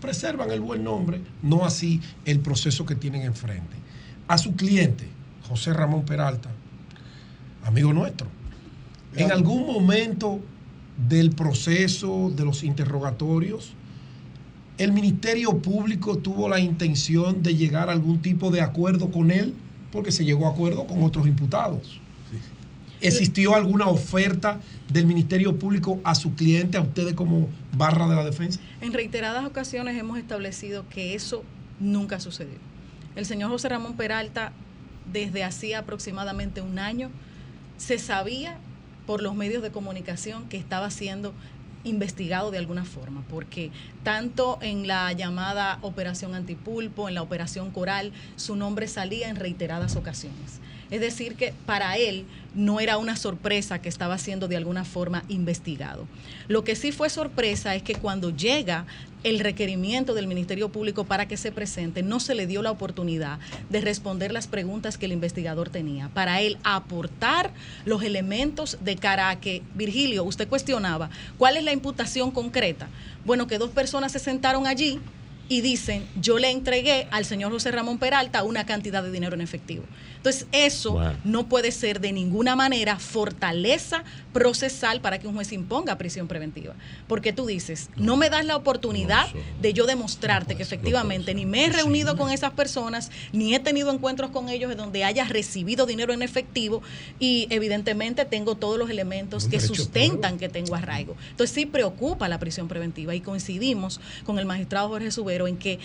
preservan el buen nombre, no así el proceso que tienen enfrente. A su cliente, José Ramón Peralta, amigo nuestro, en algún momento del proceso de los interrogatorios, el Ministerio Público tuvo la intención de llegar a algún tipo de acuerdo con él, porque se llegó a acuerdo con otros imputados. ¿Existió alguna oferta del Ministerio Público a su cliente, a ustedes como barra de la defensa? En reiteradas ocasiones hemos establecido que eso nunca sucedió. El señor José Ramón Peralta, desde hacía aproximadamente un año, se sabía por los medios de comunicación que estaba siendo investigado de alguna forma, porque tanto en la llamada Operación Antipulpo, en la Operación Coral, su nombre salía en reiteradas ocasiones. Es decir, que para él no era una sorpresa que estaba siendo de alguna forma investigado. Lo que sí fue sorpresa es que cuando llega el requerimiento del Ministerio Público para que se presente, no se le dio la oportunidad de responder las preguntas que el investigador tenía. Para él aportar los elementos de cara a que, Virgilio, usted cuestionaba, ¿cuál es la imputación concreta? Bueno, que dos personas se sentaron allí y dicen, yo le entregué al señor José Ramón Peralta una cantidad de dinero en efectivo. Entonces, eso Wow. no puede ser de ninguna manera fortaleza procesal para que un juez imponga prisión preventiva. Porque tú dices, no me das la oportunidad de yo demostrarte que efectivamente ni me he reunido con esas personas, ni he tenido encuentros con ellos en donde haya recibido dinero en efectivo y evidentemente tengo todos los elementos que sustentan que tengo arraigo. Entonces sí preocupa la prisión preventiva y coincidimos con el magistrado Jorge Subero en que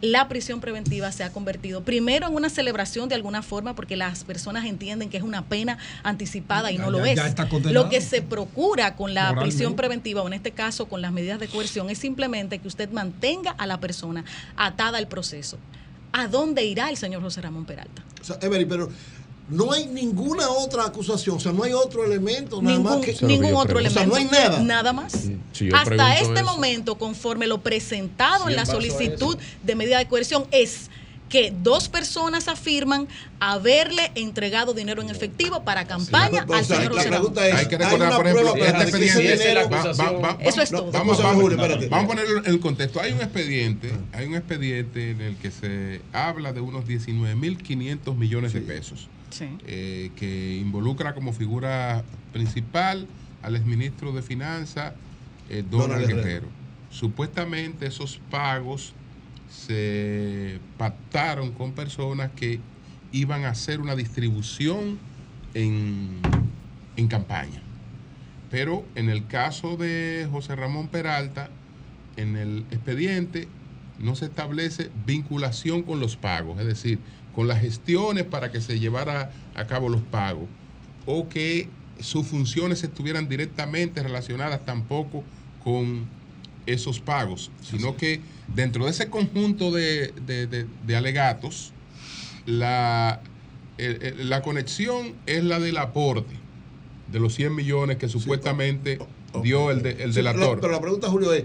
la prisión preventiva se ha convertido primero en una celebración de alguna forma porque las personas entienden que es una pena anticipada y Ya- no lo ya- es. ya está condenado. Lo que se procura con la Moralmente. prisión preventiva o en este caso con las medidas de coerción es simplemente que usted mantenga a la persona atada al proceso. ¿A dónde irá el señor José Ramón Peralta? O sea, pero no hay ninguna otra acusación, o sea, no hay otro elemento, nada Ningún, más que ningún otro O sea, elemento. no hay nada. Nada más. Si yo Hasta este eso. momento, conforme lo presentado Sí, en la solicitud de medida de coerción, es que dos personas afirman haberle entregado dinero en efectivo para campaña al señor la pregunta es, Hay que ¿hay recordar, por ejemplo, prueba este expediente. dinero- va- va- va- Eso es todo. Vamos, Vamos a vamos- vamos a ponerlo en el contexto. Hay un expediente, hay un expediente en el que se habla de unos 19.500 millones de pesos. Sí. eh, que involucra como figura principal al exministro de Finanzas, eh, Donald, Donald Guerrero. Guerrero. Supuestamente esos pagos se pactaron con personas que iban a hacer una distribución en, en campaña. Pero en el caso de José Ramón Peralta, en el expediente no se establece vinculación con los pagos, es decir, con las gestiones para que se llevara a cabo los pagos, o que sus funciones estuvieran directamente relacionadas tampoco con esos pagos, sino que dentro de ese conjunto de, de- de- de alegatos, la, la conexión es la del aporte de los 100 millones que supuestamente dio el, de- el Sí, delator. pero, pero la pregunta, Julio, es: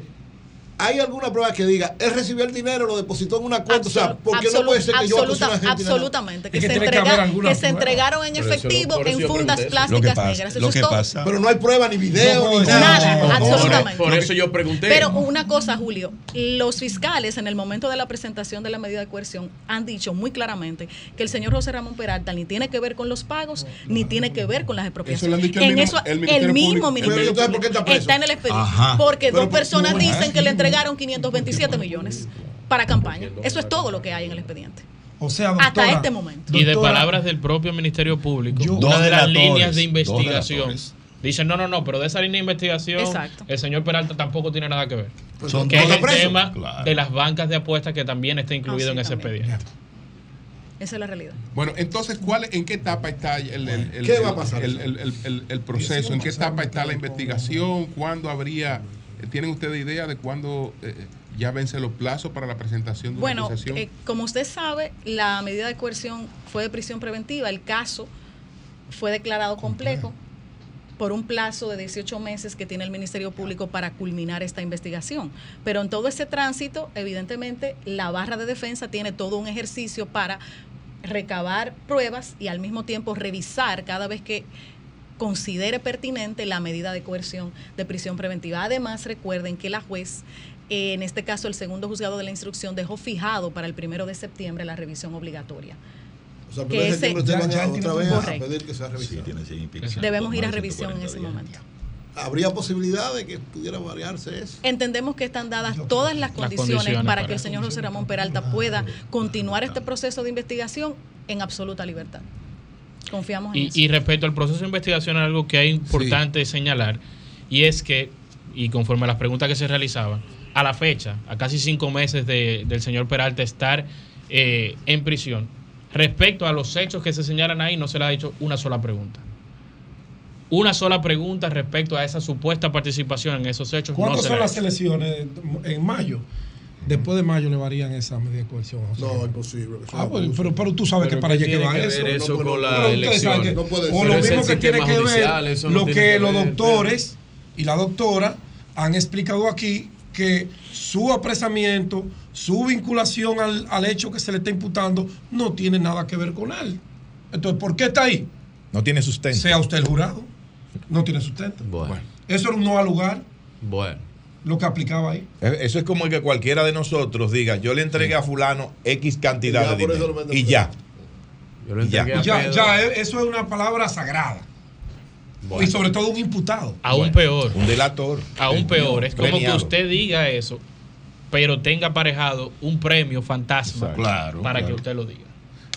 ¿hay alguna prueba que diga, él recibió el dinero, lo depositó en una cuenta? o sea, ¿por qué no puede ser que yo absoluta- una gente? absolutamente. Que, Es que se, que entrega- alguna que se entregaron en efectivo en fundas plásticas que pasa- negras. Eso lo es que todo. pasa- Pero no hay prueba ni video ni nada. nada. absolutamente. Por eso yo pregunté. Pero una cosa, Julio, los fiscales en el momento de la presentación de la medida de coerción han dicho muy claramente que el señor José Ramón Peralta ni tiene que ver con los pagos ni tiene que ver con las expropiaciones. Eso lo han dicho el en mismo- eso el Ministerio el mismo Público. Ministerio Pero entonces, ¿por qué Público está en el expediente Ajá. porque dos personas dicen ah. que le entregaron 527 millones para campaña. Eso es todo lo que hay en el expediente. O sea, Hasta este momento. Y de palabras del propio Ministerio Público, Yo- una de las líneas de investigación. Dicen, no, no, no, pero de esa línea de investigación, Exacto. el señor Peralta tampoco tiene nada que ver. Son que es dos el presos. tema Claro. de las bancas de apuestas que también está incluido Ah, sí, en ese también. expediente. Esa es la realidad. Bueno, entonces, ¿cuál, ¿en qué etapa está el, el- el- ¿Qué el- va a pasar? el- el- el- el- el proceso? ¿En qué etapa está la investigación? ¿Cuándo habría? ¿Tienen ustedes idea de cuándo eh, ya vence los plazos para la presentación de Bueno, una acusación? eh, como usted sabe, la medida de coerción fue de prisión preventiva. El caso fue declarado complejo por un plazo de 18 meses que tiene el Ministerio Público para culminar esta investigación. Pero en todo ese tránsito, evidentemente, la barra de defensa tiene todo un ejercicio para recabar pruebas y al mismo tiempo revisar cada vez que considere pertinente la medida de coerción de prisión preventiva. Además, recuerden que la juez, eh, en este caso el segundo juzgado de la instrucción, dejó fijado para el primero de septiembre la revisión obligatoria. O sea, que ese ese, tiempo usted van a otra vez a pedir que sea revisado. debemos ir a revisión en ese momento. ¿Habría posibilidad de que pudiera variarse eso? Entendemos que están dadas todas las condiciones, condiciones para para que el señor José Ramón Peralta pueda continuar este proceso de investigación en absoluta libertad. Confiamos en Y, eso. y respecto al proceso de investigación, algo que es importante señalar, y es que, y conforme a las preguntas que se realizaban, a la fecha, a casi cinco meses de- del señor Peralta estar eh, en prisión, respecto a los hechos que se señalan ahí, no se le ha hecho una sola pregunta. Una sola pregunta respecto a esa supuesta participación en esos hechos. ¿Cuándo no son las elecciones? En mayo. Después de mayo le varían esa medida de coerción. José No, Ramón. imposible. Ah, es bueno, abuso. pero, pero tú sabes Pero que para allá ¿qué que va que eso. eso puede- con la pero ustedes saben elección? que- No puede o ser. lo Pero es mismo que tiene que judicial, ver eso no lo que, que los ver, doctores y la doctora han explicado aquí que su apresamiento, su vinculación al, al hecho que se le está imputando no tiene nada que ver con él. Entonces, ¿por qué está ahí? No tiene sustento. Sea usted el jurado. No tiene sustento. Bueno. Eso era un no al lugar, Bueno. Lo que aplicaba ahí. Eh, Eso es como que cualquiera de nosotros diga, yo le entregué a fulano X cantidad Y ya de dinero. Y ya. Ya. Ya, ya, eh, eso es una palabra sagrada. Y sobre todo un imputado. Aún peor. Un delator. Aún peor. Es como Premiado. que usted diga eso, pero tenga aparejado un premio fantasma Claro, para claro. que usted lo diga.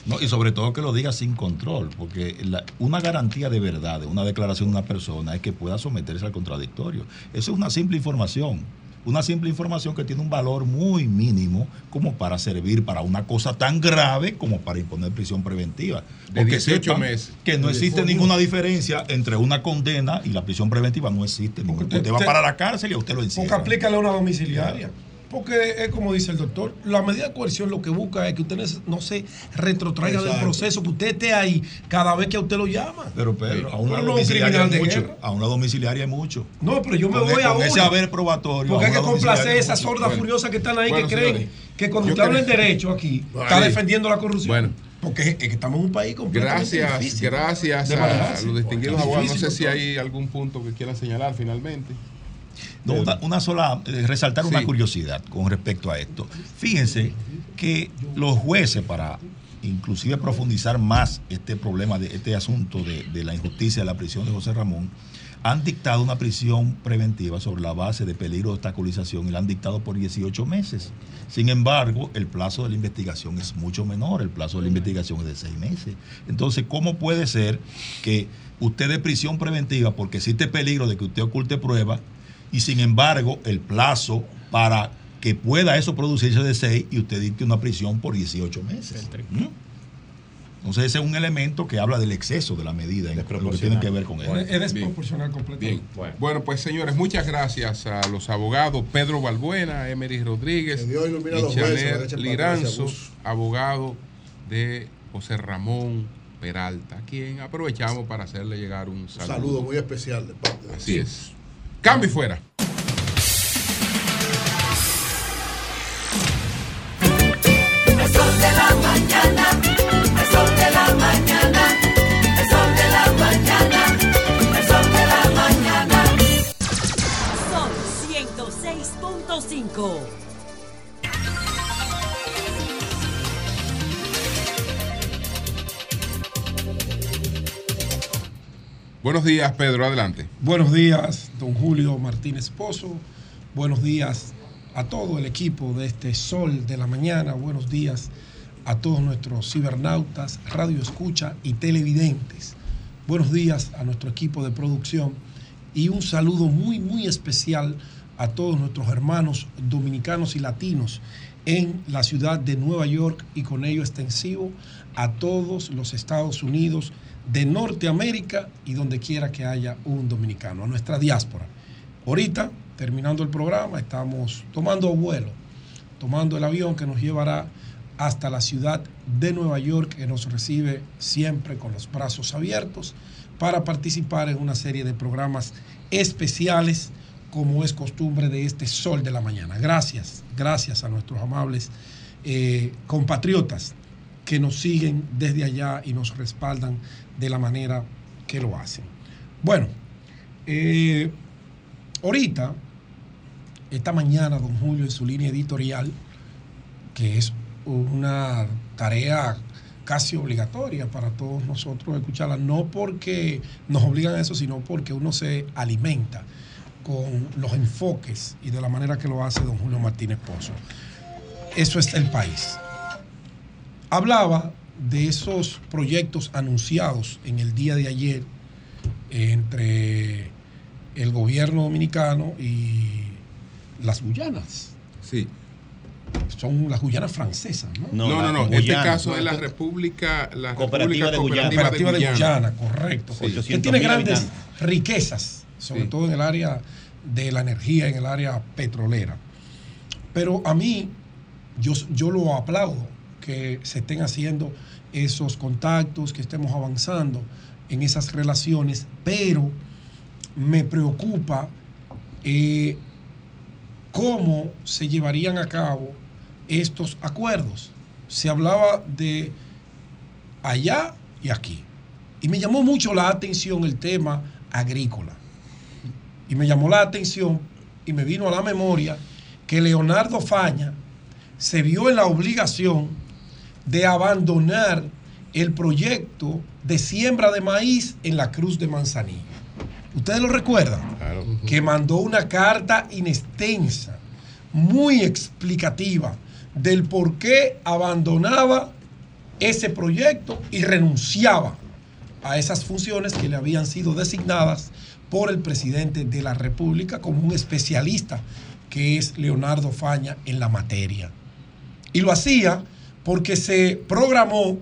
No, y sobre todo que lo diga sin control, porque la- una garantía de verdad de una declaración de una persona es que pueda someterse al contradictorio. Eso es una simple información, una simple información que tiene un valor muy mínimo como para servir para una cosa tan grave como para imponer prisión preventiva. De 18 meses. Que no existe ninguna diferencia entre una condena y la prisión preventiva, no existe. ningún- te- Usted va para la cárcel y a usted lo Porque encierra. aplícale una domiciliaria. Porque es como dice el doctor, la medida de coerción lo que busca es que usted no se retrotraiga del proceso, que usted esté ahí cada vez que a usted lo llama. Pero, pero a una no domiciliaria hay mucho. A una domiciliaria hay mucho. No, pero yo me Con- voy a con ese una. haber probatorio. Porque hay que una complacer esas sordas Bueno. furiosas que están ahí Bueno, que creen señores, que cuando usted habla en derecho aquí, está defendiendo la corrupción. Bueno. Porque es, que estamos en un país completamente Gracias, difícil gracias a los distinguidos abogados. No sé si hay algún punto que quieran señalar finalmente. No, una, una sola, eh, resaltar Sí. una curiosidad con respecto a esto. Fíjense que los jueces, para inclusive profundizar más este problema, de este asunto de, de la injusticia de la prisión de José Ramón, han dictado una prisión preventiva sobre la base de peligro de obstaculización y la han dictado por 18 meses. Sin embargo, el plazo de la investigación es mucho menor, el plazo de la investigación es de 6 meses. Entonces, ¿cómo puede ser que usted de prisión preventiva, porque existe peligro de que usted oculte pruebas, y sin embargo, el plazo para que pueda eso producirse de 6 y usted dicte una prisión por 18 meses? ¿Mm? Entonces, ese es un elemento que habla del exceso de la medida en lo que tiene que ver con él. es desproporcional completamente. Bueno. pues señores, muchas gracias a los abogados Pedro Balbuena, Emery Rodríguez Chanel Liranzo, abogado de José Ramón Peralta, a quien aprovechamos para hacerle llegar un Un saludo. saludo muy especial de parte de Así es. Cambio y fuera. Buenos días, Pedro, adelante. Buenos días, don Julio Martínez Pozo. Buenos días a todo el equipo de este Sol de la Mañana. Buenos días a todos nuestros cibernautas, radio escucha y televidentes. Buenos días a nuestro equipo de producción y un saludo muy, muy especial a todos nuestros hermanos dominicanos y latinos en la ciudad de Nueva York y con ello extensivo a todos los Estados Unidos de Norteamérica y donde quiera que haya un dominicano, a nuestra diáspora. Ahorita, terminando el programa, estamos tomando vuelo, tomando el avión que nos llevará hasta la ciudad de Nueva York, que nos recibe siempre con los brazos abiertos para participar en una serie de programas especiales como es costumbre de este sol de la mañana. Gracias, gracias a nuestros amables eh, compatriotas que nos siguen desde allá y nos respaldan de la manera que lo hacen. Bueno, eh, ahorita, esta mañana, don Julio, en su línea editorial, que es una tarea casi obligatoria para todos nosotros escucharla, no porque nos obligan a eso, sino porque uno se alimenta con los enfoques y de la manera que lo hace don Julio Martínez Pozo. Eso es el país. Hablaba de esos proyectos anunciados en el día de ayer entre el gobierno dominicano y las Guyanas. Sí. Son las Guyanas francesas, ¿no? No, no, no. Este caso es la República, la Cooperativa República de Cooperativa, Guyana. Cooperativa de Guyana. Guyana, correcto. Sí. Que tiene grandes riquezas, sobre Sí. todo en el área de la energía, en el área petrolera. Pero a mí, yo, yo lo aplaudo que se estén haciendo esos contactos, que estemos avanzando en esas relaciones, pero me preocupa eh, cómo se llevarían a cabo estos acuerdos. Se hablaba de allá y aquí. Y me llamó mucho la atención el tema agrícola. Y me llamó la atención y me vino a la memoria que Leonardo Faña se vio en la obligación de abandonar el proyecto de siembra de maíz en la Cruz de Manzanillo. ¿Ustedes lo recuerdan? Que mandó una carta inextensa, muy explicativa, del por qué abandonaba ese proyecto y renunciaba a esas funciones que le habían sido designadas por el presidente de la República como un especialista que es Leonardo Faña en la materia. Y lo hacía porque se programó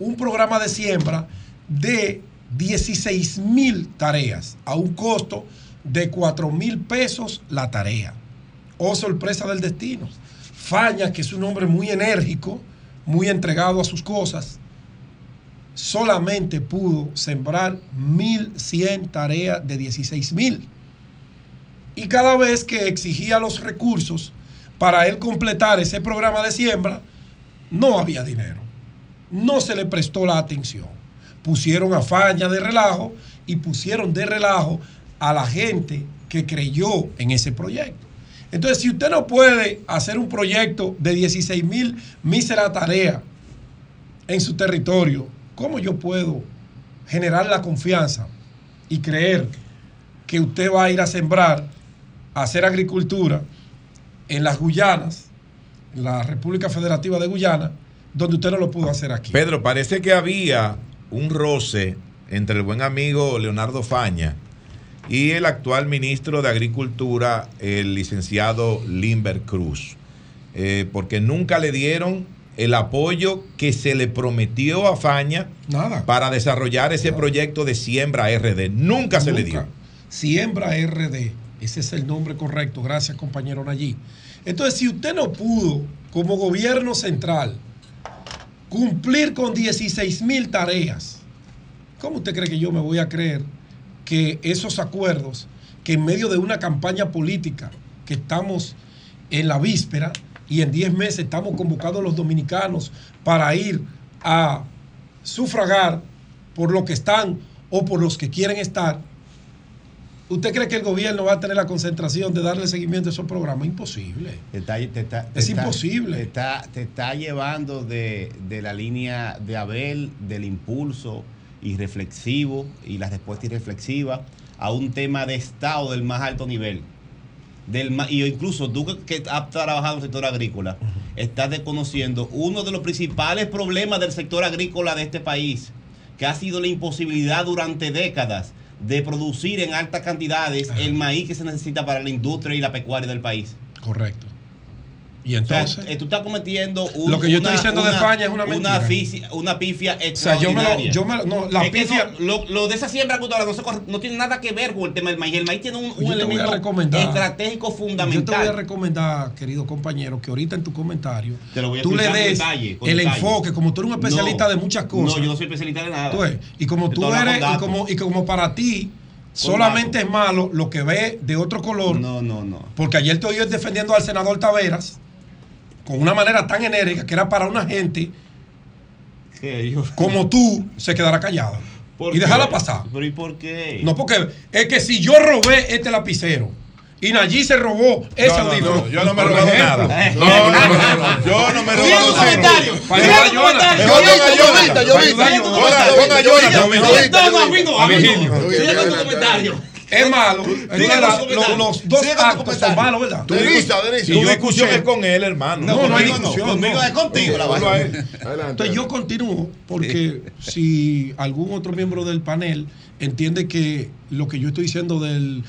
un programa de siembra de 16 mil tareas a un costo de 4 mil pesos la tarea. Oh, sorpresa del destino. Faña, que es un hombre muy enérgico, muy entregado a sus cosas, solamente pudo sembrar 1.100 tareas de 16 mil. Y cada vez que exigía los recursos para él completar ese programa de siembra, no había dinero. No se le prestó la atención. Pusieron a Faña de relajo y pusieron de relajo a la gente que creyó en ese proyecto. Entonces, si usted no puede hacer un proyecto de 16 mil míseras tareas en su territorio, ¿cómo yo puedo generar la confianza y creer que usted va a ir a sembrar, a hacer agricultura en las Guyanas, la República Federativa de Guyana, donde usted no lo pudo hacer aquí? Pedro, parece que había un roce entre el buen amigo Leonardo Faña y el actual ministro de Agricultura, el licenciado Limber Cruz, Eh, porque nunca le dieron el apoyo que se le prometió a Faña para desarrollar ese proyecto de siembra RD. Nunca, se le dio. Siembra RD, ese es el nombre correcto. Gracias, compañero Nayí. Entonces, si usted no pudo, como gobierno central, cumplir con 16 mil tareas, ¿cómo usted cree que yo me voy a creer que esos acuerdos, que en medio de una campaña política, que estamos en la víspera y en 10 meses estamos convocando a los dominicanos para ir a sufragar por lo que están o por los que quieren estar, ¿usted cree que el gobierno va a tener la concentración de darle seguimiento a esos programas? Imposible. Te está- te está- te Es está- imposible. Te está, te está llevando de, de la línea de Abel, del impulso irreflexivo y la respuesta irreflexiva, a un tema de Estado del más alto nivel. Del y incluso tú que- que has trabajado en el sector agrícola, estás desconociendo uno de los principales problemas del sector agrícola de este país, que ha sido la imposibilidad durante décadas de producir en altas cantidades el maíz que se necesita para la industria y la pecuaria del país. Correcto. Y O sea, entonces, eh, tú estás cometiendo un- Lo que yo estoy diciendo de España es una mentira. fisi- una pifia O sea, yo me lo- extraordinaria. yo me lo- no, la Es pifia- no, lo, lo de esa siembra cultural no, se corre- no tiene nada que ver con el tema del maíz. El maíz tiene un, un elemento estratégico yo te voy a fundamental. recomendar, querido compañero, que ahorita en tu comentario Te lo voy a tú le des detalle, el detalle. enfoque, como tú eres un especialista No, de muchas cosas. No, yo no soy especialista de nada. Tú ves, y como tú eres, y como, y como para ti solamente es malo lo que ve de otro color. No, no, no. Porque ayer te oí defendiendo al senador Taveras con una manera tan enérgica que era para una gente como tú se quedará callada. ¿Por Y qué? déjala pasar. Pero ¿y por qué? No, porque es que si yo robé este lapicero Y Nayí se robó ese No, no, audífono. no, yo no me he Por robado ejemplo. nada. No, no, no, no, yo no me he robado tu nada. comentario. Yo yo yo Es malo. Entonces, la- lo- los dos actos son malos, ¿verdad? Tu discusión- Tu discusión es con él, hermano. No, no hay discusión. Conmigo no. es contigo. Entonces yo continúo porque si algún otro miembro del panel entiende que lo que yo estoy diciendo del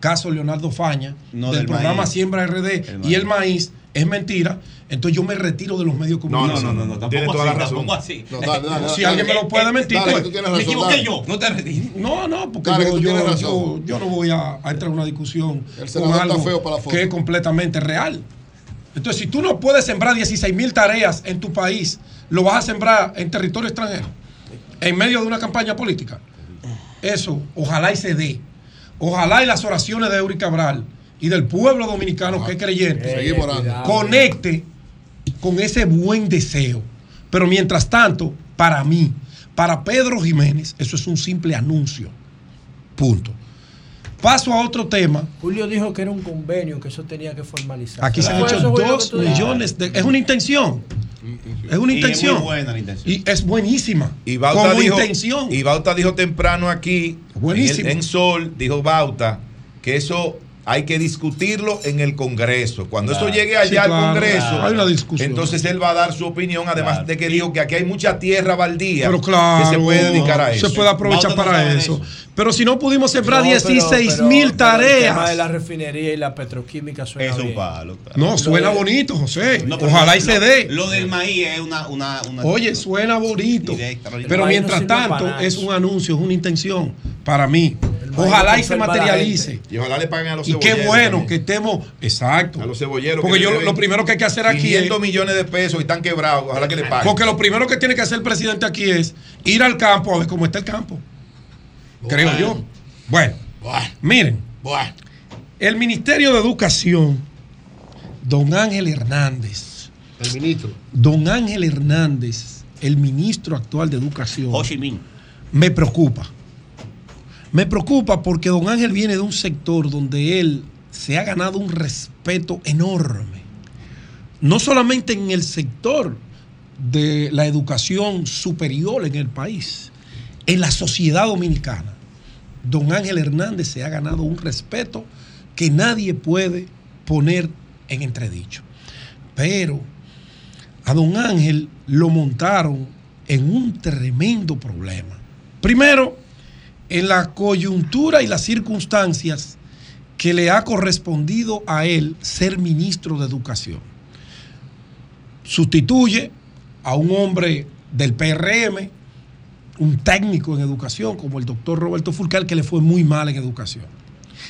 caso Leonardo Faña, No, del, del programa maíz. Siembra RD y el maíz es mentira, entonces yo me retiro de los medios No, no, no, no, no, tampoco toda la así, razón. tampoco así. No, dale, dale, si alguien me lo puede eh, mentir, dale, pues. razón, Me equivoqué dale. yo, no te retires. No, no, porque yo, yo, razón. yo- yo no voy a, a entrar en una discusión El con algo feo para la foto. que es completamente real. Entonces, si tú no puedes sembrar 16 mil tareas en tu país, lo vas a sembrar en territorio extranjero, en medio de una campaña política. Eso, ojalá y se dé. Ojalá y las oraciones de Eury Cabral y del pueblo dominicano que es creyente Seguimos orando. conecte con ese buen deseo. Pero mientras tanto, para mí, para Pedro Jiménez, eso es un simple anuncio. Punto. Paso a otro tema. Julio dijo que era un convenio, que eso tenía que formalizar. Aquí se han hecho dos millones de. Es una intención. Es una Y es intención. muy buena la intención. Y es buenísima. Y Bauta como dijo, intención. Y Bauta dijo temprano aquí, Buenísimo. En, el- en Sol, dijo Bauta, que eso hay que discutirlo en el Congreso. Cuando Claro. eso llegue allá Sí, al claro, Congreso, claro. Hay una discusión. entonces él va a dar su opinión, además de que dijo que aquí hay mucha tierra baldía Pero claro, que se puede dedicar a eso. Se puede aprovechar para eso. Pero si no pudimos sembrar No, pero- 16 pero- mil pero El tema de tareas. la refinería y la petroquímica suena Es un bien. palo. No, suena bonito, José. No, Ojalá lo- y se dé. Lo del maíz es una. una, una Oye, suena bonito. Directa, Pero mientras no tanto, es un anuncio, es una intención para mí. Ojalá y se materialice. Y ojalá le paguen a los Y qué cebolleros bueno también. que estemos. Exacto. A los cebolleros. Porque que yo lo, deben lo primero que hay que hacer aquí es. 500 millones de pesos y están quebrados. Ojalá que le paguen. Porque lo primero que tiene que hacer el presidente aquí es ir al campo a ver cómo está el campo. Creo Bueno. yo. Bueno, miren. El Ministerio de Educación, don Ángel Hernández. El ministro. Don Ángel Hernández, el ministro actual de Educación. Ho Chi Minh. Me preocupa. Me preocupa porque don Ángel viene de un sector donde él se ha ganado un respeto enorme. No solamente en el sector de la educación superior en el país, en la sociedad dominicana. Don Ángel Hernández se ha ganado un respeto que nadie puede poner en entredicho. Pero a don Ángel lo montaron en un tremendo problema. Primero, en la coyuntura y las circunstancias que le ha correspondido a él ser ministro de Educación. Sustituye a un hombre del PRM, un técnico en educación como el doctor Roberto Fulcal, que le fue muy mal en educación.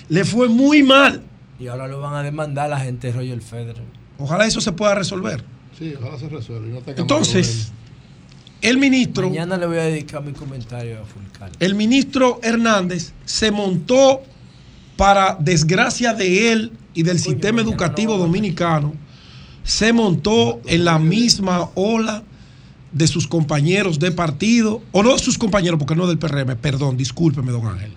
Le fue muy mal. Y ahora lo van a demandar la gente de Roger Federer. Ojalá eso se pueda resolver. Sí, ojalá se resuelva. no Entonces, el ministro... Mañana le voy a dedicar mi comentario a Fulcal. El ministro Hernández se montó para desgracia de él y del sistema educativo dominicano, se montó en la misma ola de sus compañeros de partido, o no de sus compañeros, porque no del PRM, perdón, discúlpeme, don Ángel,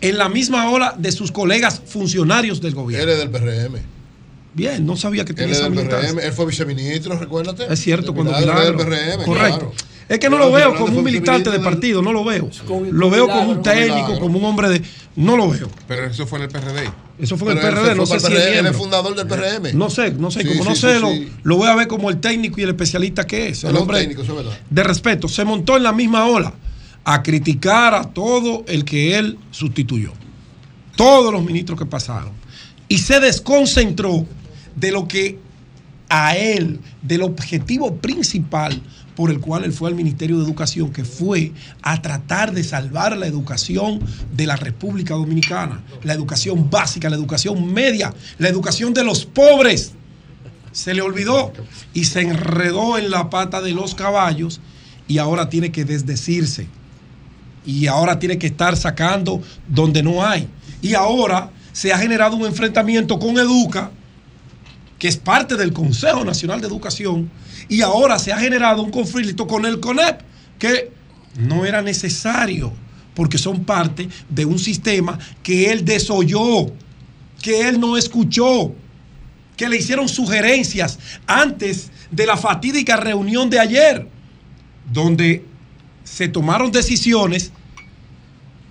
en la misma ola de sus colegas funcionarios del gobierno. Él es del PRM. Bien, no sabía que Él tenía es esa militancia. PRM. Él fue viceministro, recuérdate. Es cierto, cuando Milagro PRM, Correcto. claro. Es que no lo veo como un militante de partido, no lo veo. Lo veo como un técnico, como un hombre de. No lo veo. Pero eso fue en el PRD. Eso fue en el él PRD, no sé si el es él miembro. fundador del PRM. No sé, no sé, como no sé, lo, voy a ver como el técnico y el especialista que es. Él El hombre técnico, eso es verdad. de respeto. Se montó en la misma ola a criticar a todo el que él sustituyó. Todos los ministros que pasaron. Y se desconcentró de lo que a él, del objetivo principal por el cual él fue al Ministerio de Educación, que fue a tratar de salvar la educación de la República Dominicana, la educación básica, la educación media, la educación de los pobres. Se le olvidó y se enredó en la pata de los caballos y ahora tiene que desdecirse. Y ahora tiene que estar sacando donde no hay. Y ahora se ha generado un enfrentamiento con Educa, que es parte del Consejo Nacional de Educación, y ahora se ha generado un conflicto con el CONEP, que no era necesario, porque son parte de un sistema que él desoyó. que él no escuchó, que le hicieron sugerencias antes de la fatídica reunión de ayer, donde se tomaron decisiones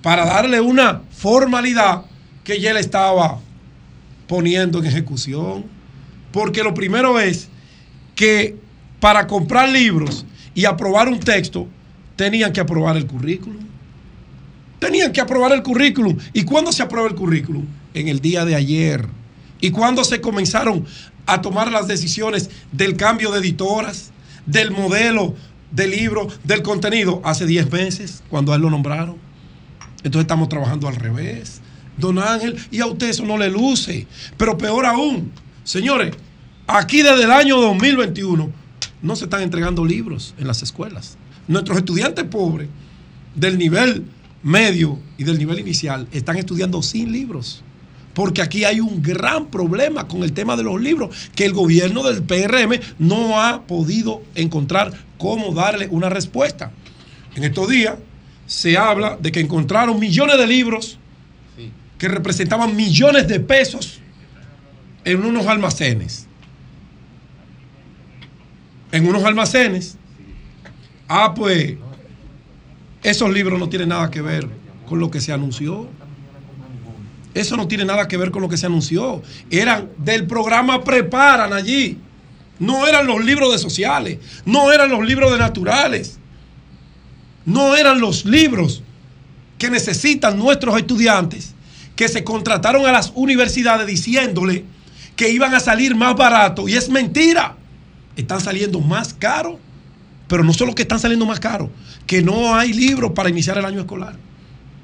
para darle una formalidad que ya él estaba poniendo en ejecución. Porque lo primero es que para comprar libros y aprobar un texto, tenían que aprobar el currículum. Tenían que aprobar el currículum. ¿Y cuándo se aprueba el currículum? En el día de ayer. ¿Y cuándo se comenzaron a tomar las decisiones del cambio de editoras, del modelo del libro, del contenido? Hace 10 meses, cuando a él lo nombraron. Entonces estamos trabajando al revés. Don Ángel, y a usted eso no le luce. Pero peor aún, señores, aquí desde el año 2021 no se están entregando libros en las escuelas. Nuestros estudiantes pobres del nivel medio y del nivel inicial están estudiando sin libros. Porque aquí hay un gran problema con el tema de los libros, que el gobierno del PRM no ha podido encontrar cómo darle una respuesta. En estos días se habla de que encontraron millones de libros que representaban millones de pesos en unos almacenes. En unos almacenes. Ah, pues esos libros no tienen nada que ver con lo que se anunció. Eso no tiene nada que ver con lo que se anunció. Eran del programa Preparan allí. No eran los libros de sociales. No eran los libros de naturales. No eran los libros que necesitan nuestros estudiantes que se contrataron a las universidades diciéndole que iban a salir más barato. Y es mentira. Están saliendo más caro. Pero no solo que están saliendo más caro, que no hay libros para iniciar el año escolar.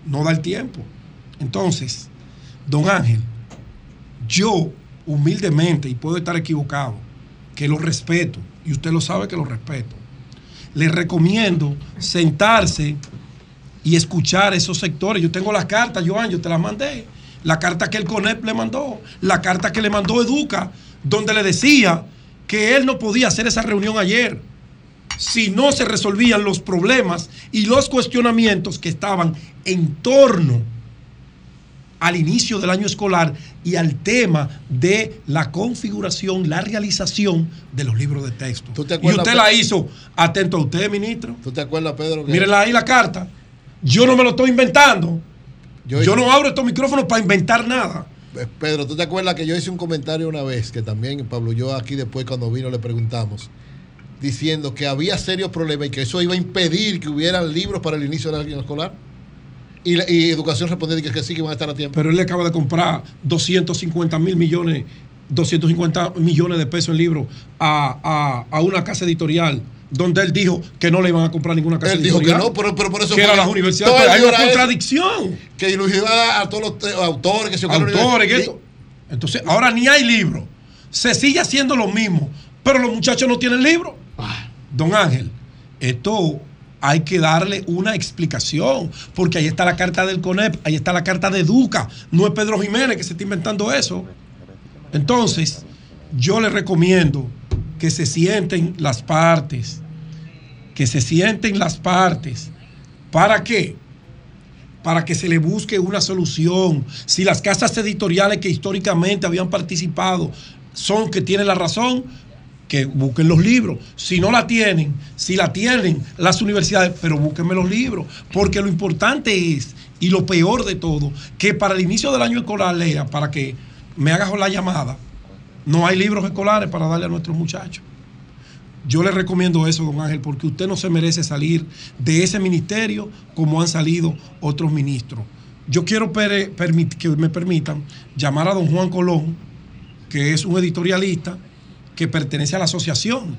No da el tiempo. Entonces, don Ángel, yo humildemente, y puedo estar equivocado, que lo respeto, y usted lo sabe que lo respeto, le recomiendo sentarse y escuchar esos sectores. Yo tengo las cartas, Joan, yo te las mandé. La carta que el CONEP le mandó, la carta que le mandó Educa, donde le decía que él no podía hacer esa reunión ayer si no se resolvían los problemas y los cuestionamientos que estaban en torno al inicio del año escolar y al tema de la configuración, la realización de los libros de texto. te y acuerdas, usted Pedro? la hizo atento a usted, ministro. ¿Tú te acuerdas, Pedro? ahí la carta. Yo no me lo estoy inventando. Yo- Yo, no abro estos micrófonos para inventar nada. Eh, Pedro, ¿tú te acuerdas que yo hice un comentario una vez, que también Pablo yo aquí después cuando vino le preguntamos, diciendo que había serios problemas y que eso iba a impedir que hubieran libros para el inicio del año escolar? Y, Educación respondió que, que sí, que van a estar a tiempo. Pero él le acaba de comprar 250 mil millones, 250 millones de pesos en libros a, a- a una casa editorial donde él dijo que no le iban a comprar ninguna casa Él dijo que no, pero, pero por eso que eran las universidades. Pero hay una contradicción. Que iba a todos los autores que se Autores, que esto. Entonces, ahora ni hay libro. Se sigue haciendo lo mismo, pero los muchachos no tienen libro. Don Ángel, esto hay que darle una explicación, porque ahí está la carta del CONEP, ahí está la carta de Duca, no es Pedro Jiménez que se está inventando eso. Entonces, yo le recomiendo que se sienten las partes, que se sienten las partes. ¿Para qué? Para que se le busque una solución. Si las casas editoriales que históricamente habían participado son que tienen la razón, que busquen los libros. Si no la tienen, si la tienen las universidades, pero búsquenme los libros. Porque lo importante es, y lo peor de todo, que para el inicio del año escolar, Lea, para que me hagas la llamada, no hay libros escolares para darle a nuestros muchachos. Yo le recomiendo eso, don Ángel, porque usted no se merece salir de ese ministerio como han salido otros ministros. Yo quiero que me permitan llamar a don Juan Colón, que es un editorialista que pertenece a la asociación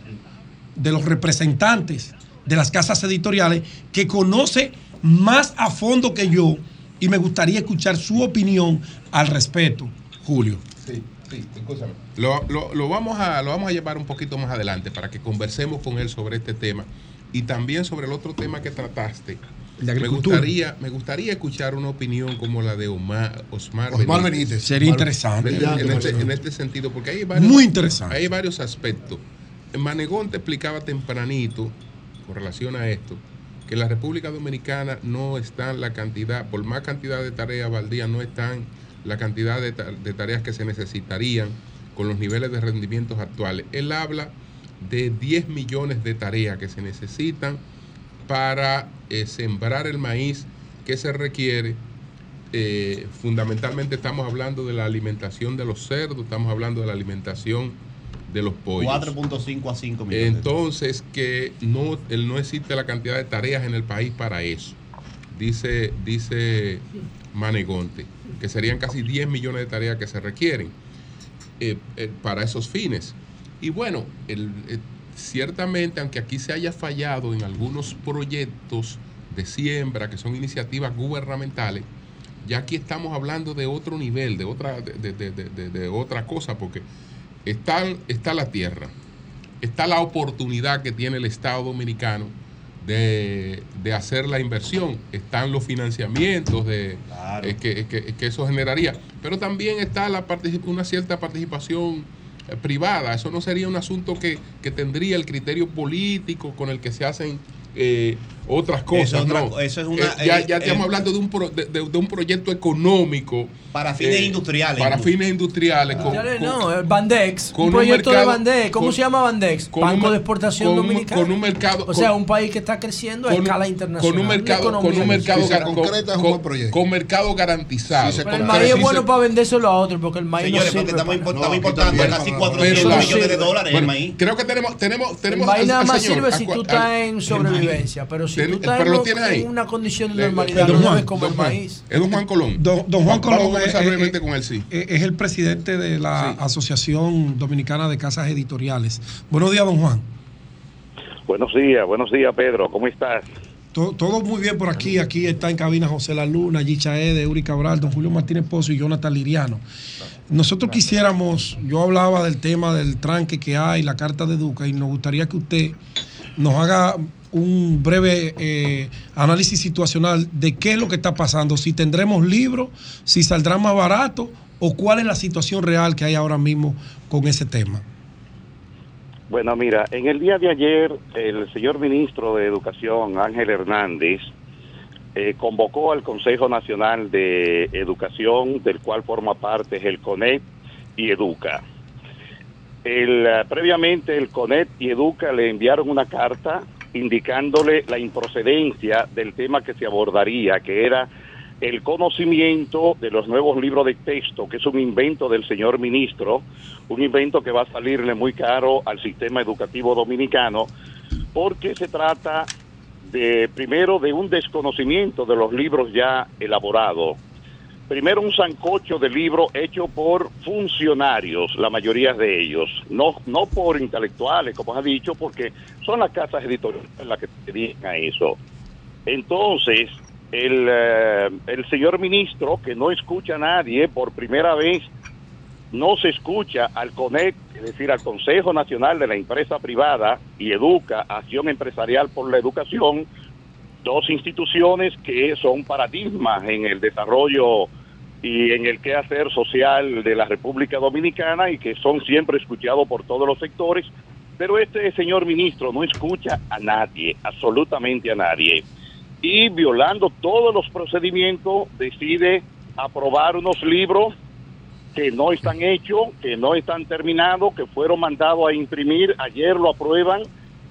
de los representantes de las casas editoriales, que conoce más a fondo que yo y me gustaría escuchar su opinión al respecto, Julio. Sí, sí, escúchame. Lo, lo- lo vamos a, lo vamos a llevar un poquito más adelante para que conversemos con él sobre este tema y también sobre el otro tema que trataste. Me gustaría, me gustaría escuchar una opinión como la de Omar, Osmar, Osmar Benítez. Sería interesante. En, en este, en este sentido, porque hay varios, Muy interesante. hay varios aspectos. Manegón te explicaba tempranito, con relación a esto, que en la República Dominicana no están la cantidad, por más cantidad de tareas al día, no están la cantidad de, ta- de tareas que se necesitarían con los niveles de rendimientos actuales. Él habla de 10 millones de tareas que se necesitan para eh, sembrar el maíz que se requiere. Eh, fundamentalmente estamos hablando de la alimentación de los cerdos, estamos hablando de la alimentación de los pollos. 4.5 a 5 millones. Entonces, que no, él no existe la cantidad de tareas en el país para eso. Dice, dice Manegonte, que serían casi 10 millones de tareas que se requieren eh, eh, para esos fines. Y bueno, eh, ciertamente, aunque aquí se haya fallado en algunos proyectos de siembra, que son iniciativas gubernamentales, ya aquí estamos hablando de otro nivel, de otra, de, de- de- de- otra cosa, porque están, está la tierra, está la oportunidad que tiene el Estado dominicano de, de hacer la inversión, están los financiamientos de, eh, que, que- que eso generaría, pero también está la particip- una cierta participación eh, privada, eso no sería un asunto que, que tendría el criterio político con el que se hacen eh, otras cosas. Eso es otra no. co- eso es una- Eh, ya, eh, ya estamos eh, hablando de un, pro- de, de- de un proyecto económico. Para fines eh, industriales, Para fines industriales. con- Ya no, el Bandex, con un un proyecto de Bandex. ¿Cómo con- se llama Bandex? con un Banco mer- de Exportación con un- Dominicana. con un mercado- O sea, un país que está creciendo a con un- escala internacional. con un mercado, con un mercado, Si se gar- concreta, con, es un con- con mercado garantizado. Pero el maíz es bueno para vendérselo a otros porque el maíz Señores, no sirve porque estamos importando casi 400 Eso no millones de dólares el maíz. Creo que tenemos, tenemos, tenemos el maíz nada más sirve si tú estás en sobrevivencia, pero si Ten- tú estás pero lo tienes ahí. en una condición de normalidad, don no Juan, comer don Juan. maíz. Es don Juan Colón. Don, don Juan Colón es, con él, sí. es- el presidente de la Asociación Dominicana de Casas Editoriales. Buenos días, don Juan. Buenos días, buenos días, Pedro. ¿Cómo estás? To- Todo muy bien por aquí. Aquí está en cabina José La Luna, Gicha Ede, Uri Cabral, don Julio Martínez Pozo y Jonathan Liriano. Nosotros quisiéramos, yo hablaba del tema del tranque que hay, la carta de Duca, y nos gustaría que usted nos haga un breve eh, análisis situacional de qué es lo que está pasando, si tendremos libros, si saldrá más barato o cuál es la situación real que hay ahora mismo con ese tema. Bueno, mira, en el día de ayer el señor ministro de Educación, Ángel Hernández, eh, convocó al Consejo Nacional de Educación, del cual forma parte el CONET y Educa. El, eh, previamente el CONET y Educa le enviaron una carta indicándole la improcedencia del tema que se abordaría, que era el conocimiento de los nuevos libros de texto, que es un invento del señor ministro, un invento que va a salirle muy caro al sistema educativo dominicano, porque se trata de, primero, de un desconocimiento de los libros ya elaborados. Primero, un sancocho de libros hecho por funcionarios, la mayoría de ellos, no, no por intelectuales, como ha dicho, porque son las casas editoriales las que se dedican a eso. Entonces, el, eh, el señor ministro, que no escucha a nadie por primera vez, no se escucha al CONEC, es decir, al Consejo Nacional de la Empresa Privada y Educa, Acción Empresarial por la Educación, dos instituciones que son paradigmas en el desarrollo y en el quehacer social de la República Dominicana y que son siempre escuchados por todos los sectores, pero este señor ministro no escucha a nadie, absolutamente a nadie, y violando todos los procedimientos decide aprobar unos libros que no están hechos, que no están terminados, que fueron mandados a imprimir, ayer lo aprueban,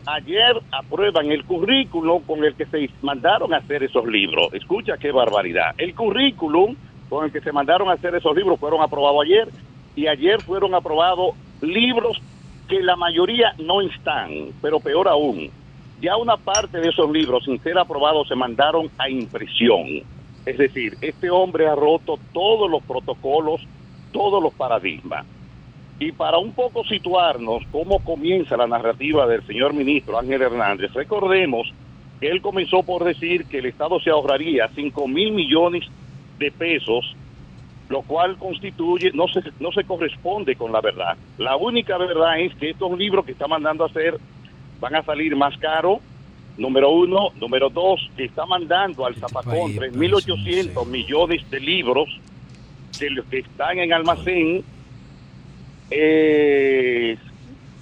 ayer aprueban el currículum con el que se mandaron a hacer esos libros. Escucha qué barbaridad. El currículum con el que se mandaron a hacer esos libros fueron aprobados ayer y ayer fueron aprobados libros que la mayoría no están, pero peor aún, ya una parte de esos libros sin ser aprobados se mandaron a impresión. Es decir, este hombre ha roto todos los protocolos, todos los paradigmas. Y para un poco situarnos cómo comienza la narrativa del señor ministro Ángel Hernández, recordemos que él comenzó por decir que el Estado se ahorraría 5 mil millones de pesos, lo cual constituye, no se, no se corresponde con la verdad. La única verdad es que estos libros que está mandando a hacer van a salir más caros, número uno. Número dos, que está mandando al zapacón 3.800 millones de libros que, los que están en almacén, eh,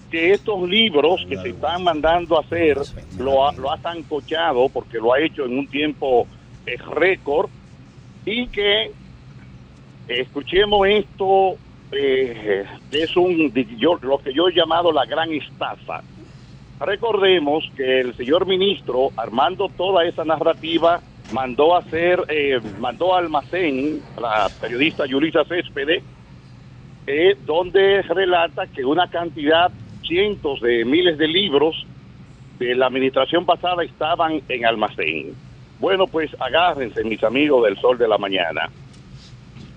que estos libros que se están mandando a hacer lo ha, lo ha sancochado porque lo ha hecho en un tiempo eh, récord y que escuchemos esto, eh, es un, yo, lo que yo he llamado la gran estafa. Recordemos que el señor ministro, armando toda esa narrativa, mandó a hacer, eh, mandó a almacén a la periodista Yulisa Céspedes, eh, donde relata que una cantidad, cientos de miles de libros de la administración pasada estaban en almacén. Bueno, pues agárrense, mis amigos del Sol de la Mañana.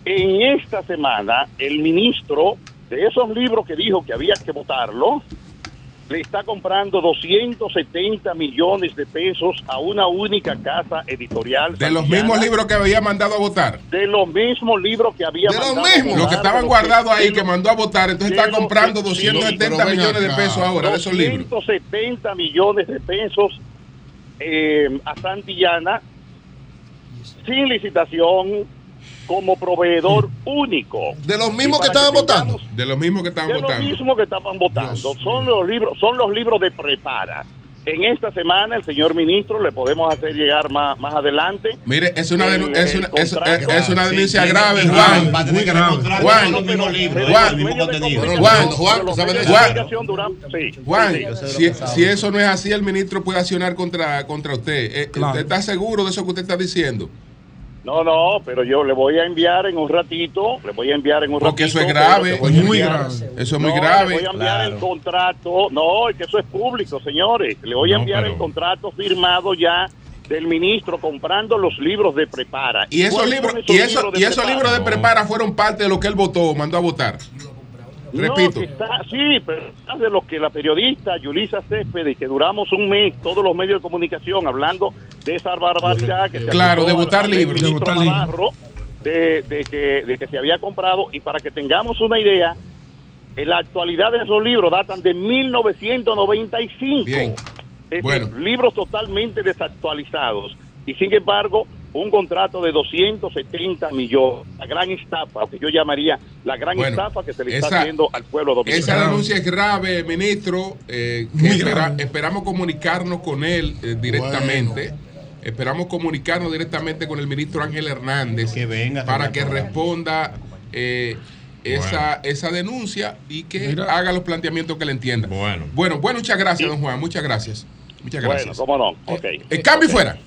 En esta semana, el ministro de esos libros que dijo que había que votarlo, le está comprando 270 millones de pesos a una única casa editorial. De los mismos libros que había mandado a votar. De los mismos libros que había De los mandado a mismos. votar, Los que estaban guardados ahí, los- que mandó a votar. Entonces está los comprando que- 270 pero ven millones de pesos ahora de esos libros. 270 millones de pesos eh, a Santillana sin licitación como proveedor único. De los mismos que estaban votando. De los mismos que estaban de los votando. mismos que estaban votando. Son los libros, son los libros de prepara. En esta semana, el señor ministro le podemos hacer llegar más, más adelante. Mire, es una, el- es una, es, es una denuncia sí, grave, sí, Juan. va a tener que Juan, Juan, que Juan. Juan, si, si eso no es así, el ministro puede accionar contra, contra usted. Eh, Claro. ¿Usted está seguro de eso que usted está diciendo? No, no, pero yo le voy a enviar en un ratito, le voy a enviar en un Porque ratito. eso es grave, a muy enviar- grave. Eso es muy grave. Le voy a enviar el contrato, no, es que eso es público, señores. Le voy a No, enviar pero- el contrato firmado ya del ministro comprando los libros de prepara. Y esos ¿Cuáles libros, y eso, libros de y esos Prepara? libros de prepara fueron parte de lo que él votó, mandó a votar. Repito. No, está, sí, pero está de lo que la periodista Yulisa Céspedes, que duramos un mes, todos los medios de comunicación, hablando de esa barbaridad que se Claro, de votar libros. De votar libros. De, de que, de que se había comprado, y para que tengamos una idea, en la actualidad de esos libros datan de 1995. Bien. Es Bueno. libros totalmente desactualizados. Y sin embargo, un contrato de 270 millones, la gran estafa, que yo llamaría la gran Bueno, estafa que se le está esa- haciendo al pueblo dominicano. Esa denuncia es grave, ministro. eh, que espera- esperamos comunicarnos con él eh, directamente. Esperamos comunicarnos directamente con el ministro Ángel Hernández para que responda eh, esa, esa denuncia y que Mira. haga los planteamientos que le entienda. Bueno, bueno, bueno muchas gracias, don Juan. Muchas gracias. Muchas Bueno, gracias. cómo no. Ok. El cambio y fuera.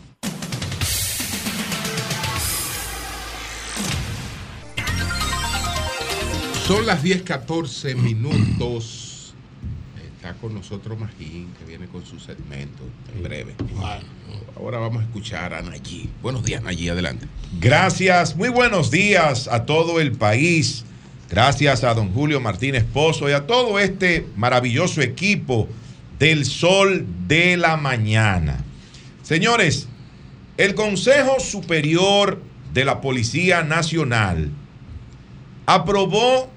Son las 10:14 minutos. Está con nosotros Magín, que viene con su segmento en breve. Ahora vamos a escuchar a Nayí. Buenos días, Nayí, adelante. Gracias, muy buenos días a todo el país. Gracias a don Julio Martínez Pozo y a todo este maravilloso equipo del Sol de la Mañana. Señores, el Consejo Superior de la Policía Nacional aprobó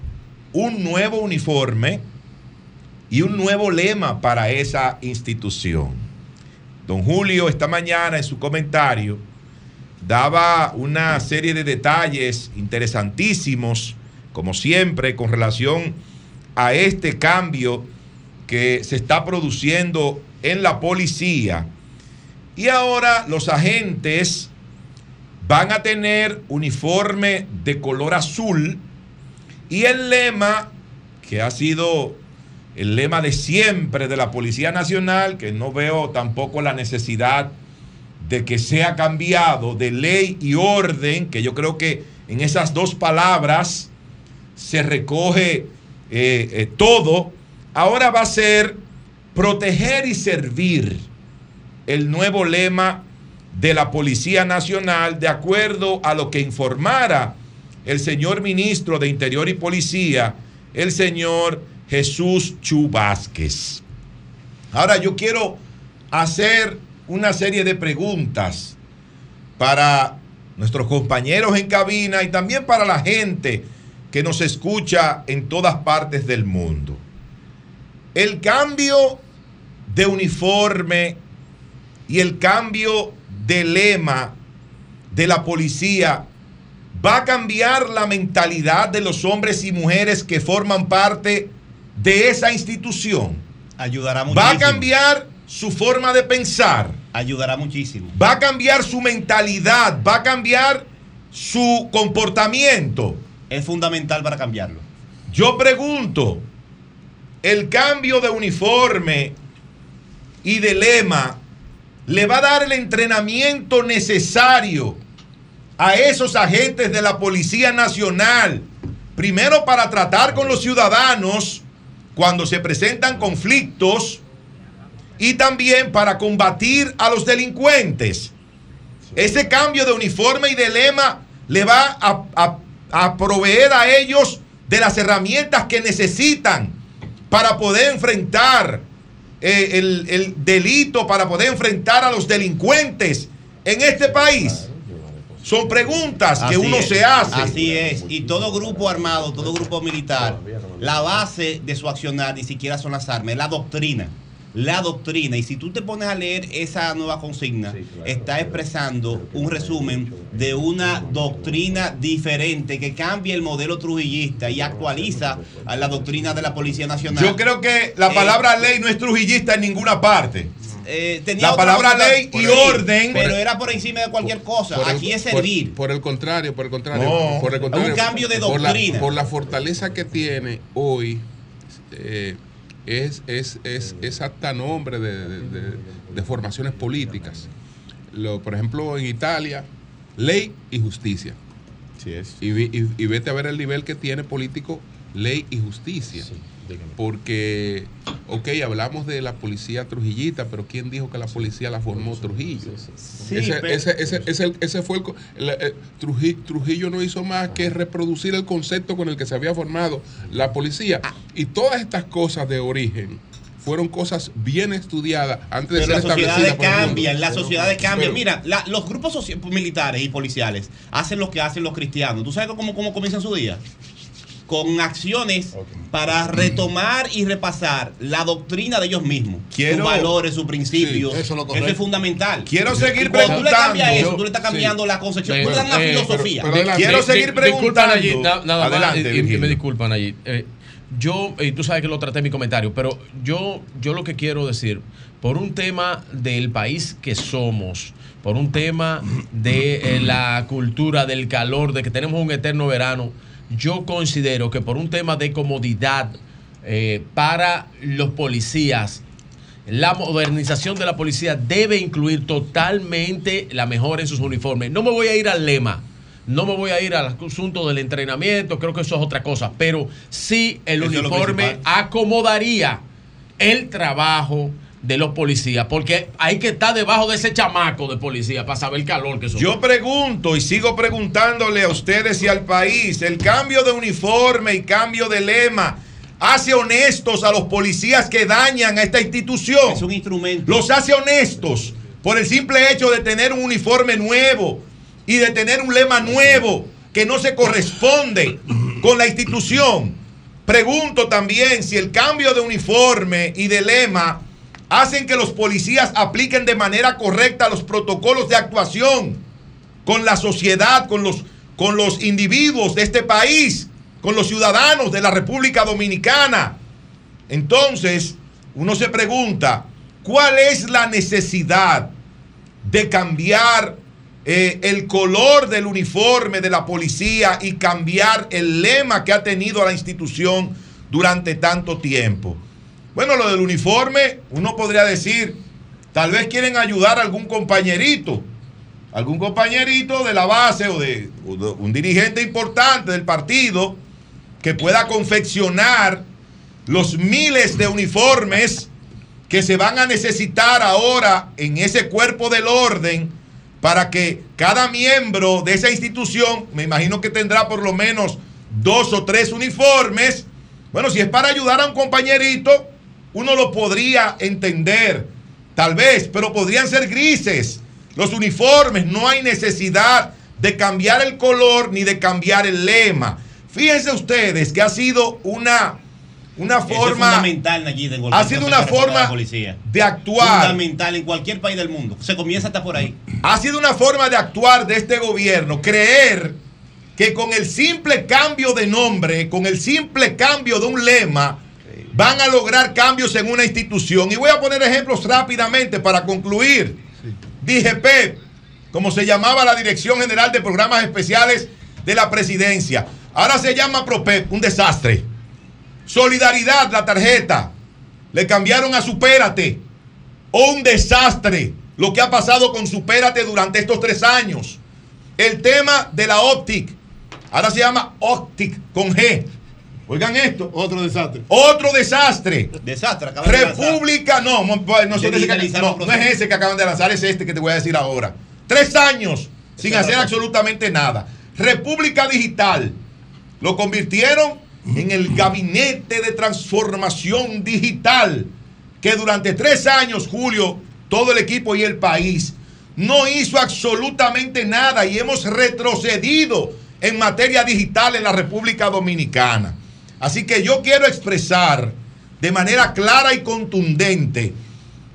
un nuevo uniforme y un nuevo lema para esa institución. Don Julio esta mañana en su comentario daba una serie de detalles interesantísimos, como siempre, con relación a este cambio que se está produciendo en la policía. Y ahora los agentes van a tener uniforme de color azul y el lema, que ha sido el lema de siempre de la Policía Nacional, que no veo tampoco la necesidad de que sea cambiado de ley y orden, que yo creo que en esas dos palabras se recoge eh, eh, todo, ahora va a ser proteger y servir el nuevo lema de la Policía Nacional, de acuerdo a lo que informara el señor ministro de Interior y Policía, el señor Jesús Chu Vázquez. Ahora yo quiero hacer una serie de preguntas para nuestros compañeros en cabina y también para la gente que nos escucha en todas partes del mundo. El cambio de uniforme y el cambio de lema de la policía va a cambiar la mentalidad de los hombres y mujeres que forman parte de esa institución. Ayudará Va muchísimo. a cambiar su forma de pensar. Ayudará muchísimo. Va a cambiar su mentalidad. Va a cambiar su comportamiento. es fundamental para cambiarlo. Yo pregunto, ¿el cambio de uniforme y de lema le va a dar el entrenamiento necesario a esos agentes de la Policía Nacional? Primero para tratar con los ciudadanos cuando se presentan conflictos y también para combatir a los delincuentes. Ese cambio de uniforme y de lema le va a, proveer a ellos de las herramientas que necesitan para poder enfrentar eh, el delito, para poder enfrentar a los delincuentes en este país. Son preguntas que uno es, se hace. Así es. Y todo grupo armado, todo grupo militar, la base de su accionar ni siquiera son las armas, es la doctrina. La doctrina. Y si tú te pones a leer esa nueva consigna, está expresando un resumen de una doctrina diferente que cambia el modelo trujillista y actualiza a la doctrina de la Policía Nacional. Yo creo que la Eh, palabra ley no es trujillista en ninguna parte. Eh, tenía la palabra ley por y orden. Pero era por encima de cualquier cosa. Por el- Aquí es por- servir. Por, el contrario, por el contrario. No. por el contrario, Un cambio de por la- doctrina. Por la, fortaleza que tiene hoy, eh, es, es, es, es hasta nombre de, de- de- de formaciones políticas. Lo, por ejemplo, en Italia, ley y justicia. Y, vi- y- y vete a ver el nivel que tiene político, ley y justicia. Porque, ok, hablamos de la policía trujillita, pero ¿quién dijo que la policía la formó Trujillo? ese, pero- ese, ese, ese, ese fue el, co- el- el- Truji- Trujillo no hizo más que reproducir el concepto con el que se había formado la policía. Y todas estas cosas de origen fueron cosas bien estudiadas antes de Pero ser las sociedades cambian, las sociedades cambian. Pero- Mira, la- los grupos militares y policiales hacen lo que hacen los cristianos. ¿Tú sabes cómo, cómo comienzan su día? Con acciones para retomar y repasar la doctrina de ellos mismos. Quiero- sus valores, sus principios. Sí, eso es lo eso correcto. es fundamental. Quiero seguir Y cuando tú le cambias preguntando. eso, tú le estás cambiando Sí. la concepción. Tú le das una eh, filosofía. pero- pero Quiero seguir disculpan allí, preguntando. na- nada más, Adelante, y- y, me disculpan allí. Eh, yo, y tú sabes que lo traté en mi comentario, pero yo, yo lo que quiero decir, por un tema del país que somos, por un tema de eh, la cultura, del calor, de que tenemos un eterno verano, yo considero que por un tema de comodidad eh, para los policías, la modernización de la policía debe incluir totalmente la mejora en sus uniformes. No me voy a ir al lema, no me voy a ir al asunto del entrenamiento, creo que eso es otra cosa, pero sí el Eso uniforme acomodaría el trabajo de los policías, porque hay que estar debajo de ese chamaco de policía para saber el calor que son. Yo pregunto y sigo preguntándole a ustedes y al país, el cambio de uniforme y cambio de lema hace honestos a los policías que dañan a esta institución. Es un instrumento. Los hace honestos por el simple hecho de tener un uniforme nuevo y de tener un lema nuevo que no se corresponde con la institución. Pregunto también si el cambio de uniforme y de lema hacen que los policías apliquen de manera correcta los protocolos de actuación con la sociedad, con los, con los individuos de este país, con los ciudadanos de la República Dominicana. Entonces, uno se pregunta, ¿cuál es la necesidad de cambiar eh, el color del uniforme de la policía y cambiar el lema que ha tenido la institución durante tanto tiempo? Bueno, lo del uniforme, uno podría decir, tal vez quieren ayudar a algún compañerito, algún compañerito de la base o de, o de un dirigente importante del partido que pueda confeccionar los miles de uniformes que se van a necesitar ahora en ese cuerpo del orden para que cada miembro de esa institución, me imagino que tendrá por lo menos dos o tres uniformes, bueno, si es para ayudar a un compañerito, uno lo podría entender, tal vez, pero podrían ser grises los uniformes, no hay necesidad de cambiar el color ni de cambiar el lema. Fíjense ustedes que ha sido una, una forma fundamental allí de ha sido una forma de actuar. Fundamental en cualquier país del mundo. Se comienza hasta por ahí. Ha sido una forma de actuar de este gobierno, creer que con el simple cambio de nombre, con el simple cambio de un lema, van a lograr cambios en una institución. Y voy a poner ejemplos rápidamente para concluir. DGP, como se llamaba la Dirección General de Programas Especiales de la Presidencia. Ahora se llama ProPep, un desastre. Solidaridad, la tarjeta. Le cambiaron a Supérate. Un desastre lo que ha pasado con Supérate durante estos tres años. El tema de la Optic. Ahora se llama Optic con G. Oigan esto. Otro desastre. Otro desastre. Desastre. acaban de lanzar. República, no, pues, no, no, es ese que acaban de lanzar, es este que te voy a decir ahora. Tres años sin hacer absolutamente nada. República Digital lo convirtieron en el gabinete de transformación digital que durante tres años, Julio, todo el equipo y el país no hizo absolutamente nada y hemos retrocedido en materia digital en la República Dominicana. Así que yo quiero expresar de manera clara y contundente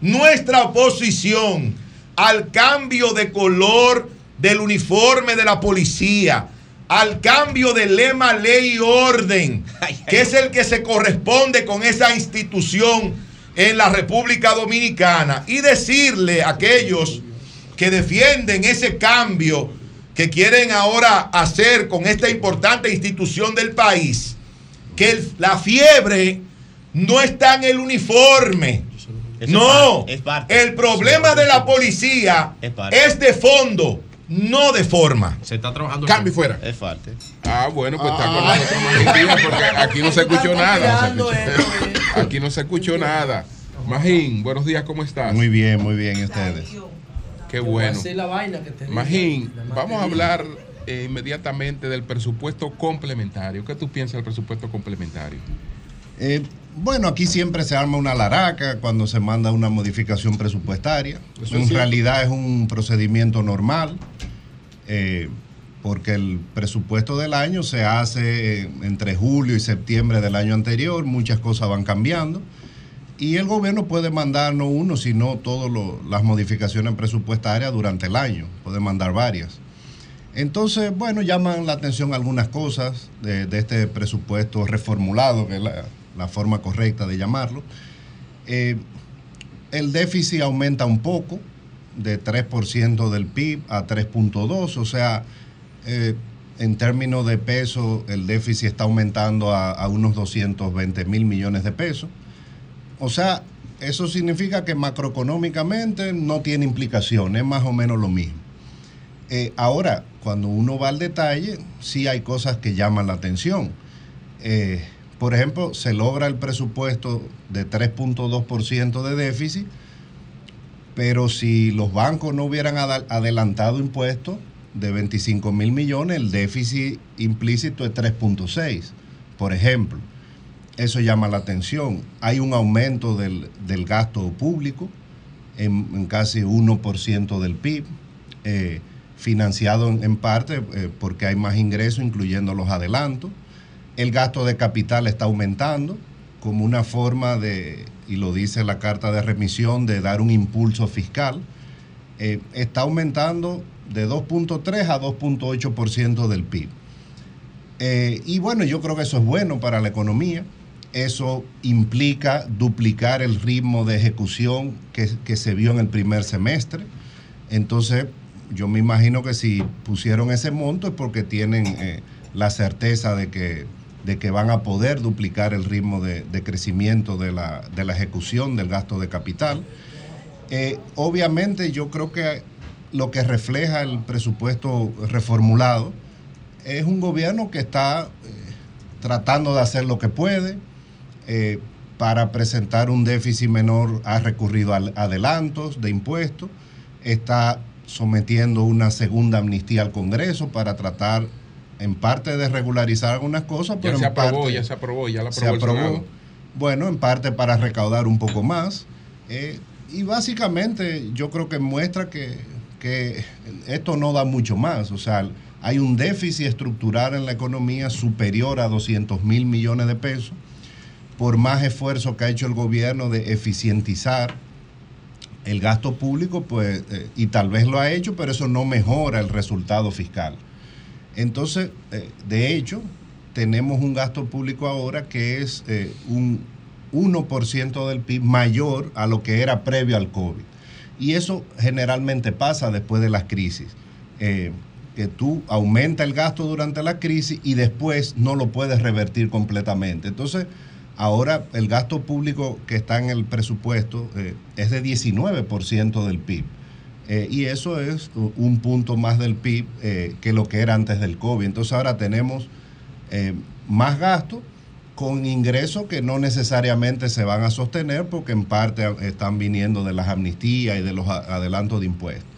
nuestra oposición al cambio de color del uniforme de la policía, al cambio de lema, ley y orden, que es el que se corresponde con esa institución en la República Dominicana, y decirle a aquellos que defienden ese cambio que quieren ahora hacer con esta importante institución del país, que el- la fiebre no está en el uniforme. Eso No, es parte, es parte. el problema de la policía Es parte. es de fondo, no de forma. Se está trabajando. Cambio fuera. Es parte. Ah, bueno, pues está con nosotros porque aquí no se escuchó nada. Aquí no se escuchó nada. Magín, buenos días, ¿cómo estás? Muy bien, muy bien, ¿y ustedes? Qué bueno. Magín, vamos a hablar eh, inmediatamente del presupuesto complementario. ¿Qué tú piensas del presupuesto complementario? Eh, bueno, aquí siempre se arma una laraca cuando se manda una modificación presupuestaria. Eso en realidad es un procedimiento normal, eh, porque el presupuesto del año se hace entre julio y septiembre del año anterior, muchas cosas van cambiando. Y el gobierno puede mandar no uno, sino todas las modificaciones presupuestarias durante el año. Puede mandar varias. Entonces, bueno, llaman la atención algunas cosas de, este presupuesto reformulado, que es la, la forma correcta de llamarlo. Eh, el déficit aumenta un poco, de 3% del PIB a 3.2%, o sea, eh, en términos de peso, el déficit está aumentando a, a unos 220 mil millones de pesos. O sea, eso significa que macroeconómicamente no tiene implicación, es más o menos lo mismo. Eh, ahora, cuando uno va al detalle, sí hay cosas que llaman la atención. Eh, por ejemplo, se logra el presupuesto de 3.2% de déficit, pero si los bancos no hubieran adelantado impuestos de 25 mil millones, el déficit implícito es 3.6, por ejemplo. Eso llama la atención. Hay un aumento del, del gasto público en, en casi 1% del PIB, eh, financiado en, parte eh, porque hay más ingresos, incluyendo los adelantos. El gasto de capital está aumentando como una forma de, y lo dice la carta de remisión, de dar un impulso fiscal. Eh, está aumentando de 2.3 a 2.8% del PIB. Eh, y bueno, yo creo que eso es bueno para la economía. Eso implica duplicar el ritmo de ejecución que, que se vio en el primer semestre. Entonces, yo me imagino que si pusieron ese monto es porque tienen eh, la certeza de que, de que van a poder duplicar el ritmo de, de crecimiento de la, de la ejecución del gasto de capital. Eh, obviamente yo creo que lo que refleja el presupuesto reformulado es un gobierno que está eh, tratando de hacer lo que puede. para presentar un déficit menor ha recurrido a adelantos de impuestos, está sometiendo una segunda amnistía al Congreso para tratar en parte de regularizar algunas cosas, pero Ya se en aprobó, parte ya se aprobó, ya la se aprobó el aprobó. Bueno, en parte para recaudar un poco más. eh, y básicamente yo creo que muestra que, que esto no da mucho más. O sea, hay un déficit estructural en la economía superior a 200 mil millones de pesos por más esfuerzo que ha hecho el gobierno de eficientizar el gasto público, pues, eh, y tal vez lo ha hecho, pero eso no mejora el resultado fiscal. Entonces, eh, de hecho, tenemos un gasto público ahora que es eh, un 1% del PIB mayor a lo que era previo al COVID. Y eso generalmente pasa después de las crisis. Que tú aumenta el gasto durante la crisis y después no lo puedes revertir completamente. Entonces, ahora el gasto público que está en el presupuesto eh, es de 19% del PIB. Eh, y eso es un punto más del PIB eh, que lo que era antes del COVID. Entonces ahora tenemos más gasto con ingresos que no necesariamente se van a sostener porque en parte están viniendo de las amnistías y de los adelantos de impuestos.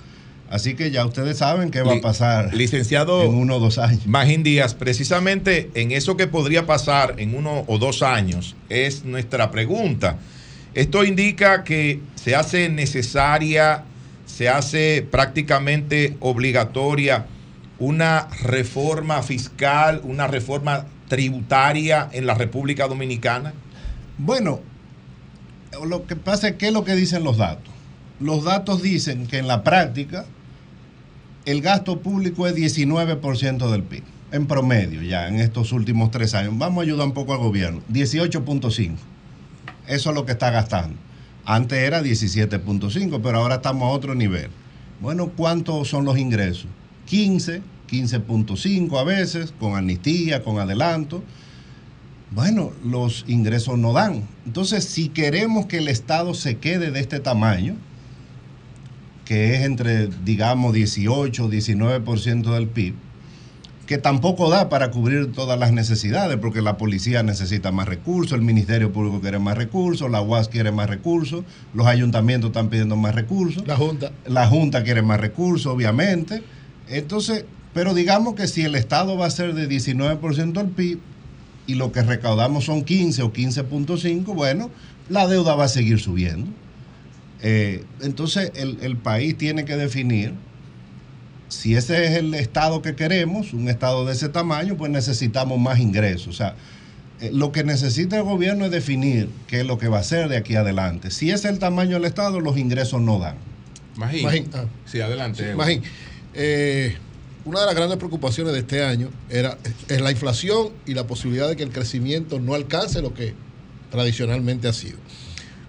Así que ya ustedes saben qué va a pasar Licenciado en uno o dos años. Magín Díaz, precisamente en eso que podría pasar en uno o dos años es nuestra pregunta. Esto indica que se hace necesaria, se hace prácticamente obligatoria una reforma fiscal, una reforma tributaria en la República Dominicana. Bueno, lo que pasa es que es lo que dicen los datos. Los datos dicen que en la práctica el gasto público es 19% del PIB, en promedio ya en estos últimos tres años. Vamos a ayudar un poco al gobierno, 18.5. Eso es lo que está gastando. Antes era 17.5, pero ahora estamos a otro nivel. Bueno, ¿cuántos son los ingresos? 15, 15.5 a veces, con amnistía, con adelanto. Bueno, los ingresos no dan. Entonces, si queremos que el Estado se quede de este tamaño, que es entre, digamos, 18, 19% del PIB, que tampoco da para cubrir todas las necesidades, porque la policía necesita más recursos, el Ministerio Público quiere más recursos, la UAS quiere más recursos, los ayuntamientos están pidiendo más recursos. La Junta. La Junta quiere más recursos, obviamente. Entonces, pero digamos que si el Estado va a ser de 19% del PIB y lo que recaudamos son 15 o 15.5, bueno, la deuda va a seguir subiendo. Eh, entonces, el, el país tiene que definir si ese es el Estado que queremos, un Estado de ese tamaño, pues necesitamos más ingresos. O sea, eh, lo que necesita el gobierno es definir qué es lo que va a hacer de aquí adelante. Si ese es el tamaño del Estado, los ingresos no dan. Magín. Magín, ah. Sí, adelante. Sí. Magín, eh, una de las grandes preocupaciones de este año era es la inflación y la posibilidad de que el crecimiento no alcance lo que tradicionalmente ha sido.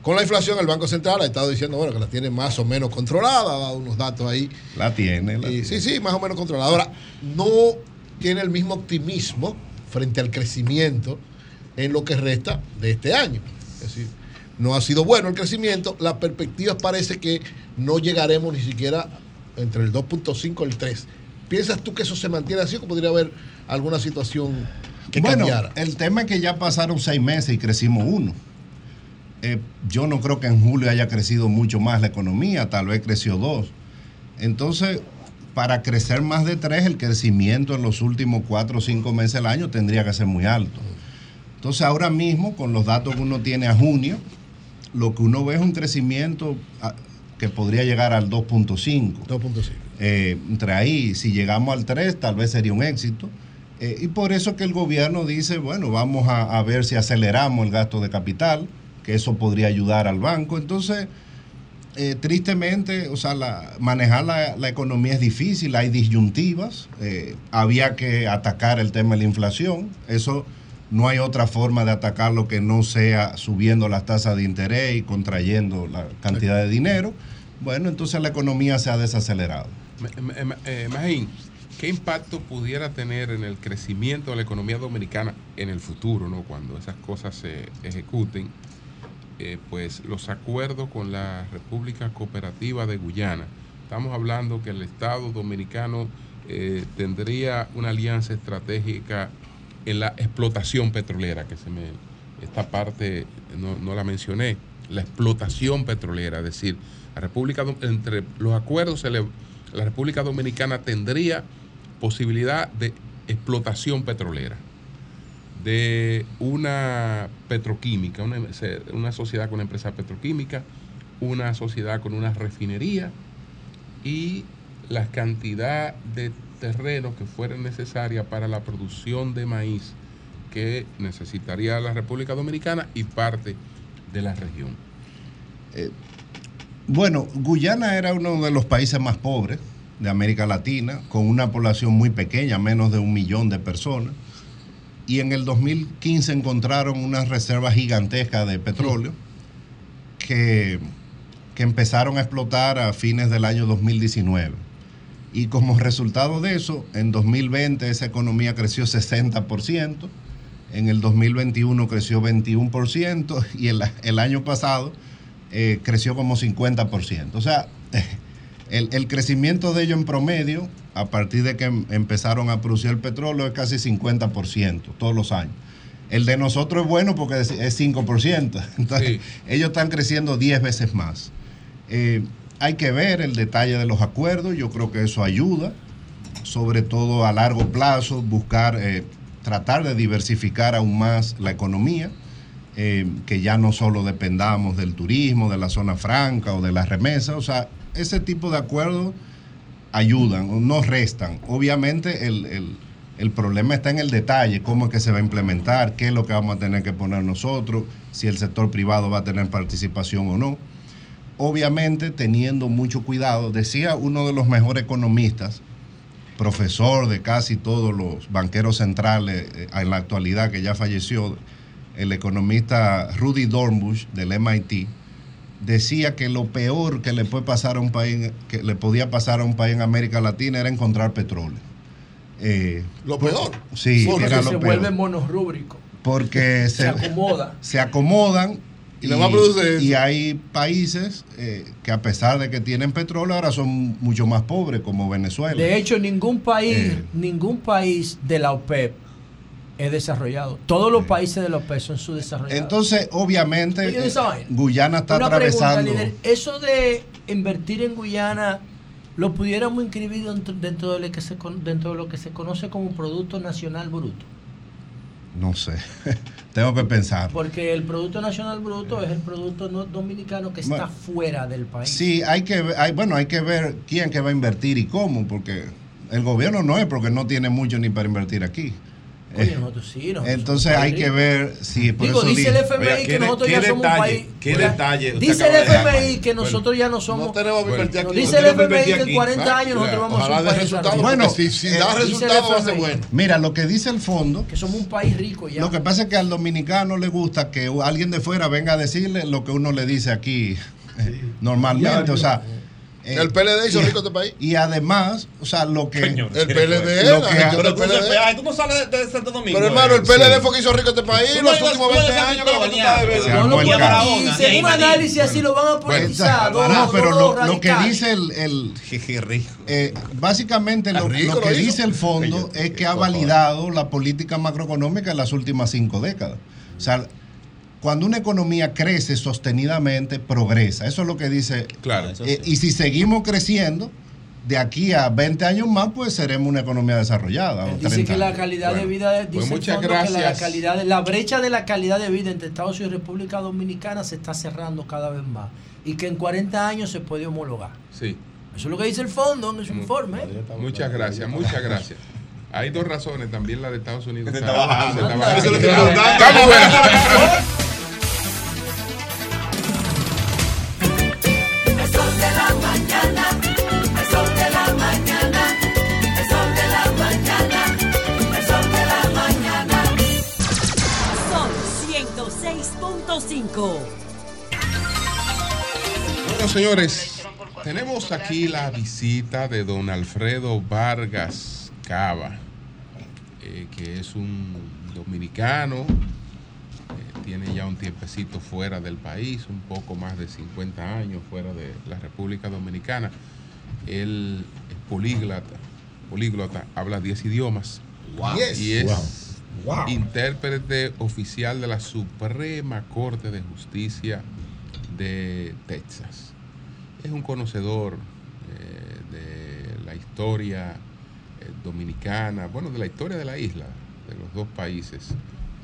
Con la inflación, el Banco Central ha estado diciendo bueno, que la tiene más o menos controlada, ha dado unos datos ahí. La tiene. la Y, tiene. sí, sí, más o menos controlada. Ahora, no tiene el mismo optimismo frente al crecimiento en lo que resta de este año. Es decir, no ha sido bueno el crecimiento. Las perspectivas parece que no llegaremos ni siquiera entre el 2.5 y el 3. ¿Piensas tú que eso se mantiene así o podría haber alguna situación que bueno, cambiara? el tema es que ya pasaron seis meses y crecimos uno. Eh, yo no creo que en julio haya crecido mucho más la economía, tal vez creció dos. Entonces, para crecer más de tres, el crecimiento en los últimos cuatro o cinco meses del año tendría que ser muy alto. Entonces, ahora mismo, con los datos que uno tiene a junio, lo que uno ve es un crecimiento ah, que podría llegar al 2.5. 2.5. Eh, entre ahí, si llegamos al 3, tal vez sería un éxito. Eh, y por eso que el gobierno dice, bueno, vamos a, a ver si aceleramos el gasto de capital, que eso podría ayudar al banco. Entonces, eh, tristemente, o sea, manejar la, economía es difícil, hay disyuntivas, eh, había que atacar el tema de la inflación, eso no hay otra forma de atacarlo que no sea subiendo las tasas de interés y contrayendo la cantidad de dinero. Bueno, entonces la economía se ha desacelerado. Eh, Magín, ¿qué impacto pudiera tener en el crecimiento de la economía dominicana en el futuro, ¿no? cuando esas cosas se ejecuten? Eh, pues los acuerdos con la República Cooperativa de Guyana. Estamos hablando que el Estado dominicano eh, tendría una alianza estratégica en la explotación petrolera, que se me esta parte no, no la mencioné, la explotación petrolera, es decir, la República entre los acuerdos se le- la República Dominicana tendría posibilidad de explotación petrolera de una petroquímica, una, sociedad con una empresa petroquímica, una sociedad con una refinería y la cantidad de terreno que fuera necesaria para la producción de maíz que necesitaría la República Dominicana y parte de la región. Eh, Bueno, Guyana era uno de los países más pobres de América Latina, con una población muy pequeña, menos de un millón de personas. Y en el 2015 encontraron unas reservas gigantescas de petróleo que, que empezaron a explotar a fines del año 2019. Y como resultado de eso, en 2020 esa economía creció 60%, en el 2021 creció 21% y el, el año pasado eh, creció como 50%. O sea, el, el crecimiento de ellos en promedio, a partir de que em- empezaron a producir el petróleo, es casi 50% todos los años. El de nosotros es bueno porque es es 5%. Entonces, ellos están creciendo 10 veces más. Eh, hay que ver el detalle de los acuerdos, yo creo que eso ayuda, sobre todo a largo plazo, buscar, eh, tratar de diversificar aún más la economía, eh, que ya no solo dependamos del turismo, de la zona franca o de las remesas, o sea, ese tipo de acuerdos ayudan, no restan. Obviamente el, el- el problema está en el detalle, cómo es que se va a implementar, qué es lo que vamos a tener que poner nosotros, si el sector privado va a tener participación o no obviamente teniendo mucho cuidado. Decía uno de los mejores economistas, profesor de casi todos los banqueros centrales eh, en la actualidad, que ya falleció, el economista Rudy Dornbush del MIT, decía que lo peor que le puede pasar a un país, que le podía pasar a un país en América Latina era encontrar petróleo. Eh, Lo peor. Sí, Porque era se vuelve monorrúbrico. Porque se, Se acomoda. se acomodan Y y hay países eh, que a pesar de que tienen petróleo ahora son mucho más pobres como Venezuela. De hecho, ningún país, Eh. ningún país de la OPEP es desarrollado. Todos los países de la OPEP son subdesarrollados. Entonces, obviamente, eh. Guyana está Una atravesando. pregunta, líder. Eso de invertir en Guyana, ¿lo pudiéramos inscribir dentro, dentro de lo que se, dentro de lo que se conoce como Producto Nacional Bruto? No sé, tengo que pensar. Porque el Producto Nacional Bruto es el producto no- dominicano que está Bueno, fuera del país. Sí, hay que ver, hay, bueno, hay que ver quién que va a invertir y cómo, porque el gobierno no es porque no tiene mucho ni para invertir aquí. Oye, Eh, nosotros sí, nosotros entonces hay que ver si por Digo, eso dice el FMI Oiga, que ¿qué nosotros ya somos un detalle, país. qué Oiga, detalle Dice el FMI que Bueno, nosotros ya no somos. No tenemos que invertir No, aquí. Dice no el FMI que en invertir 40 aquí. años nosotros vamos a ser un país porque si, si eh, da resultados va a ser bueno. Mira, lo que dice el fondo, Que somos un país rico ya. lo que pasa es que al dominicano le gusta que alguien de fuera venga a decirle lo que uno le dice aquí eh, normalmente, Ya, o sea... eh, El PLD hizo y- rico este país. Y además, o sea, lo que... El PLD, lo que- gente Pero tú, PLD. ay, tú no sales de, de Santo Domingo. Pero hermano, el eh. PLD fue que hizo rico este país Tú no los últimos tú 20 ibas a años. ¿qué es lo que tú estás No decir. Según un análisis así lo van a politizar. No, pero lo, lo que dice el, el- Jeje, rico. eh, básicamente lo, rico lo que dice el fondo es que ha validado la política macroeconómica en las últimas cinco décadas. O sea, cuando una economía crece sostenidamente, progresa. Eso es lo que dice. Claro. Eh, y si seguimos creciendo, de aquí a 20 años más, pues seremos una economía desarrollada. o Dice 30 que la calidad Bueno, de vida, dice pues el muchas fondo que la, gracias. calidad de- la brecha de la calidad de vida entre Estados Unidos y República Dominicana se está cerrando cada vez más y que en 40 años se puede homologar. Sí. Eso es lo que dice el fondo en su informe. Muchas gracias, muchas gracias. Hay dos razones, también la de Estados Unidos Se está, está bajando. se está bajando. Bueno, señores, tenemos aquí la visita de don Alfredo Vargas Cava, eh, que es un dominicano, eh, tiene ya un tiempecito fuera del país, un poco más de 50 años fuera de la República Dominicana. Él es políglota, políglota, habla 10 idiomas Wow. y es Wow. Wow. intérprete oficial de la Suprema Corte de Justicia de Texas. Es un conocedor eh, de la historia eh, dominicana, bueno, de la historia de la isla, de los dos países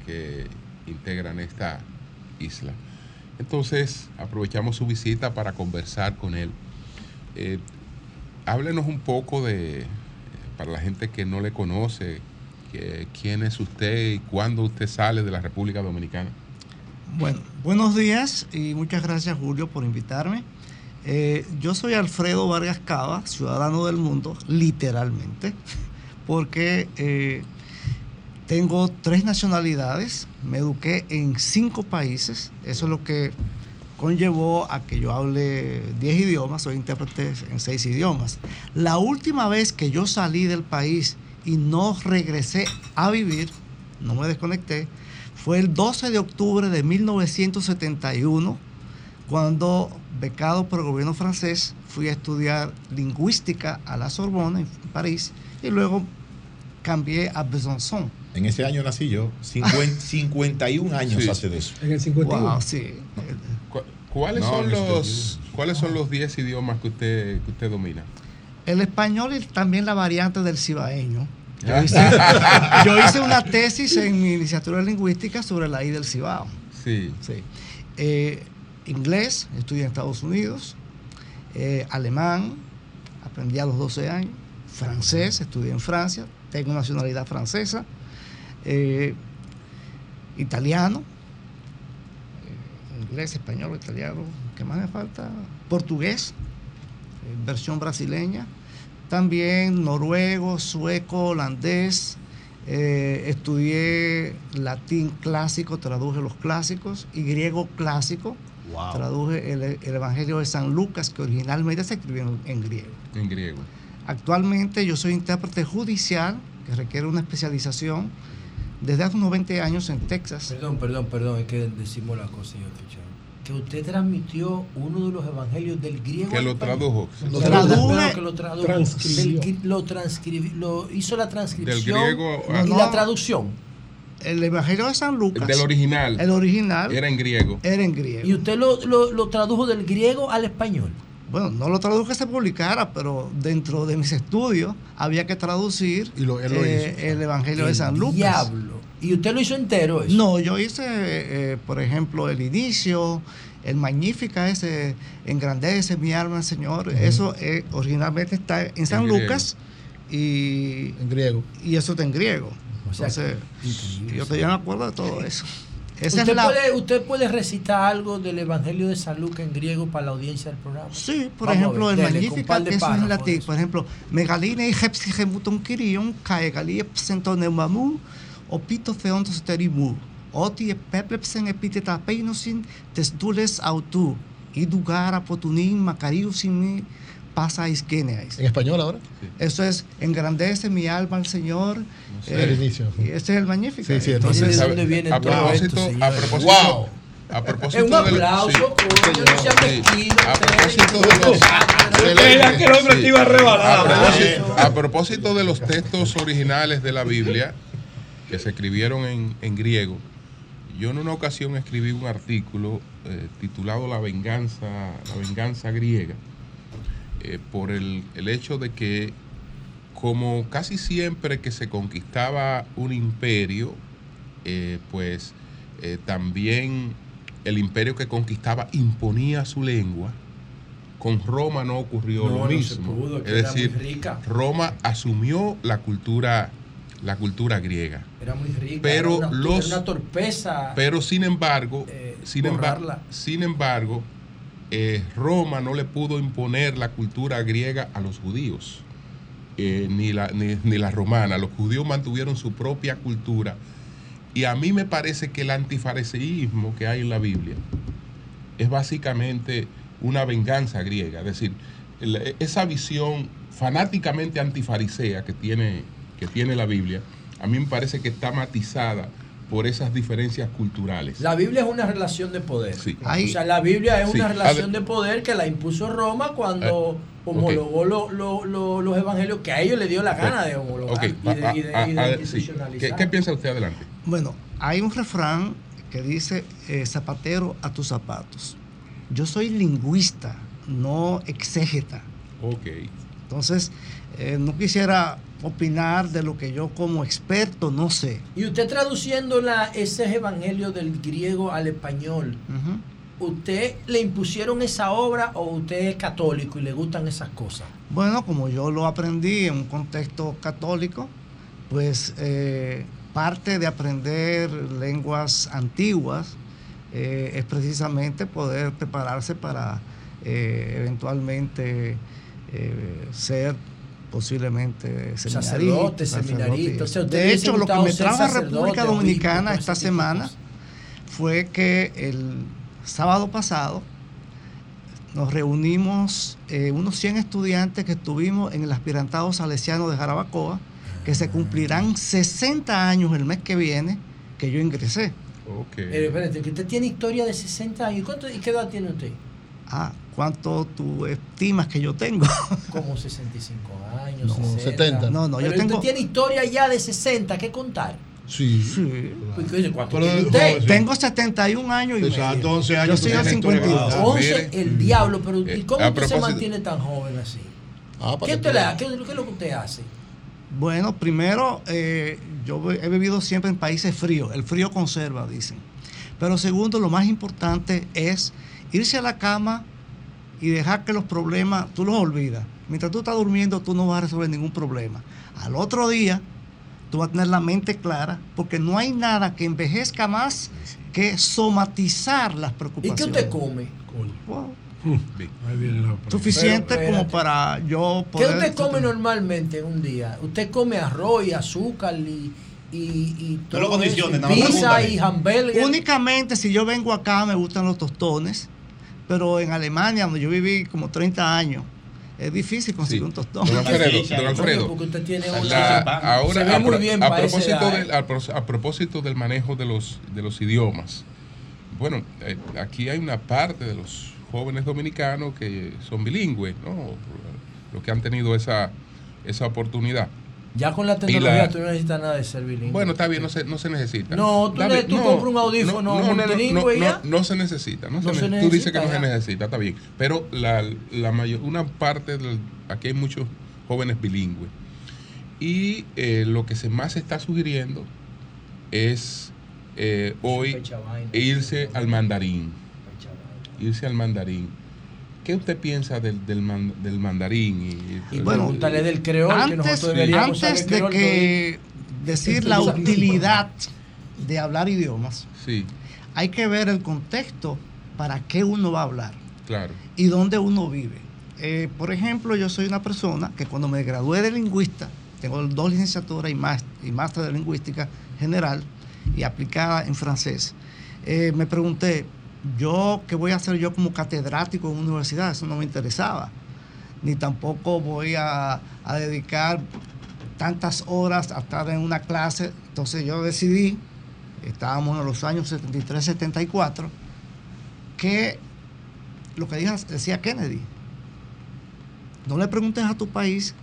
que integran esta isla. Entonces, aprovechamos su visita para conversar con él. Eh, háblenos un poco de, para la gente que no le conoce, quién es usted y cuándo usted sale de la República Dominicana. Bueno, buenos días y muchas gracias Julio por invitarme. Eh, yo soy Alfredo Vargas Cava, ciudadano del mundo, literalmente, porque eh, tengo tres nacionalidades, me eduqué en cinco países, eso es lo que conllevó a que yo hable 10 idiomas, soy intérprete en 6 idiomas. La última vez que yo salí del país y no regresé a vivir, no me desconecté, fue el 12 de octubre de 1971, cuando, becado por el gobierno francés, fui a estudiar lingüística a la Sorbona, en París, y luego cambié a Besançon. En ese año nací yo, 50 51 años Sí. hace de eso. En el 51. Wow, sí. Cu- ¿Cuáles No, son los cuáles son los 10 idiomas que usted que usted domina? El español y también la variante del cibaeño. Yo hice, yo hice una tesis en mi licenciatura en lingüística sobre la I del Cibao. Sí. Sí. Eh, inglés, estudié en Estados Unidos. Eh, alemán, aprendí a los 12 años. Francés, estudié en Francia. Tengo nacionalidad francesa. Eh, italiano. eh, inglés, español, italiano. ¿Qué más me falta? Portugués, versión brasileña. También noruego, sueco, holandés. Estudié latín clásico, traduje los clásicos, y griego clásico, Wow. traduje el, el Evangelio de San Lucas, que originalmente se escribió en, en griego. En griego. Actualmente yo soy intérprete judicial, que requiere una especialización, desde hace unos 20 años en Texas. Perdón, perdón, perdón, es que decimos la cosa, señor Fichado. Que usted transmitió uno de los evangelios del griego. Que lo tradujo. Lo tradujo, que lo tradujo. transcribió. Del gri- lo transcribió, lo hizo la transcripción. Del griego a- y No, la traducción. El Evangelio de San Lucas. Del original. El original. Era en griego. Era en griego. Y usted lo, lo, lo tradujo del griego al español. Bueno, no lo traduje que se publicara, pero dentro de mis estudios había que traducir lo eh, el Evangelio de San Lucas. diablo. ¿Y usted lo hizo entero eso? No, yo hice, eh, por ejemplo, el inicio, el Magnífica, ese, engrandece mi alma, Señor. Eso eh, originalmente está en San. Lucas y en griego. Y eso está en griego. Sea, Entonces, increíble, yo estoy de acuerdo de todo eso. Esa ¿Usted, es la- puede, ¿Usted puede recitar algo del Evangelio de San Lucas en griego para la audiencia del programa? Sí, por Vamos ejemplo, ver, el Magnífica, que eso es en latín. Por ejemplo, Megaline y Hepsigemuton Kirion, Kaegalie Psentoneumamu, Opito Theontos Terimu, Oti Epeplepsen Epiteta Peinosin, Tesdules Autu, Idugara Potunin, Macariusin, Pasa Iskeneais. ¿En español ahora? Eso es, engrandece mi alma al Señor. sé. El inicio. Y ese es el Magnífica. Sí, sí, Entonces, a, a propósito, a propósito, Wow. a propósito Es un de aplauso, sí. coño, no mezquino, A propósito de los a propósito de textos originales de la Biblia que se escribieron en, en griego, yo en una ocasión escribí un artículo eh, titulado La venganza, la venganza griega, eh, por el, el hecho de que como casi siempre que se conquistaba un imperio, eh, pues eh, también el imperio que conquistaba imponía su lengua. Con Roma no ocurrió No, lo no se mismo. pudo, que es decir, rica. Roma asumió la cultura, la cultura griega. Era muy rica. Pero era una, los- era una torpeza. Pero sin embargo, sin embargo, eh, Roma no le pudo imponer la cultura griega a los judíos, eh, ni, la, ni, ni romana. Los judíos mantuvieron su propia cultura. Y a mí me parece que el antifariseísmo que hay en la Biblia es básicamente una venganza griega. Es decir, esa visión fanáticamente antifarisea que tiene, que tiene la Biblia, a mí me parece que está matizada por esas diferencias culturales. La Biblia es una relación de poder. Sí. O sea, la Biblia es Sí. una relación ver- de poder que la impuso Roma cuando homologó lo- lo- lo- los evangelios que a ellos les dio la gana de homologar y de, y de- a- a- y de a- sí. institucionalizar. ¿Qué, qué piensa usted adelante? Bueno, hay un refrán que dice eh, zapatero a tus zapatos. Yo soy lingüista, no exégeta. Ok. Entonces, eh, no quisiera opinar de lo que yo como experto no sé. Y usted traduciendo la, ese evangelio del griego al español, ¿usted le impusieron esa obra o usted es católico y le gustan esas cosas? Bueno, como yo lo aprendí en un contexto católico, pues eh, parte de aprender lenguas antiguas eh, es precisamente poder prepararse para eh, eventualmente ser posiblemente seminarista. Sacerdote, seminarista. O sea, usted de hecho, lo que me trajo a República Dominicana todo esta semana fue que el sábado pasado nos reunimos eh, unos 100 estudiantes que estuvimos en el aspirantado salesiano de Jarabacoa, que se cumplirán 60 años el mes que viene que yo ingresé. Pero espérate, que usted tiene historia de 60 años. ¿Cuánto, ¿Y qué edad tiene usted? Ah, ¿cuánto tú estimas que yo tengo? Como 65 años, No, 60. 70. No, no, yo Pero tengo- Usted tiene historia ya de 60, ¿qué contar? Sí. Pues, ¿qué dice? ¿Cuánto Pero, tiene usted? Tengo 71 años y Exacto, medio. 11 Yo años soy tienes historia 52. clara. 11, el diablo, pero ¿y eh, cómo usted se mantiene tan joven así? Ah, para ¿Qué, usted le da? ¿Qué, qué es lo que usted hace? Bueno, primero, eh, yo he vivido siempre en países fríos. El frío conserva, dicen. Pero segundo, lo más importante es irse a la cama y dejar que los problemas, tú los olvidas. Mientras tú estás durmiendo, tú no vas a resolver ningún problema. Al otro día, tú vas a tener la mente clara, porque no hay nada que envejezca más que somatizar las ¿Y preocupaciones. qué usted come? Wow. Ahí viene la Suficiente Pero, como para yo ¿Qué poder... usted come normalmente en un día? Usted come arroz y azúcar y, y, y No lo eso, más pizza y hamburger. Únicamente si yo vengo acá me gustan los tostones, pero en Alemania, donde yo viví como 30 años, es difícil conseguir un tostón. Don Alfredo, don Alfredo, Porque usted tiene la- una- ahora a, muy pro- bien a propósito del, a propósito del manejo de los, de los idiomas, bueno, eh, aquí hay una parte de los jóvenes dominicanos que son bilingües, ¿no? Los que han tenido esa, esa oportunidad. Ya con la tecnología la- tú no necesitas nada de ser bilingüe. Bueno, está bien, no se, no se necesita. No, tú Dame- le- tú compras un audífono multilingüe y no, ya. no se necesita. No, No se se ne- tú dices que necesita no se necesita, está bien. Pero la, la mayor, una parte, del, aquí hay muchos jóvenes bilingües. Y eh, lo que se más se está sugiriendo es eh, hoy irse al mandarín. Irse al mandarín. ¿Qué usted piensa del, del, man- del mandarín? Y, Y pregúntale del creol, que antes, nosotros deberíamos antes saber de creol que decir la Esto es- utilidad de hablar idiomas, Sí, hay que ver el contexto para qué uno va a hablar claro. y dónde uno vive. Eh, por ejemplo, yo soy una persona que cuando me gradué de lingüista, tengo dos licenciaturas y máster de lingüística general y aplicada en francés, eh, me pregunté, yo, ¿qué voy a hacer yo como catedrático en una universidad? Eso no me interesaba. Ni tampoco voy a, a dedicar tantas horas a estar en una clase. Entonces yo decidí, estábamos en los años 73, 74, que lo que dijo- decía Kennedy, no le preguntes a tu país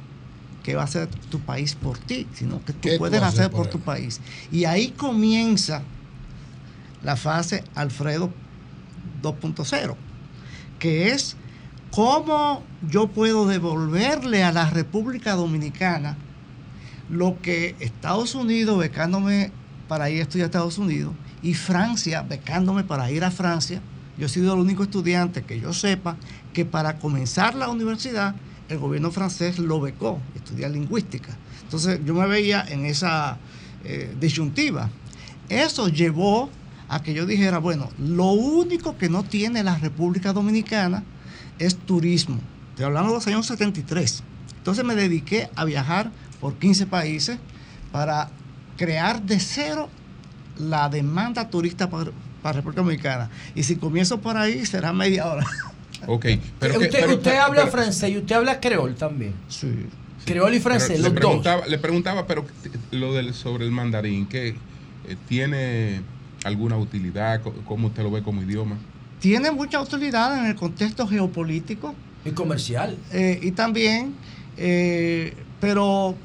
qué va a hacer tu país por ti, sino que tú ¿Qué tú puedes hacer por por tu país. Y ahí comienza la fase Alfredo 2.0, que es cómo yo puedo devolverle a la República Dominicana lo que Estados Unidos becándome para ir a estudiar a Estados Unidos y Francia becándome para ir a Francia. Yo he sido el único estudiante que yo sepa que para comenzar la universidad el gobierno francés lo becó, estudiar lingüística. Entonces yo me veía en esa eh, disyuntiva. Eso llevó a que yo dijera, bueno, lo único que no tiene la República Dominicana es turismo. Estoy hablando de los años 73. Entonces me dediqué a viajar por 15 países para crear de cero la demanda turista para, para República Dominicana. Y si comienzo por ahí, será media hora. Ok, pero que- usted pero- usted habla pero- francés y usted habla creol también. Sí. Creol y Pero francés, le los dos. preguntaba, Le preguntaba, pero lo del sobre el mandarín, que eh, tiene alguna utilidad, cómo usted lo ve como idioma. Tiene mucha utilidad en el contexto geopolítico. Y comercial. Eh, y también, eh, pero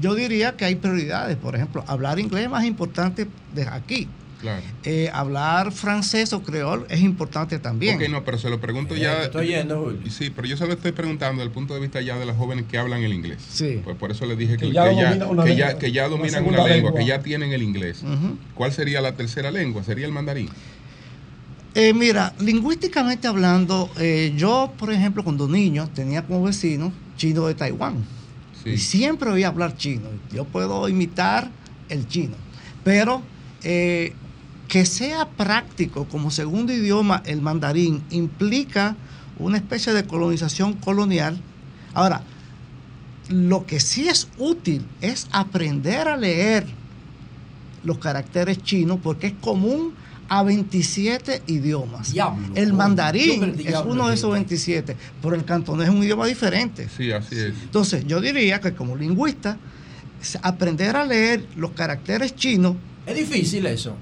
yo diría que hay prioridades. Por ejemplo, hablar inglés es más importante de aquí. Claro. Eh, hablar francés o creol es importante también. Ok, no, pero se lo pregunto Eh, ya. te estoy oyendo, Julio. Sí, pero yo se lo estoy preguntando desde el punto de vista ya de las jóvenes que hablan el inglés. Sí. Pues por eso le dije que, Que que ya una que lengua, ya, que ya dominan una lengua, lengua. que ya tienen el inglés. ¿Cuál sería la tercera lengua? ¿Sería el mandarín? Eh, mira, lingüísticamente hablando, eh, yo, por ejemplo, cuando niño tenía como vecino chino de Taiwán. Y siempre oía hablar chino. Yo puedo imitar el chino. Pero eh, que sea práctico como segundo idioma el mandarín implica una especie de colonización colonial. Ahora, lo que sí es útil es aprender a leer los caracteres chinos porque es común a 27 idiomas. Diablo, el mandarín es uno de esos gente. 27, pero el cantonés es un idioma diferente. Sí, así es. Entonces, yo diría que como lingüista, aprender a leer los caracteres chinos Es difícil eso.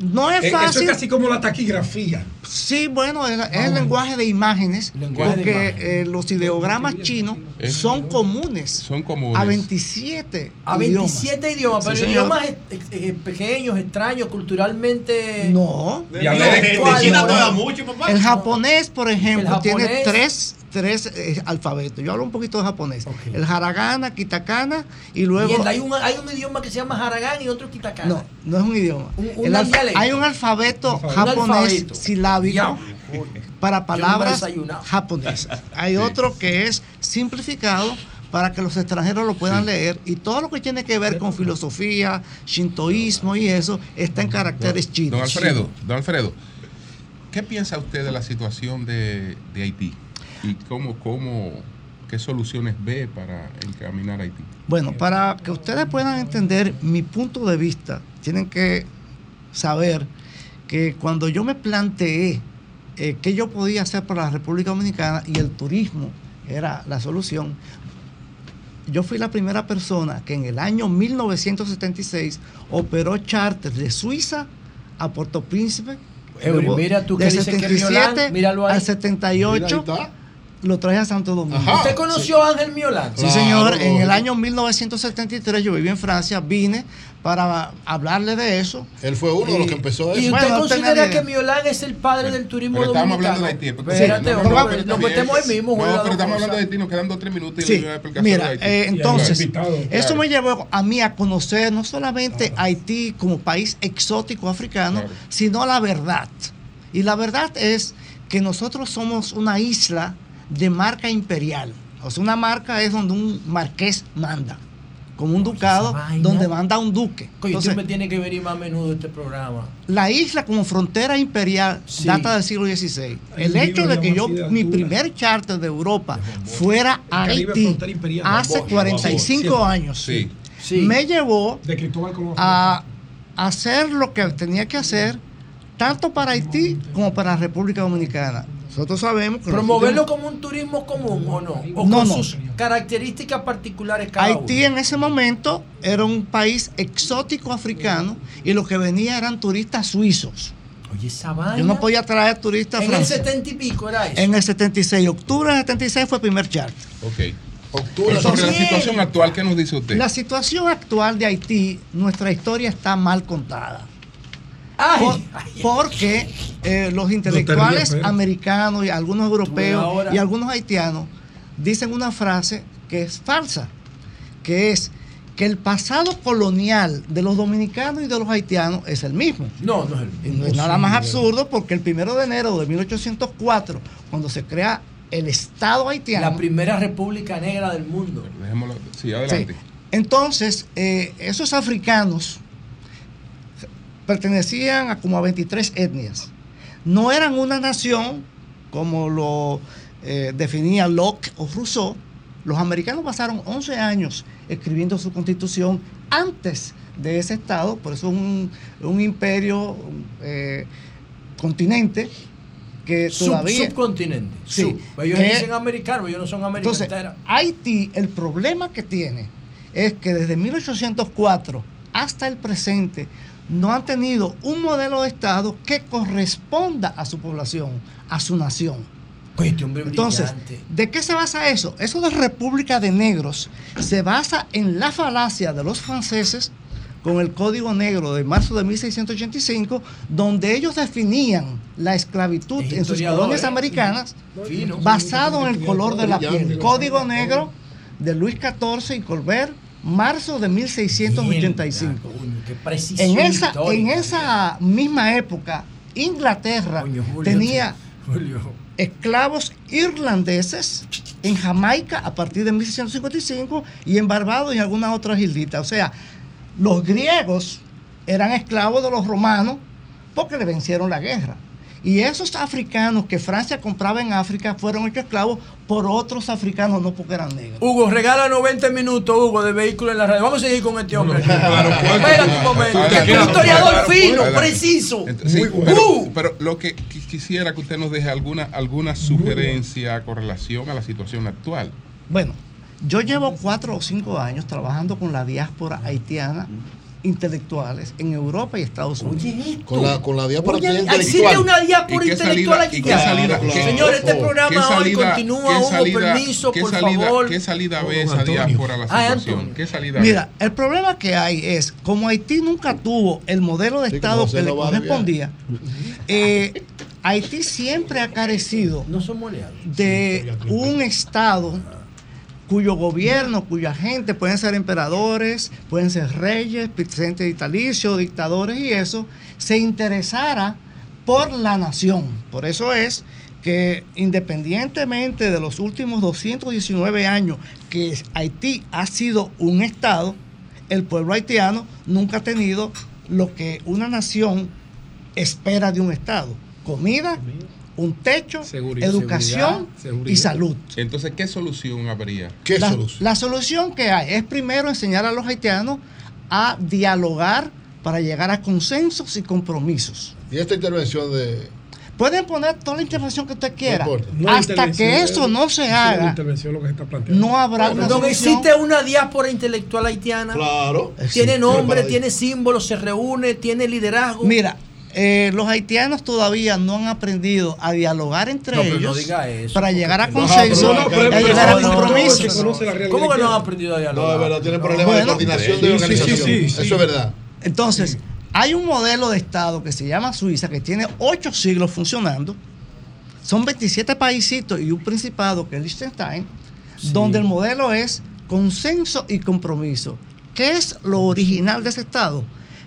No es Eh, Eso fácil. es casi como la taquigrafía. Sí, bueno, es, es el lenguaje de imágenes, Lenguaje de porque imágenes. eh, los ideogramas chinos Es- son comunes. Son comunes. A 27 A 27 idiomas, Sí, pero idiomas eh, pequeños, extraños, culturalmente. No. De China toda mucho, papá. El japonés, por ejemplo, tiene tres, tres eh, alfabetos. Yo hablo un poquito de japonés. El haragana, kitakana y luego... Hay, un, hay un idioma que se llama Haragán y otro Kitakana. No, no es un idioma. un El alfa- dialecto. hay un alfabeto japonés alfabeto. silábico para palabras japonesas. Hay otro que es simplificado para que los extranjeros lo puedan leer y todo lo que tiene que ver con filosofía, shintoísmo y eso está en caracteres chinos. Don Alfredo, don Alfredo, ¿qué piensa usted de la situación de, de Haití? ¿Y cómo, cómo, qué soluciones ve para encaminar a Haití? Bueno, para que ustedes puedan entender mi punto de vista, tienen que saber que cuando yo me planteé eh, qué yo podía hacer para la República Dominicana y el turismo era la solución, yo fui la primera persona que en el año 1976 operó charter de Suiza a Puerto Príncipe. Eury, mira tú que que 77 Miolán, míralo ahí. al 78 Mira, ahí lo traje a Santo Domingo. ¿Usted conoció a Ángel Miolán? Sí, señor. En el año 1973 yo viví en Francia, vine para hablarle de eso. Él fue uno de los que empezó ¿Y eso. usted Bueno, no considera que. Miolán es el padre del turismo Pero estamos dominicano? hablando de Haití. Espérate, no, hombre, no, nos metemos ahí mismo. No, pero estamos hablando de. Haití, nos quedan dos tres minutos y Sí, explicación mira, de Haití. eh, entonces, eso Claro. me llevó a mí a conocer no solamente Haití como país exótico africano, sino la verdad. Y la verdad es que nosotros somos una isla de marca imperial. O sea, una marca es donde un marqués manda, como un ducado donde manda un duque. Entonces, usted me tiene que venir más a menudo este programa. la isla como frontera imperial Sí. data del siglo XVI. El El hecho de que yo, mi primer charter de Europa fuera a Haití hace Bosch, 45 Bosch. años, Sí. me llevó De a hacer lo que tenía que hacer tanto para Haití como para la República Dominicana. Nosotros sabemos que ¿Promoverlo nosotros- como un turismo común o no? ¿O No, con no. sus características particulares cada Haití en ese momento era un país exótico africano y lo que venía eran turistas suizos. Oye, esa vaina. Yo no podía traer turistas En el franceses. 70 y pico era eso. En el 76, octubre del 76 fue el primer charter. Ok. Pero sobre la situación actual, ¿qué nos dice usted? La situación actual de Haití, nuestra historia está mal contada. Ay, Por- porque eh, los intelectuales americanos y algunos europeos ahora. y algunos haitianos dicen una frase que es falsa, que es que el pasado colonial de los dominicanos y de los haitianos es el mismo. No, no es el Y mismo. no es nada más absurdo porque el primero de enero de 1804, cuando se crea el Estado haitiano, La primera república negra del mundo. Dejémoslo. Sí, adelante. Sí. Entonces, eh, esos africanos pertenecían a como a 23 etnias. No eran una nación como lo eh, definía Locke o Rousseau. Los americanos pasaron 11 años escribiendo su constitución antes de ese estado, por eso es un, un imperio eh, continente que Sub- todavía... subcontinente. Sí. Sub. Ellos Que- dicen americanos, ellos no son América entonces. Haití, el problema que tiene es que desde 1804 hasta el presente no han tenido un modelo de Estado que corresponda a su población, a su nación. Este Entonces. ¿de qué se basa eso? Eso de República de Negros se basa en la falacia de los franceses con el Código Negro de marzo de 1685, donde ellos definían la esclavitud Es en sus colonias ¿eh? americanas basado en el color de la piel. Código Negro de Luis XIV y Colbert, marzo de 1685. Qué precisión En esa, en esa misma época, Inglaterra Julio, tenía Julio. esclavos irlandeses en Jamaica a partir de 1655 y en Barbados y en algunas otras islitas. O sea, los griegos eran esclavos de los romanos porque le vencieron la guerra. Y esos africanos que Francia compraba en África fueron hechos esclavos por otros africanos, no porque eran negros. Hugo, regala 90 minutos, Hugo, de vehículo en la radio. Vamos a seguir con este hombre. Espérate un momento. Un historiador fino, preciso. Sí, pero, lo que qui- quisiera que usted nos deje alguna, alguna sugerencia con relación a la situación actual. Bueno, yo llevo cuatro o cinco años trabajando con la diáspora haitiana intelectuales en Europa y Estados Unidos. Con la, con la diáspora Oye, intelectual. existe una diáspora ¿Y qué intelectual qué- Señor, este ¿qué programa hoy continúa. Hugo, permiso, por salida- favor. ¿Qué salida ve esa Antonio. diáspora a la Ay, situación? Antonio. ¿Qué salida Mira, ve? el problema que hay es, como Haití nunca tuvo el modelo de Sí, Estado que le correspondía, eh, Haití siempre ha carecido No somos aliados. de un Estado cuyo gobierno, cuya gente pueden ser emperadores, pueden ser reyes, presidentes vitalicios, dictadores y eso, se interesara por la nación. Por eso es que independientemente de los últimos 219 años que Haití ha sido un Estado, el pueblo haitiano nunca ha tenido lo que una nación espera de un Estado. Comida, un techo, Seguridad. educación Seguridad. y salud. Entonces, ¿qué solución habría? la, la solución que hay es primero enseñar a los haitianos a dialogar para llegar a consensos y compromisos. Y esta intervención de. Pueden poner toda la intervención que usted quiera. importa. No Hasta que eso no se haga, intervención lo que se está planteando. no habrá una Don, solución. existe una diáspora intelectual haitiana. Claro. Tiene Existe. nombre, tiene símbolos, se reúne, tiene liderazgo. Mira, eh, los haitianos todavía no han aprendido a dialogar entre No, pero no ellos diga eso, para llegar a consenso no, a llegar a compromisos. ¿Cómo que no han aprendido a dialogar? No, es verdad, tiene problemas de coordinación sí, de organización. sí, sí, sí. Eso es verdad. Entonces, hay un modelo de Estado que se llama Suiza, que tiene ocho siglos funcionando. Son 27 paisitos y un principado que es Liechtenstein, donde el modelo es consenso y compromiso. ¿Qué es lo original de ese Estado?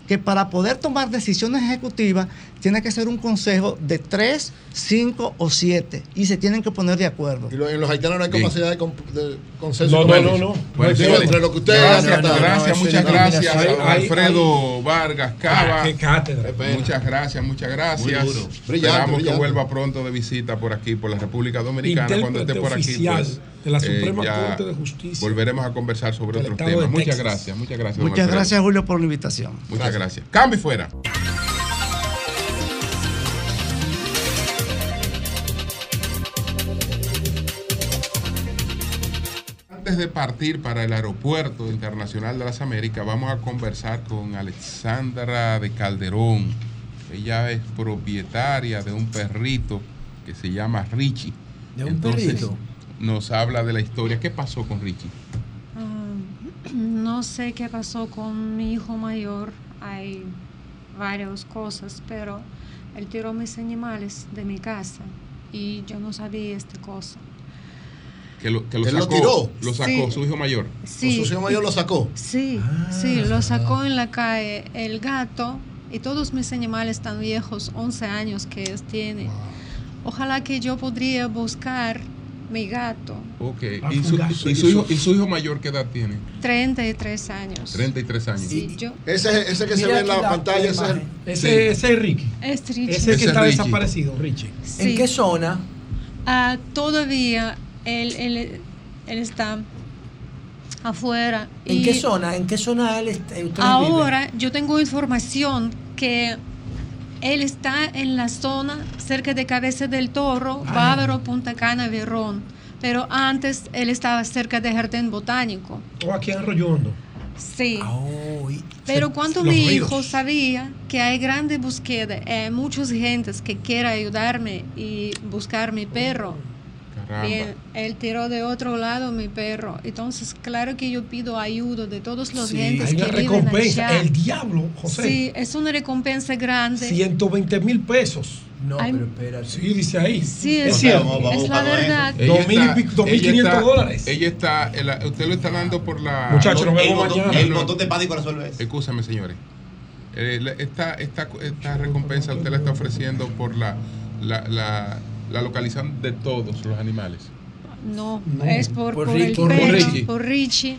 Que para poder tomar decisiones ejecutivas tiene que ser un consejo de tres, cinco o siete y se tienen que poner de acuerdo. Y lo- en los haitianos no hay capacidad de, de consenso. No, no, no, no. Bueno, entre lo que ustedes gracias, han tratado. gracias, muchas gracias Hay- a hay- Alfredo Vargas Cava. Qué cátedra. Muchas gracias, muchas gracias. Muy duro. Brillante, Esperamos que brillante. vuelva pronto de visita por aquí, por la República Dominicana. Cuando esté por aquí, pues, de la eh, Suprema Corte de Justicia Volveremos a conversar sobre otros temas. Muchas gracias, muchas gracias. Muchas Alfredo. gracias, Julio, por la invitación. Muchas gracias. Cambio y fuera. Antes de partir para el Aeropuerto Internacional de las Américas, vamos a conversar con Alexandra de Calderón. Ella es propietaria de un perrito que se llama Richie. ¿De un perrito? Nos habla de la historia. ¿Qué pasó con Richie? Ah, no sé qué pasó con mi hijo mayor. Hay varias cosas, pero él tiró mis animales de mi casa y yo no sabía esta cosa. Que lo, que lo ¿Él lo sacó. tiró? Lo sacó Sí. su hijo mayor. Sí. ¿Su hijo mayor lo sacó? Sí, sí, lo sacó en la calle el gato y todos mis animales tan viejos, 11 años que ellos tienen. Ojalá que yo podría buscar mi gato, Ok. Ah, ¿Y su, y su hijo, ¿Y su hijo mayor qué edad tiene? 33 años. 33 años. Sí, yo, Ese, ese que se ve en la pantalla, la ese es el-. Ese, Sí. ese es Ricky. es Richie. Ese que Ese está Richie. desaparecido, Richie. Sí. ¿En qué zona? Ah, todavía él, él, él está afuera. ¿En y qué zona? ¿En qué zona él está? Ahora yo tengo información que él está en la zona cerca de Cabeza del Toro, Ah. Bávaro, Punta Cana, Verón. Pero antes él estaba cerca de Jardín Botánico. O aquí en Arroyo Hondo. Sí. Oh, Pero cuando mi ríos. hijo sabía que hay grande búsqueda, hay muchas gentes que quieren ayudarme y buscar mi perro, Caramba. bien, él tiró de otro lado mi perro. Entonces, claro que yo pido ayuda de todos los Sí, gentes hay una que viven recompensa. allá. El diablo, José. Sí, es una recompensa grande. 120 mil pesos. No, Ay. pero espérate. Sí, dice ahí. Sí, es es, cierto. es la verdad. Ella Dos mil y está- pico- dos mil ella quinientos está- dólares. Ella está, el- usted lo está dando por la. Muchachos, nos El vemos botón, mañana. el botón de pánico resuelve eso. Escúchame, señores. Eh, esta, esta, esta recompensa usted la está ofreciendo por la, la, la, la localización de todos los animales. No, No. es por, Por por, Ricky. el Por perro, Richie. por Richie.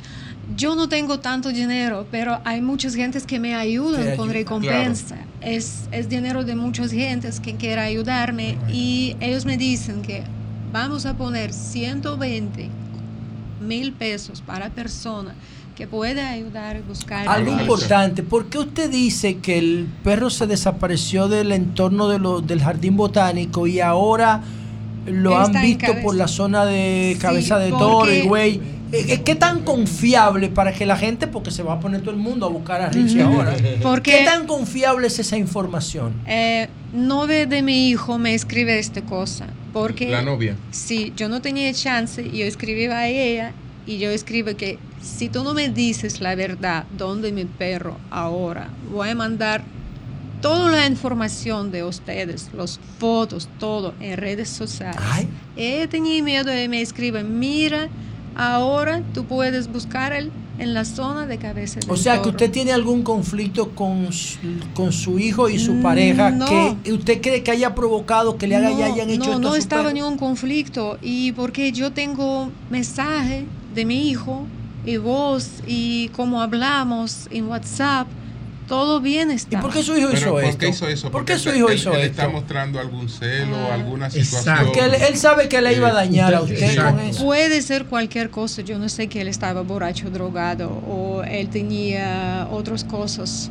yo no tengo tanto dinero, pero hay muchas gentes que me ayudan con recompensa. Es, es dinero de muchas gentes que quieren ayudarme y ellos me dicen que vamos a poner 120 mil pesos para persona que puede ayudar a buscar. Algo a- importante, ¿por qué usted dice que el perro se desapareció del entorno de lo- del jardín botánico y ahora lo Está han visto por la zona de cabeza de toro y güey? ¿Qué tan confiable para que la gente, porque se va a poner todo el mundo a buscar a Richie ahora, Porque- ¿qué tan confiable es esa información? Eh, novia de mi hijo me escribe esta cosa. Porque La novia. Sí, yo no tenía chance, yo escribí a ella y yo escribo que si tú no me dices la verdad, dónde mi perro ahora, voy a mandar toda la información de ustedes, las fotos, todo en redes sociales. Ella tenía miedo y me escribe, mira, ahora tú puedes buscar él en la zona de cabeza del O sea, que toro". usted tiene algún conflicto con su, con su hijo y su Mm, pareja no. que usted cree que haya provocado que le haga- no, hayan hecho no, esto no su estaba perro? ni un conflicto y porque yo tengo mensaje de mi hijo y voz y cómo hablamos en WhatsApp, todo bien está. ¿Y por qué su hijo Pero, ¿Por qué hizo eso? ¿Por qué su él- hijo él- hizo él esto? está mostrando algún celo, Ah. alguna situación. Porque él, él sabe que le iba a dañar a usted con eso. Puede ser cualquier cosa, yo no sé que él estaba borracho, drogado o él tenía otras cosas.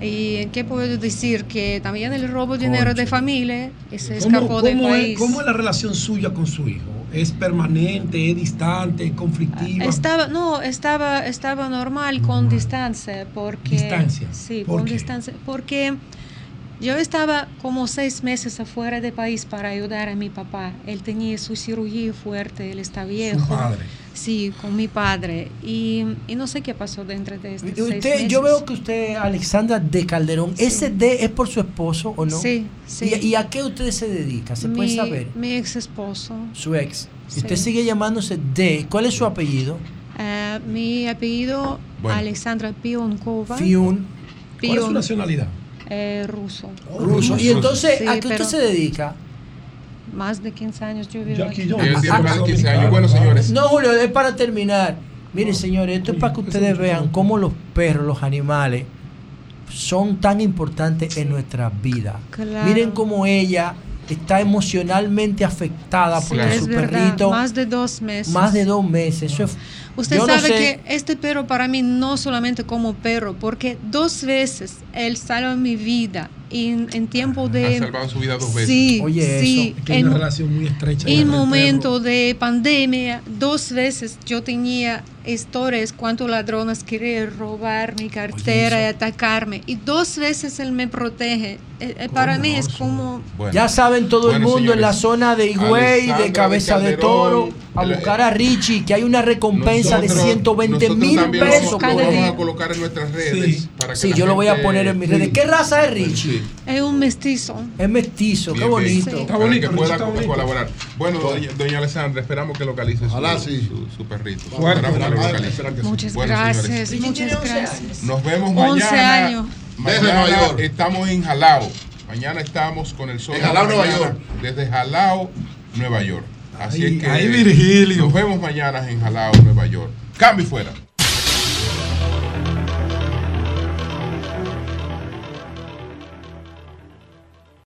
¿Y qué puedo decir? Que también el robo de dinero de familia y se ¿Cómo, escapó del cómo país. es, cómo es la relación suya con su hijo? ¿Es permanente, es distante, es conflictiva? Estaba, no, estaba, estaba normal con distancia, porque... Distancia. Sí, ¿Por con qué? distancia, porque yo estaba como seis meses afuera del país para ayudar a mi papá. Él tenía su cirugía fuerte, él está viejo. padre. Sí, con mi padre. Y, y no sé qué pasó dentro de estos seis Usted, meses. yo veo que usted, Alexandra de Calderón, ¿ese D es por su esposo o no? Sí, sí. ¿Y, y a qué usted se dedica? ¿Se puede mi, saber? Mi ex esposo. Su ex. Sí. Usted sigue llamándose D. ¿Cuál es su apellido? Eh, mi apellido, Bueno. Alexandra Pionkova. Fiun. ¿Cuál es su nacionalidad? Eh, ruso. Ruso. Y entonces, Sí, ¿a qué usted se dedica? Más de 15 años yo vivo Yo aquí. Ah, más de 15 años. Bueno, señores. No, Julio, es para terminar. Miren, señores, esto es para que ustedes vean cómo los perros, los animales, son tan importantes en nuestras vidas. Claro. Miren cómo ella está emocionalmente afectada Sí, porque su verdad, perrito más de dos meses. más de dos meses. Eso es- Usted yo no sabe sé- que este perro para mí no solamente como perro, porque dos veces él salva mi vida en, en tiempo de... Ha salvado su vida dos veces. Sí, Oye, sí. eso. Es que hay en, una relación muy estrecha. en momento de pandemia, dos veces yo tenía historias cuántos ladrones querían robar mi cartera y atacarme. Y dos veces él me protege. Eh, eh, para mí es como... Bueno. ya saben todo el mundo en la zona de Higüey, de Cabeza de, Calderón, Toro, a buscar a Richie, que hay una recompensa de Nosotros- 120 nosotros mil lo pesos. lo por vamos día. a colocar en nuestras redes. para que Sí, yo lo voy a poner en mis redes. ¿Qué raza es Richie? Es un mestizo. Es mestizo, qué Bien, bien. bonito. Para que pueda co- colaborar. Bueno, doña, doña Alessandra, esperamos que localice su, Ojalá sí. su, su perrito. Muchas Bueno, gracias, señores, muchas gracias. Nos vemos 11 mañana. años. Desde Mañana Nueva York. estamos en Jalao. Mañana estamos con el sol. En de la Jalao, Nueva York. Desde Jalao, Nueva York. Así Ay, es que ay, Virgilio. nos vemos mañana en Jalao, Nueva York. Cambio y fuera.